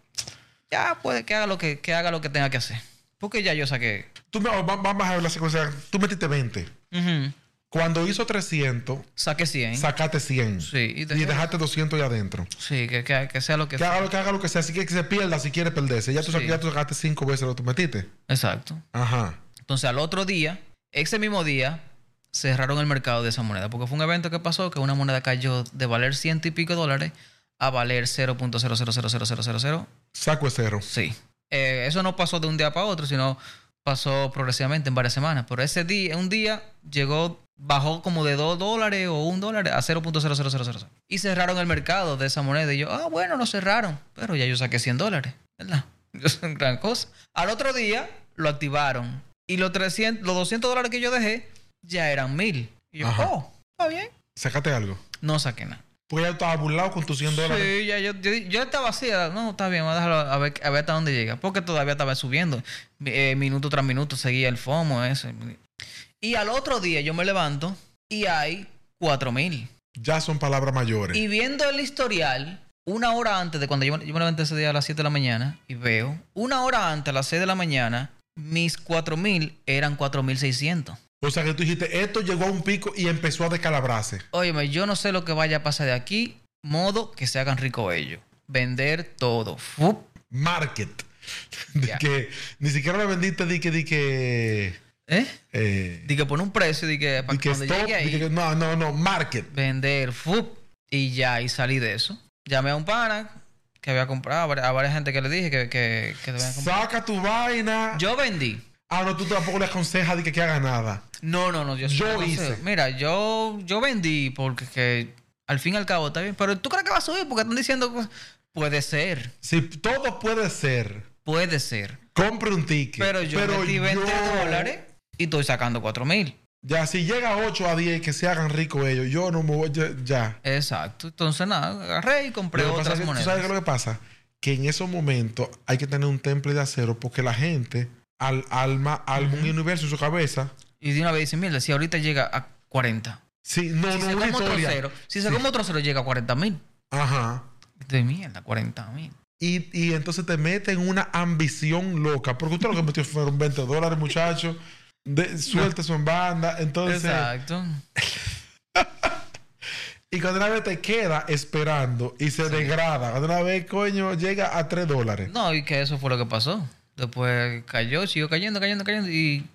ya puede que haga lo que, que haga lo que tenga que hacer. Porque ya yo saqué. tú me, va- vamos a ver la secuencia. Tú metiste 20. Ujú. Cuando hizo 300, Saqué 100. sacaste 100. Sí, y Y, dejaste 200 ahí adentro. Sí, que, que- que sea lo que Que haga lo que haga lo que sea. Así que, que se pierda si quiere perderse. Ya tú, Sí. ya tú sacaste 5 veces lo que tú metiste. Exacto. Ajá. Entonces al otro día, ese mismo día, cerraron el mercado de esa moneda. Porque fue un evento que pasó que una moneda cayó de valer ciento y pico dólares a valer 0.000000. Saco cero. Sí. Eh, eso no pasó de un día para otro, sino pasó progresivamente en varias semanas. Pero ese día, un día, llegó, bajó como de 2 dólares o 1 dólar a 0.00000. Y cerraron el mercado de esa moneda. Y yo, ah, bueno, lo cerraron. Pero ya yo saqué 100 dólares, ¿verdad? Yo soy gran cosa. Al otro día lo activaron. Y los, 300, los 200 dólares que yo dejé ya eran 1000. Y yo, Ajá. oh, está bien. Sacaste algo. No saqué nada. Porque ya estaba burlado con tus 100 dólares. Sí, ya yo, yo, yo estaba así, no, está bien, vamos a dejarlo a ver, a ver hasta dónde llega. Porque todavía estaba subiendo. Eh, minuto tras minuto seguía el FOMO, eso. Y al otro día yo me levanto y hay 4000. Ya son palabras mayores. Y viendo el historial, una hora antes de cuando yo, yo me levanté ese día a las 7 de la mañana y veo, una hora antes, a las 6 de la mañana, mis 4000 eran 4600. O sea que tú dijiste, esto llegó a un pico y empezó a descalabrarse. Óyeme, yo no sé lo que vaya a pasar de aquí, modo que se hagan ricos ellos. vender todo. Fup. Market. De que ni siquiera lo vendiste de que, de que, ¿Eh? eh, Di que pone un precio, di que para que cuando stop, llegue ahí, que- no, no, no, market. vender, fup, y ya, y salí de eso. Llamé a un pana que había comprado, a vari- a varias gente que le dije que, que, que debían comprar. Saca tu vaina. Yo vendí. Ah, no, tú tampoco le aconsejas de que, que haga nada. No, no, no, yo, Yo hice. Mira, yo, yo vendí porque que, al fin y al cabo está bien. Pero tú crees que va a subir porque están diciendo cosas. Puede ser, Si todo puede ser, puede ser. compre un ticket. Pero yo metí 20 yo- dólares y estoy sacando 4 mil. Ya, si llega a 8 a 10 que se hagan ricos ellos, yo no me voy. Ya. ya. Exacto. Entonces nada, agarré y compré Lo otras que, ¿tú monedas. sabes qué es lo que pasa? Que en esos momentos hay que tener un temple de acero porque la gente al alma, alma un universo en su cabeza. Y de una vez dicen, mira, si ahorita llega a 40. Sí, no, si no, se una come otro historia. cero, si se come otro cero llega a 40 mil. Ajá. De mierda, 40 mil. Y, y entonces te mete en una ambición loca. Porque usted lo que metió fueron 20 dólares, muchacho. De, suelte eso en banda. Entonces, Exacto. y cuando una vez te queda esperando y se degrada, cuando una vez, coño, llega a 3 dólares. No, y que eso fue lo que pasó. Después cayó, siguió cayendo, cayendo, cayendo. Y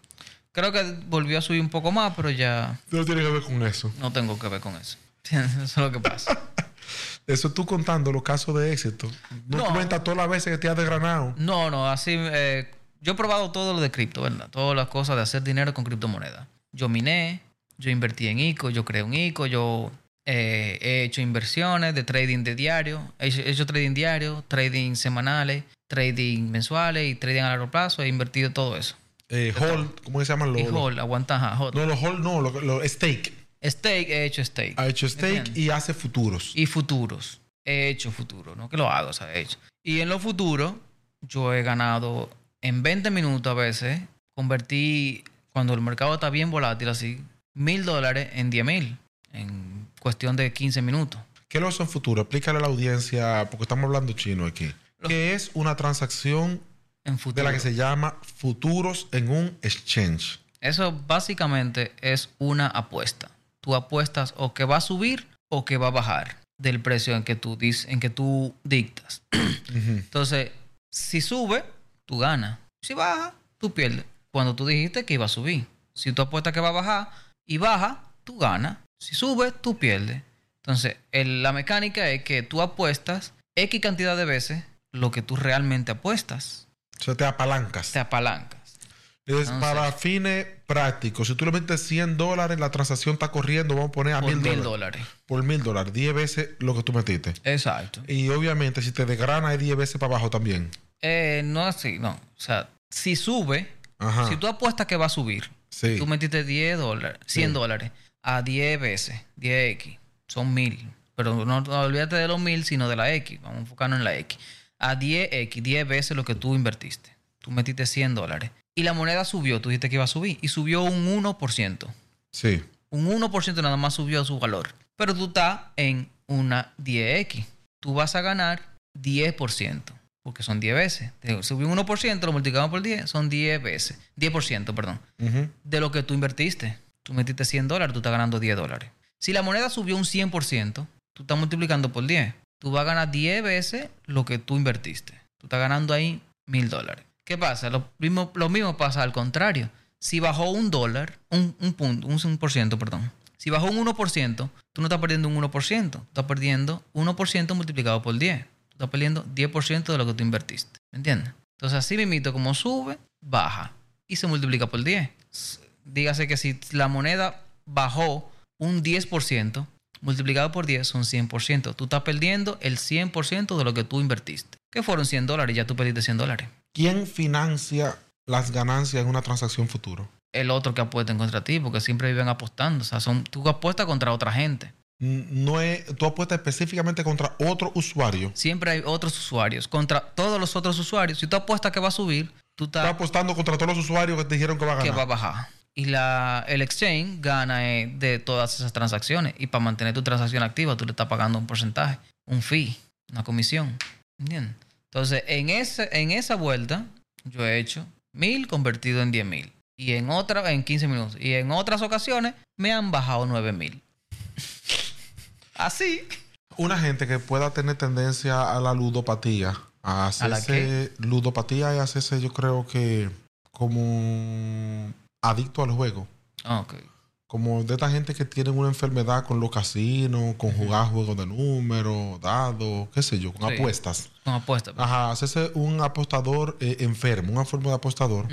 creo que volvió a subir un poco más, pero ya no tienes que ver con eso. no tengo que ver con eso. Eso es lo que pasa. Eso tú contando los casos de éxito. No, No. cuentas todas las veces que te has desgranado. No, no, así. eh, yo he probado todo lo de cripto, ¿verdad? Todas las cosas de hacer dinero con criptomonedas. Yo miné, yo invertí en ICO, yo creé un ICO, yo eh, he hecho inversiones de trading de diario, he hecho, he hecho trading diario, trading semanales, trading mensuales y trading a largo plazo. He invertido todo eso. Eh, hold, ¿cómo se llaman los? Hold, aguanta, ajá, hold. No, los hold no, los los stake. Stake, he hecho stake. Ha hecho stake ¿Entiendes? y hace futuros. Y futuros. He hecho futuros, no que lo hago, o sea, he hecho. Y en los futuros, yo he ganado en 20 minutos a veces, convertí, cuando el mercado está bien volátil así, mil dólares en 10 mil, en cuestión de 15 minutos. ¿Qué lo son futuros? Explícale a la audiencia, porque estamos hablando chino aquí. ¿Qué es una transacción En de futuro. la que se llama futuros en un exchange? Eso básicamente es una apuesta. Tú apuestas o que va a subir o que va a bajar del precio en que tú, dis- en que tú dictas. Entonces, si sube, tú ganas. Si baja, tú pierdes. Cuando tú dijiste que iba a subir. Si tú apuestas que va a bajar y baja, tú ganas. Si sube, tú pierdes. Entonces, el- la mecánica es que tú apuestas X cantidad de veces lo que tú realmente apuestas. O sea, te apalancas. Te apalancas. Es Entonces- para fines prácticos. Si tú le metes 100 dólares, la transacción está corriendo, vamos a poner a Por mil dólares. Por mil dólares. 10 veces lo que tú metiste. Exacto. Y obviamente, si te desgrana, es 10 veces para abajo también. Eh, no así, no. O sea, si sube, Ajá. si tú apuestas que va a subir, Sí. tú metiste 10 dólares, 100 dólares a 10 veces, 10X, son 1000. Pero no, no olvídate de los 1000, sino de la X. Vamos a enfocarnos en la X. A 10X, 10 veces lo que tú invertiste. Tú metiste 100 dólares. Y la moneda subió, tú dijiste que iba a subir, y subió un 1%. Sí. Un 1% nada más subió su valor. Pero tú estás en una 10X. Tú vas a ganar 10%. Porque son 10 veces. Subió un 1%, lo multiplicamos por 10, son 10 veces. 10%, perdón. Ujú. De lo que tú invertiste. Tú metiste 100 dólares, tú estás ganando 10 dólares. Si la moneda subió un 100%, tú estás multiplicando por 10. Tú vas a ganar 10 veces lo que tú invertiste. Tú estás ganando ahí 1000 dólares. ¿Qué pasa? Lo mismo, lo mismo pasa al contrario. Si bajó un dólar, un, un punto, un 1%, perdón. Si bajó un 1%, tú no estás perdiendo un 1%. Tú estás perdiendo 1% multiplicado por 10. Estás perdiendo 10% de lo que tú invertiste. ¿Me entiendes? Entonces, así mismito, como sube, baja. Y se multiplica por 10. S- Dígase que si la moneda bajó un 10%, multiplicado por 10 son 100%. Tú estás perdiendo el 100% de lo que tú invertiste. Que fueron 100 dólares ya tú perdiste 100 dólares. ¿Quién financia las ganancias en una transacción futuro? el otro que apuesta en contra ti, porque siempre viven apostando. O sea, son, tú apuestas contra otra gente. No es, tú apuestas específicamente contra otro usuario. Siempre hay otros usuarios. Contra todos los otros usuarios. Si tú apuestas que va a subir, tú Estás estás apostando contra todos los usuarios que te dijeron que va a que ganar. va a bajar. Y la, el exchange gana eh, de todas esas transacciones. Y para mantener tu transacción activa, tú le estás pagando un porcentaje, un fee, una comisión. ¿Entiendes? Entonces, en, ese, en esa vuelta, yo he hecho mil convertido en 10 mil. Y en otra, en 15 minutos. Y en otras ocasiones, me han bajado 9 mil. Así. Una gente que pueda tener tendencia a la ludopatía, a ¿A la hacerse ludopatía y hacerse, yo creo que como adicto al juego. Ah, ok. Como de esta gente que tienen una enfermedad con los casinos, con jugar juegos de números, dados, qué sé yo, con Sí. apuestas. Con apuesta. pues. Ajá, hacerse un apostador eh, enfermo, una forma de apostador,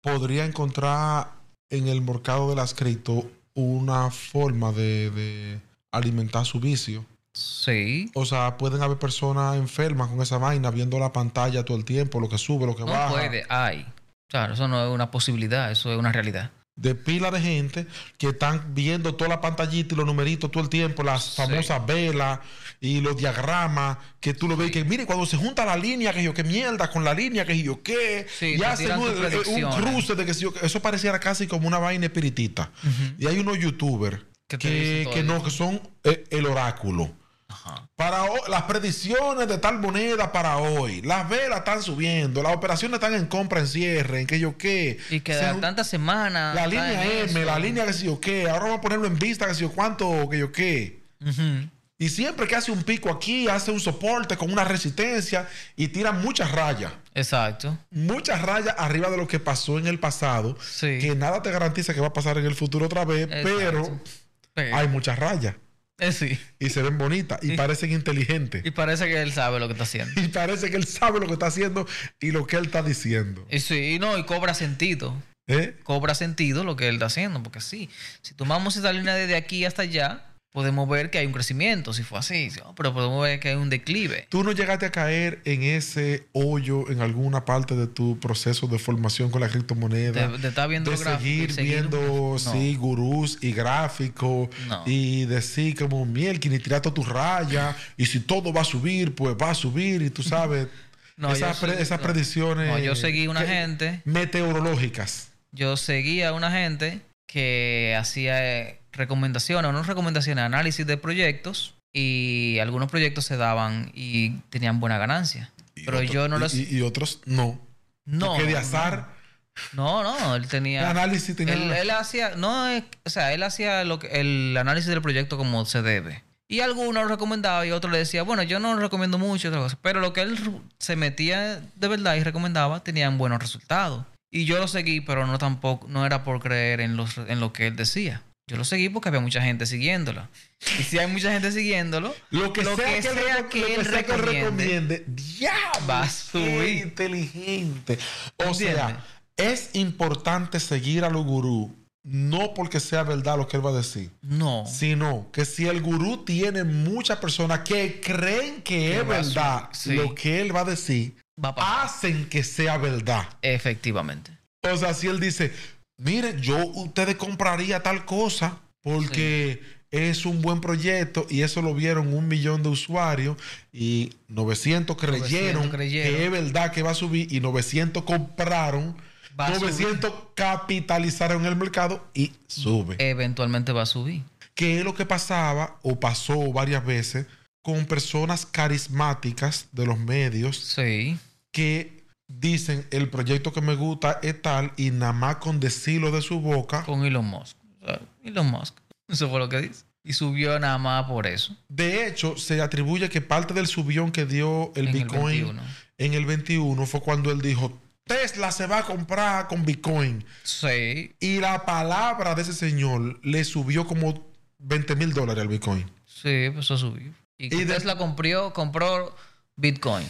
podría encontrar en el mercado de las cripto una forma de, de alimentar su vicio. Sí. O sea, pueden haber personas enfermas con esa vaina viendo la pantalla todo el tiempo, lo que sube, lo que No baja. puede, hay. Claro, eso no es una posibilidad, eso es una realidad. De pila de gente que están viendo toda la pantallita y los numeritos todo el tiempo, las Sí. famosas velas y los diagramas, que tú lo ves, que mire, cuando se junta la línea, que yo qué mierda, con la línea, que yo qué, Sí, y hacen un, eh, un cruce de que si yo, eso pareciera casi como una vaina espiritista. Y hay unos youtubers Que que, no, que son eh, el oráculo. Ajá. Para las predicciones de tal moneda para hoy. Las velas están subiendo. Las operaciones están en compra, en cierre, en que yo qué. Y que jun- tantas semanas. La línea M, la línea que sé yo qué. Ahora vamos a ponerlo en vista, que sé yo cuánto, que yo qué. Y siempre que hace un pico aquí, hace un soporte con una resistencia y tira muchas rayas. Exacto. Muchas rayas arriba de lo que pasó en el pasado. Sí. Que nada te garantiza que va a pasar en el futuro otra vez, Exacto. pero Hay muchas rayas. Eh, sí. Y se ven bonitas y Y- parecen inteligentes. Y parece que él sabe lo que está haciendo. Y parece que él sabe lo que está haciendo y lo que él está diciendo. Y sí, no, y cobra sentido. ¿Eh? Cobra sentido lo que él está haciendo. Porque sí, si tomamos esa línea desde aquí hasta allá, podemos ver que hay un crecimiento, si fue así. ¿sí? pero podemos ver que hay un declive. ¿Tú no llegaste a caer en ese hoyo en alguna parte de tu proceso de formación con la criptomoneda? De, de estar viendo de seguir seguir- viendo, No. sí, gurús y gráficos No. y decir como miel, y tirar toda tu raya y si todo va a subir, pues va a subir y tú sabes, No, esas, pre- esas predicciones No, yo seguí una que- gente. meteorológicas. Yo seguía a una gente que hacía eh, recomendaciones, o no recomendaciones, análisis de proyectos y algunos proyectos se daban y tenían buena ganancia. Y Pero yo no los... y, y otros no. no, Porque de azar, No, no, él el tenía... análisis tenía... Él, él hacía, no, o sea, él hacía lo que, el análisis del proyecto como se debe. Y algunos lo recomendaba y otros le decía, bueno, yo no lo recomiendo mucho. Pero lo que él se metía de verdad y recomendaba tenían buenos resultados. Y yo lo seguí, pero no tampoco, no era por creer en, los, en lo que él decía. Yo lo seguí porque había mucha gente siguiéndolo. Y si hay mucha gente siguiéndolo, Lo que sea que, reco- que lo él sea que él recomiende, recomiende, diablo, va a qué subir. inteligente. O ¿Entiendes? sea, es importante seguir a los gurú, no porque sea verdad lo que él va a decir, no. sino que si el gurú tiene muchas personas que creen que Que es verdad sí. lo que él va a decir, Va a pasar. hacen que sea verdad. Efectivamente. O sea, si él dice, mire, yo ustedes compraría tal cosa porque es un buen proyecto y eso lo vieron un millón de usuarios y 900 creyeron, 900 creyeron. que es verdad que va a subir y 900 compraron, Va a 900 capitalizaron el mercado y sube. Eventualmente va a subir. ¿Qué es lo que pasaba o pasó varias veces con personas carismáticas de los medios Sí. Que dicen el proyecto que me gusta es tal y nada más con decirlo de su boca. con Elon Musk. Elon Musk. Eso fue lo que dice. Y subió nada más por eso. De hecho, se atribuye que parte del subión que dio el En Bitcoin 21. en el 21 fue cuando él dijo, Tesla se va a comprar con Bitcoin. Sí. Y la palabra de ese señor le subió como 20 mil dólares al Bitcoin. Sí, empezó a subir. Y, Y de- Tesla compró, compró Bitcoin.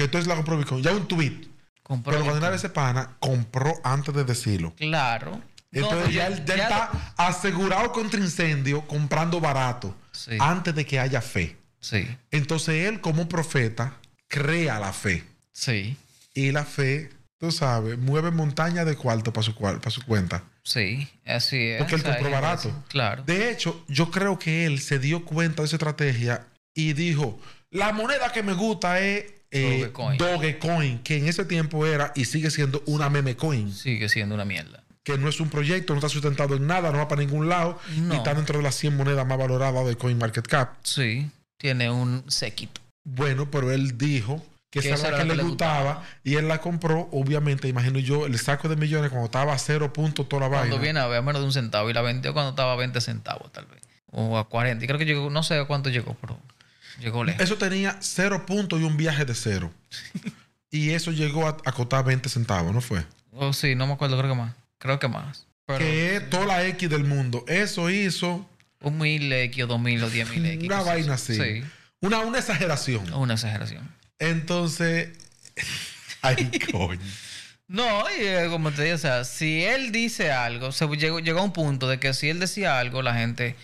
Que Tesla compró Bitcoin. Ya un tweet. Compró Pero cuando era ese pana, compró antes de decirlo. Claro. Entonces No, ya, él ya ya- está asegurado contra incendio comprando barato Sí. antes de que haya fe. Sí. Entonces él como profeta crea la fe. Sí. Y la fe, tú sabes, mueve montaña de cuarto para su, para su cuenta. Sí. Así es. Porque él compró barato. Claro. De hecho, yo creo que él se dio cuenta de esa estrategia y dijo, la moneda que me gusta es eh, Dogecoin. Dogecoin, que en ese tiempo era y sigue siendo una meme coin, Sigue siendo una mierda. que no es un proyecto, no está sustentado en nada, no va para ningún lado No. y está dentro de las 100 monedas más valoradas de CoinMarketCap. Sí. Tiene un séquito. Bueno, pero él dijo que Que esa era la que le que le gustaba, gustaba. y él la compró, obviamente, imagino yo, el saco de millones cuando estaba a cero puntos toda la Cuando vaina. viene a ver menos de un centavo y la vendió cuando estaba a 20 centavos, tal vez. O a 40. Y creo que llegó, no sé a cuánto llegó, pero Llegó lejos. Eso tenía cero puntos y un viaje de cero. y eso llegó a, a costar 20 centavos, ¿no fue? Oh, sí, no me acuerdo, creo que más. Creo que más. Pero que es toda la X del mundo. Eso hizo un mil X o dos mil o diez mil X. una vaina así. Sí, Una, una exageración. una exageración. Entonces. Ay, coño. No, y eh, como te digo, o sea, si él dice algo, se llegó, llegó a un punto de que si él decía algo, la gente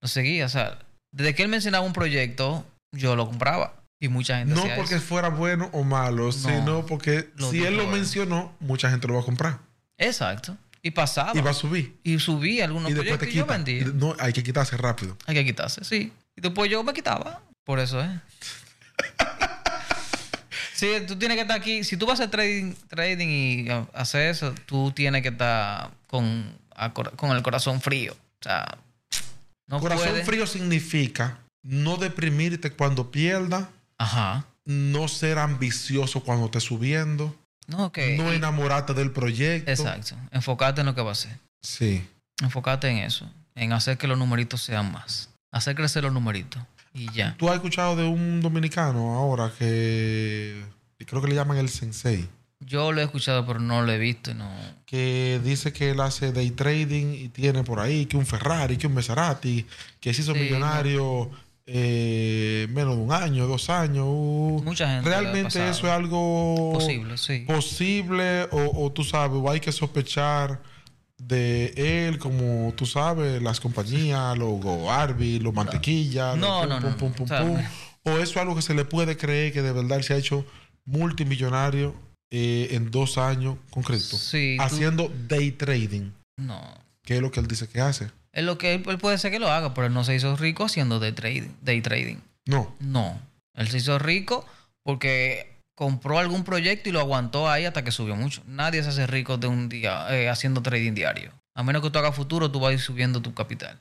lo seguía. O sea, desde que él mencionaba un proyecto, yo lo compraba. Y mucha gente No porque eso. fuera bueno o malo, sino porque si él lo mencionó, mucha gente lo va a comprar. Exacto. Y pasaba. Y va a subir. Y subí algunos y después te proyectos y yo vendía. No, hay que quitarse rápido. Hay que quitarse, sí. Y después yo me quitaba. Por eso, ¿eh? sí, tú tienes que estar aquí. Si tú vas a hacer trading, trading y hacer eso, tú tienes que estar con, con el corazón frío. O sea, no Corazón frío significa no deprimirte cuando pierdas, Ajá. no ser ambicioso cuando estés subiendo, No, que. no enamorarte del proyecto. Exacto. Enfocarte en lo que va a hacer. Sí. Enfocarte en eso. En hacer que los numeritos sean más. Hacer crecer los numeritos. Y ya. Tú has escuchado de un dominicano ahora que creo que le llaman el sensei, Yo lo he escuchado, pero no lo he visto. No. que dice que él hace day trading y tiene por ahí que un Ferrari, que un Maserati, que se hizo Sí, millonario eh, menos de un año, dos años. uh. Mucha gente Realmente eso es algo Posible, sí. posible o, o tú sabes, o hay que sospechar de él como tú sabes, las compañías, los Go Arby, los mantequillas, No, no, no. O eso es algo que se le puede creer que de verdad se ha hecho multimillonario eh, en dos años con cripto, Sí, tú- haciendo day trading, No. que es lo que él dice que hace. Es lo que él, él puede ser que lo haga, pero él no se hizo rico haciendo day trading. Day trading. No, No. Él se hizo rico porque compró algún proyecto y lo aguantó ahí hasta que subió mucho. Nadie se hace rico de un día eh, haciendo trading diario. A menos que tú hagas futuro, tú vas a ir subiendo tu capital.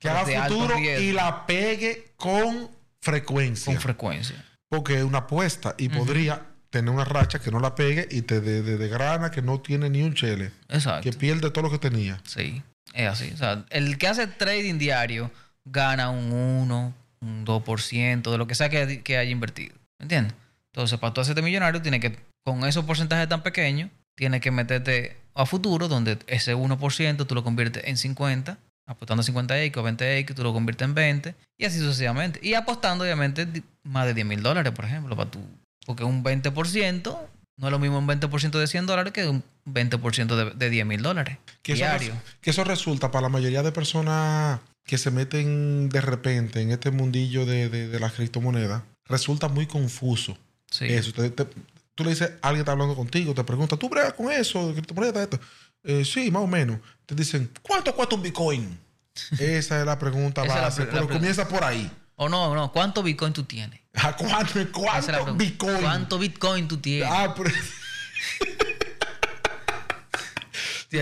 que haga futuro y la pegue con frecuencia. Con frecuencia. porque es una apuesta y podría tener una racha que no la pegue y te de, de- de grana que no tiene ni un chele, Exacto. que pierde todo lo que tenía. Sí, es así. O sea, el que hace trading diario gana un 1, un 2% de lo que sea que, que haya invertido. ¿Me entiendes? Entonces, para tú hacerte millonario, tienes que, con esos porcentajes tan pequeños, tienes que meterte a futuro, donde ese 1% tú lo conviertes en 50, apostando 50X o 20X, tú lo conviertes en 20, y así sucesivamente. Y apostando, obviamente, más de 10 mil dólares, por ejemplo, para tú. Porque un 20% no es lo mismo un 20% de 100 dólares que un 20% de, de 10 mil dólares. Que diario. que eso resulta para la mayoría de personas que se meten de repente en este mundillo de, de, de las criptomonedas, resulta muy confuso. Sí. Eso, te- te- tú le dices, alguien está hablando contigo, te pregunta, ¿tú bregas con eso? ¿De criptomonedas? Esto? Eh, sí, más o menos. Te dicen, ¿cuánto cuesta un Bitcoin? Esa es la pregunta base, pero comienza por ahí. O no, no, ¿cuánto Bitcoin tú tienes? ¿A ¿Cuánto, cuánto pregunta. Bitcoin? ¿Cuánto Bitcoin tú tienes? Ah, pero...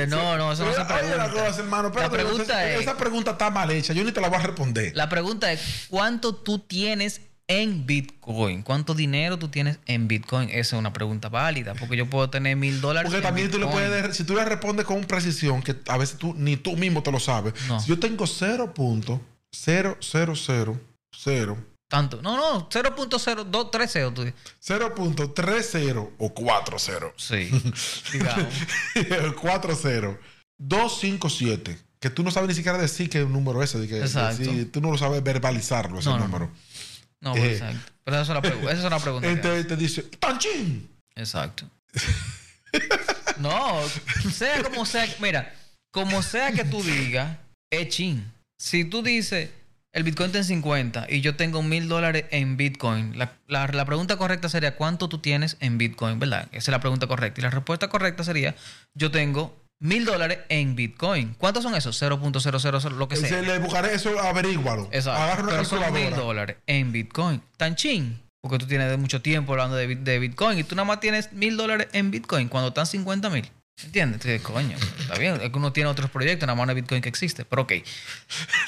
No, no, eso no se oye, la pregunta. cosa, hermano, la pregunta esa, es, esa pregunta está mal hecha. Yo ni te la voy a responder. la pregunta es, ¿cuánto tú tienes en Bitcoin? ¿Cuánto dinero tú tienes en Bitcoin? Esa es una pregunta válida, porque yo puedo tener mil dólares. Porque en también tú le puedes, si tú le respondes con precisión, que a veces tú ni tú mismo te lo sabes. No. Si yo tengo 0.0000, Tanto. No, no, 0.0230 tú dices. 0.30 o 40, Sí, digamos. 40, 257, que tú no sabes ni siquiera decir qué número es de que- Exacto. tú no lo sabes verbalizarlo, ese No, no, número. No, Eh. exacto. Pero esa es, pregu- esa es una pregunta. Entonces te dice, ¡Tanchín! Exacto. no, sea como sea, mira, como sea que tú digas, es chin. Si tú dices, el Bitcoin está en 50 y yo tengo mil dólares en Bitcoin, la, la- la pregunta correcta sería, ¿cuánto tú tienes en Bitcoin? ¿Verdad? Esa es la pregunta correcta. Y la respuesta correcta sería, yo tengo mil dólares en Bitcoin. ¿Cuántos son esos? 0.000, lo que sea. Se le buscaré eso, averígualo. Exacto. Agarra una Pero son mil dólares en Bitcoin. Tan chin. Porque tú tienes mucho tiempo hablando de, de Bitcoin y tú nada más tienes mil dólares en Bitcoin cuando están 50 mil. ¿Entiendes? Entonces, coño, está bien. Es que uno tiene otros proyectos, nada más no es Bitcoin que existe. Pero ok.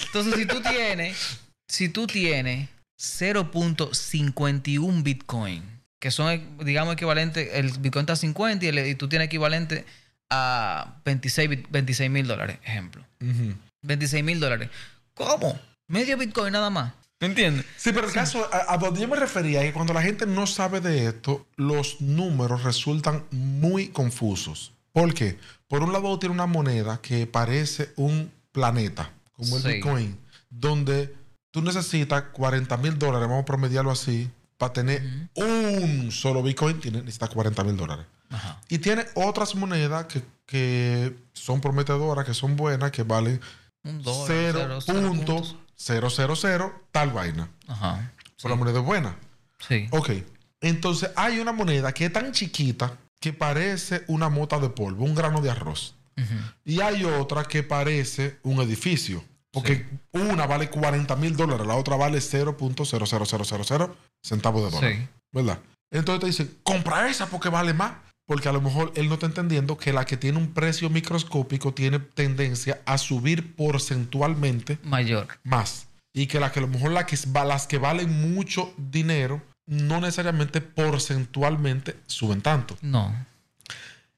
Entonces, si tú tienes, si tú tienes 0.51 Bitcoin, que son, digamos, equivalentes, el Bitcoin está a 50 y, el- y tú tienes equivalente a 26 mil dólares, ejemplo. Ujú. 26 mil dólares. ¿Cómo? Medio Bitcoin nada más. ¿Me entiendes? Sí, pero el caso, a, a donde yo me refería es que cuando la gente no sabe de esto, los números resultan muy confusos. ¿Por qué? Por un lado tiene una moneda que parece un planeta, como el Sí. Bitcoin, donde tú necesitas 40 mil dólares, vamos a promediarlo así, para tener un solo Bitcoin, necesitas 40 mil dólares. Ajá. Y tiene otras monedas que, que son prometedoras, que son buenas, que valen Un dólar, cero, cero puntos. 0.000 tal vaina. Ajá. Pero la moneda es buena. Sí. Ok. Entonces hay una moneda que es tan chiquita que parece una mota de polvo, un grano de arroz. Y hay otra que parece un edificio. Porque una vale 40 mil dólares, la otra vale 0.00000 centavos de dólar. Sí. ¿Verdad? Entonces te dicen, compra esa porque vale más. Porque a lo mejor él no está entendiendo que la que tiene un precio microscópico tiene tendencia a subir porcentualmente Mayor. más. Y que, la que a lo mejor la que, las que valen mucho dinero no necesariamente porcentualmente suben tanto. No.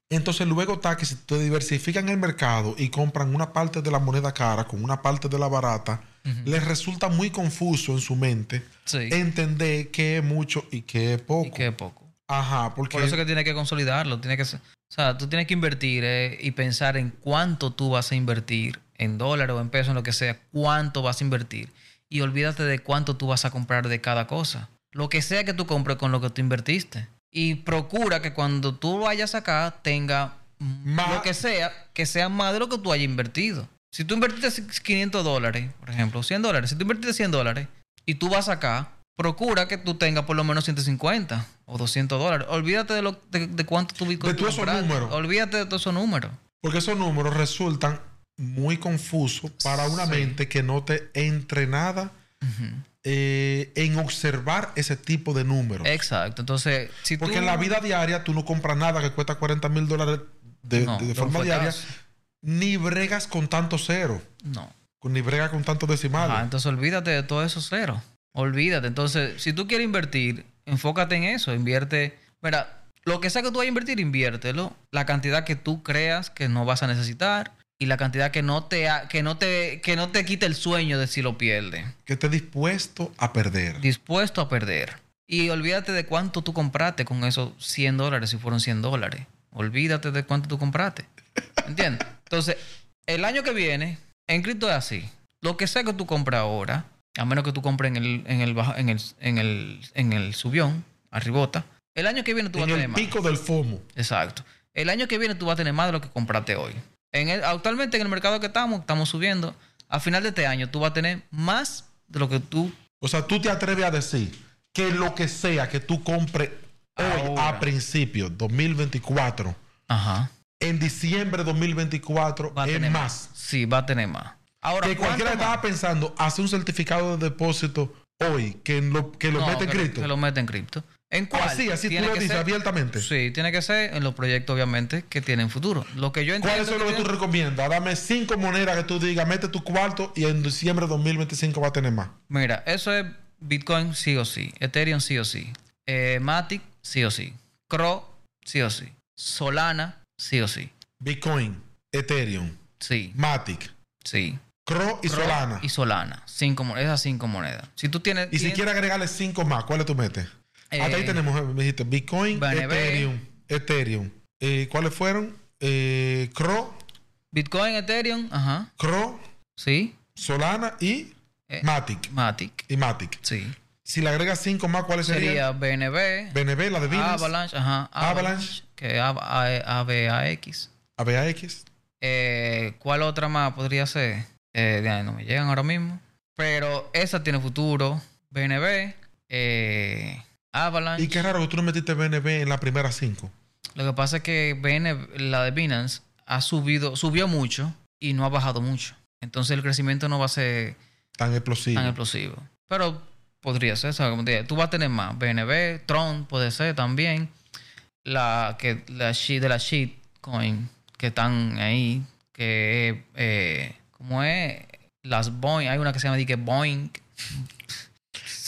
Entonces luego está que si te diversifican el mercado y compran una parte de la moneda cara con una parte de la barata, les resulta muy confuso en su mente Sí. entender qué es mucho y qué es poco. Y qué poco. Ajá, porque Por eso que tiene que consolidarlo. Tiene que o sea, tú tienes que invertir eh, y pensar en cuánto tú vas a invertir, en dólares o en pesos, en lo que sea, cuánto vas a invertir. Y olvídate de cuánto tú vas a comprar de cada cosa. Lo que sea que tú compres con lo que tú invertiste. Y procura que cuando tú vayas acá tenga Más- lo que sea, que sea más de lo que tú hayas invertido. Si tú invertiste 500 dólares, por ejemplo, 100 dólares, si tú invertiste 100 dólares y tú vas acá, procura que tú tengas por lo menos 150 o 200 dólares. Olvídate de, lo, de, de cuánto tú De todos esos números. Olvídate de todos esos números. Porque esos números resultan muy confusos para una Sí. mente que no te entrenada eh, en observar ese tipo de números. Exacto. Entonces, si Porque tú... en la vida diaria tú no compras nada que cuesta 40 mil dólares de, No, de- de de forma diaria, ni bregas con tanto cero, No. ni bregas con tantos decimales. Ajá, entonces olvídate de todo eso cero. Olvídate. Entonces, si tú quieres invertir, enfócate en eso. Invierte. Mira, lo que sea que tú vayas a invertir, inviértelo. La cantidad que tú creas que no vas a necesitar y la cantidad que no te ha- que no te que no te quite el sueño de si lo pierdes. Que esté dispuesto a perder. Dispuesto a perder. Y olvídate de cuánto tú compraste con esos 100 dólares, si fueron 100 dólares. Olvídate de cuánto tú compraste. ¿Entiendes? Entonces, el año que viene, en cripto es así. Lo que sea que tú compras ahora, a menos que tú compres en el, en el, baja- en el, en el, en el subión, arribota, el año que viene tú vas En a el tener más. pico del FOMO. Exacto. El año que viene tú vas a tener más de lo que compraste hoy. En el- actualmente en el mercado que estamos, estamos subiendo. A final de este año tú vas a tener más de lo que tú O sea, tú te atreves a decir que lo que sea que tú compres hoy a principios 2024, Ajá. en diciembre de 2024 Va a es tener más. Sí, va a tener más. Ahora, que cualquiera ¿cuánto estaba más? pensando hacer un certificado de depósito hoy que lo, que lo No, mete en cripto. Que lo mete en cripto. ¿En cuál? Así, así tú lo que dices ser- abiertamente. Sí, tiene que ser en los proyectos, obviamente, que tienen futuro. Lo que yo entiendo. ¿Cuáles son los que tú tiene- recomiendas? Dame cinco monedas que tú digas, mete tu cuarto y en diciembre de 2025 va a tener más. Mira, eso es Bitcoin sí o sí. Ethereum sí o sí. Eh, Matic sí o sí. Cro sí o sí. Solana sí o sí. Bitcoin, Ethereum, Sí, Matic, sí. Cro y Cro Solana. Y Solana. Cinco, esas cinco monedas. Si tú tienes. Y si tienes- quieres agregarle cinco más, ¿cuáles tú metes? Eh, Hasta ahí tenemos, eh, me dijiste, Bitcoin. Ethereum, Ethereum. Eh, ¿Cuáles fueron? Eh, Cro, Bitcoin, Ethereum, ajá. Cro, Sí. Solana y Eh, Matic. Matic. Y Matic. Sí. Si le agregas cinco más, ¿cuáles Sería serían? BNB. BNB, la de Binance, Avalanche, ajá. Avalanche. Que ABAX. ABAX. Eh, ¿Cuál otra más podría ser? Eh, de ahí no me llegan ahora mismo. Pero esa tiene futuro. BNB. Eh, Avalanche. Y qué raro que tú no metiste BNB en las primeras cinco. Lo que pasa es que BNB, la de Binance ha subido, subió mucho y no ha bajado mucho. Entonces el crecimiento no va a ser Tan explosivo. tan explosivo. Pero podría ser, ¿sabes? Como te tú vas a tener más. BNB, Tron puede ser también. La que la sheet de la shitcoin que están ahí, que eh, ¿cómo es? Las Boeing, hay una que se llama que Boeing.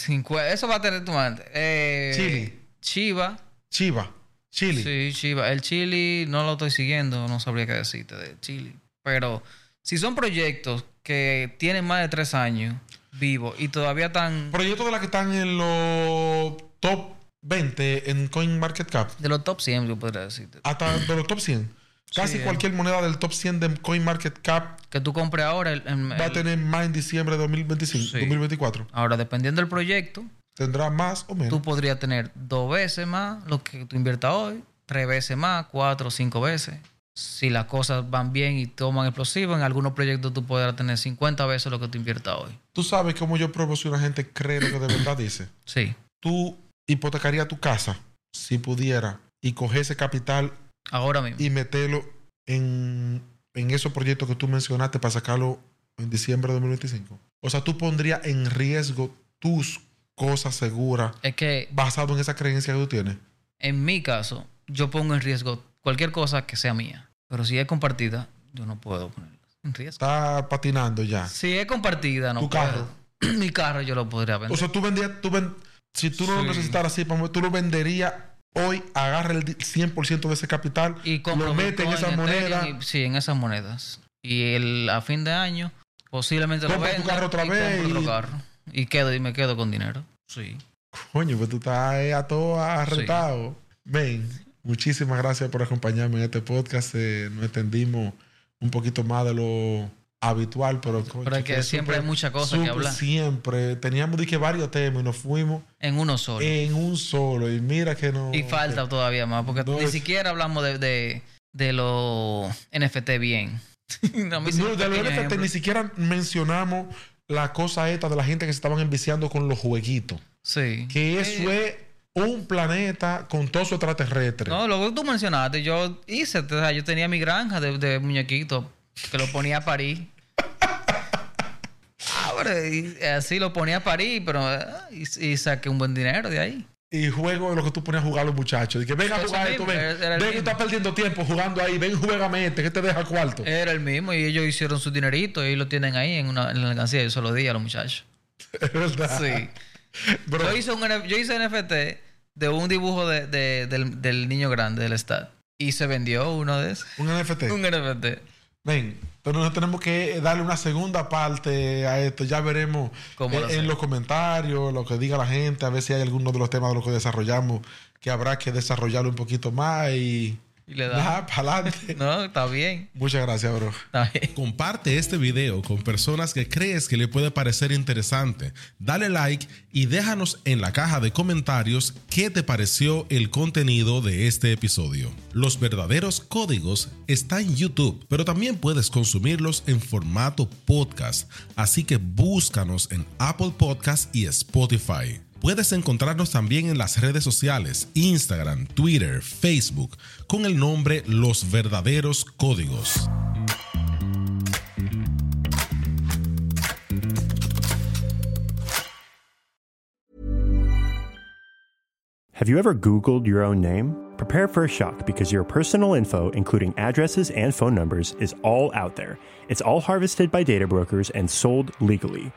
Cincu- Eso va a tener tu madre. Eh, Chile. Chiva. Chiva. Chile. Sí, Chiva. El Chile no lo estoy siguiendo, no sabría qué decirte de Chile. Pero Si son proyectos que tienen más de tres años vivos y todavía están Proyectos de las que están en los top 20 en CoinMarketCap. de los top 100, yo podría decirte. Hasta de los top 100. Casi Sí, cualquier moneda del top 100 de CoinMarketCap Que tú compres ahora. el- el- va a tener más en diciembre de 2025, Sí. 2024. Ahora, dependiendo del proyecto, Tendrá más o menos. tú podrías tener dos veces más lo que tú inviertas hoy, tres veces más, cuatro, cinco veces. Si las cosas van bien y toman explosivo, en algunos proyectos tú podrás tener 50 veces lo que tú inviertas hoy. Tú sabes cómo yo pruebo si una gente cree lo que de verdad dice. Sí. Tú hipotecarías tu casa si pudiera y coger ese capital Ahora mismo. y meterlo en, en esos proyectos que tú mencionaste para sacarlo en diciembre de 2025. O sea, tú pondrías en riesgo tus cosas seguras Es que basado en esa creencia que tú tienes. en mi caso, yo pongo en riesgo cualquier cosa que sea mía. Pero si es compartida, yo no puedo ponerla en riesgo. Está patinando ya. Si es compartida, no Tu puedo. carro. mi carro yo lo podría vender. O sea, tú vendías, tú ven- si tú no lo Sí. necesitaras así, tú lo venderías hoy, agarra el di- 100% de ese capital, y lo mete en esa moneda, y- sí, en esas monedas. Y el, a fin de año, posiblemente lo Compra tu venda carro otra y vez y- otro carro. Y quedo y me quedo con dinero. Sí. Coño, pues tú estás ahí a todo arretado. Ven, muchísimas gracias por acompañarme en este podcast. Eh, nos extendimos un poquito más de lo habitual, pero, Pero es que siempre hay muchas cosas que hablar. Siempre. Teníamos dije, varios temas y nos fuimos En uno solo. en un solo. Y mira que no. y falta todavía más, porque ni siquiera hablamos de, de, de los NFT bien. No, de los NFT ni siquiera mencionamos la cosa esta de la gente que se estaban enviciando con los jueguitos. Sí. Que eso es un planeta con todo su extraterrestre. No, lo que tú mencionaste, yo hice, o sea, yo tenía mi granja de, de muñequitos que lo ponía a parir. Ah, pero y así lo ponía a parir, pero ah, y, y saqué un buen dinero de ahí. Y juego de lo que tú ponías a jugar a los muchachos. Que ven a jugar esto, ven. ven estás perdiendo tiempo jugando ahí. Ven, juégame este, que te deja cuarto. Era el mismo y ellos hicieron su dinerito y lo tienen ahí en, una, en la alcancía. Yo se lo di a los muchachos. Es verdad. Sí. Bro, Yo hice, un, yo hice NFT de un dibujo de, de- del, del niño grande del stat. Y se vendió uno de esos. un NFT. Un NFT. Ven, nosotros tenemos que darle una segunda parte a esto. Ya veremos ¿Cómo eh, en los comentarios, lo que diga la gente, a ver si hay alguno de los temas de los que desarrollamos que habrá que desarrollarlo un poquito más y... Y le da. Para adelante. No, está bien. Muchas gracias, bro. Está bien. Comparte este video con personas que crees que le puede parecer interesante. Dale like y déjanos en la caja de comentarios qué te pareció el contenido de este episodio. Los verdaderos códigos están en YouTube, pero también puedes consumirlos en formato podcast. Así que búscanos en Apple Podcast y Spotify. Puedes encontrarnos también en las redes sociales, Instagram, Twitter, Facebook, con el nombre Los Verdaderos Códigos. Have you ever Googled your own name? Prepare for a shock because your personal info, including addresses and phone numbers, is all out there. It's all harvested by data brokers and sold legally.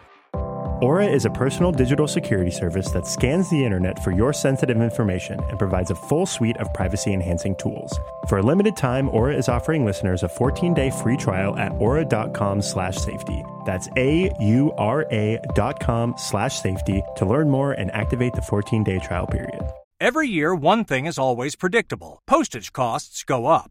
Aura is a personal digital security service that scans the internet for your sensitive information and provides a full suite of privacy enhancing tools. For a limited time, Aura is offering listeners a 14-day free trial at aura.com slash safety. That's A-U-R-A dot com slash safety to learn more and activate the 14-day trial period. Every year, one thing is always predictable postage costs go up.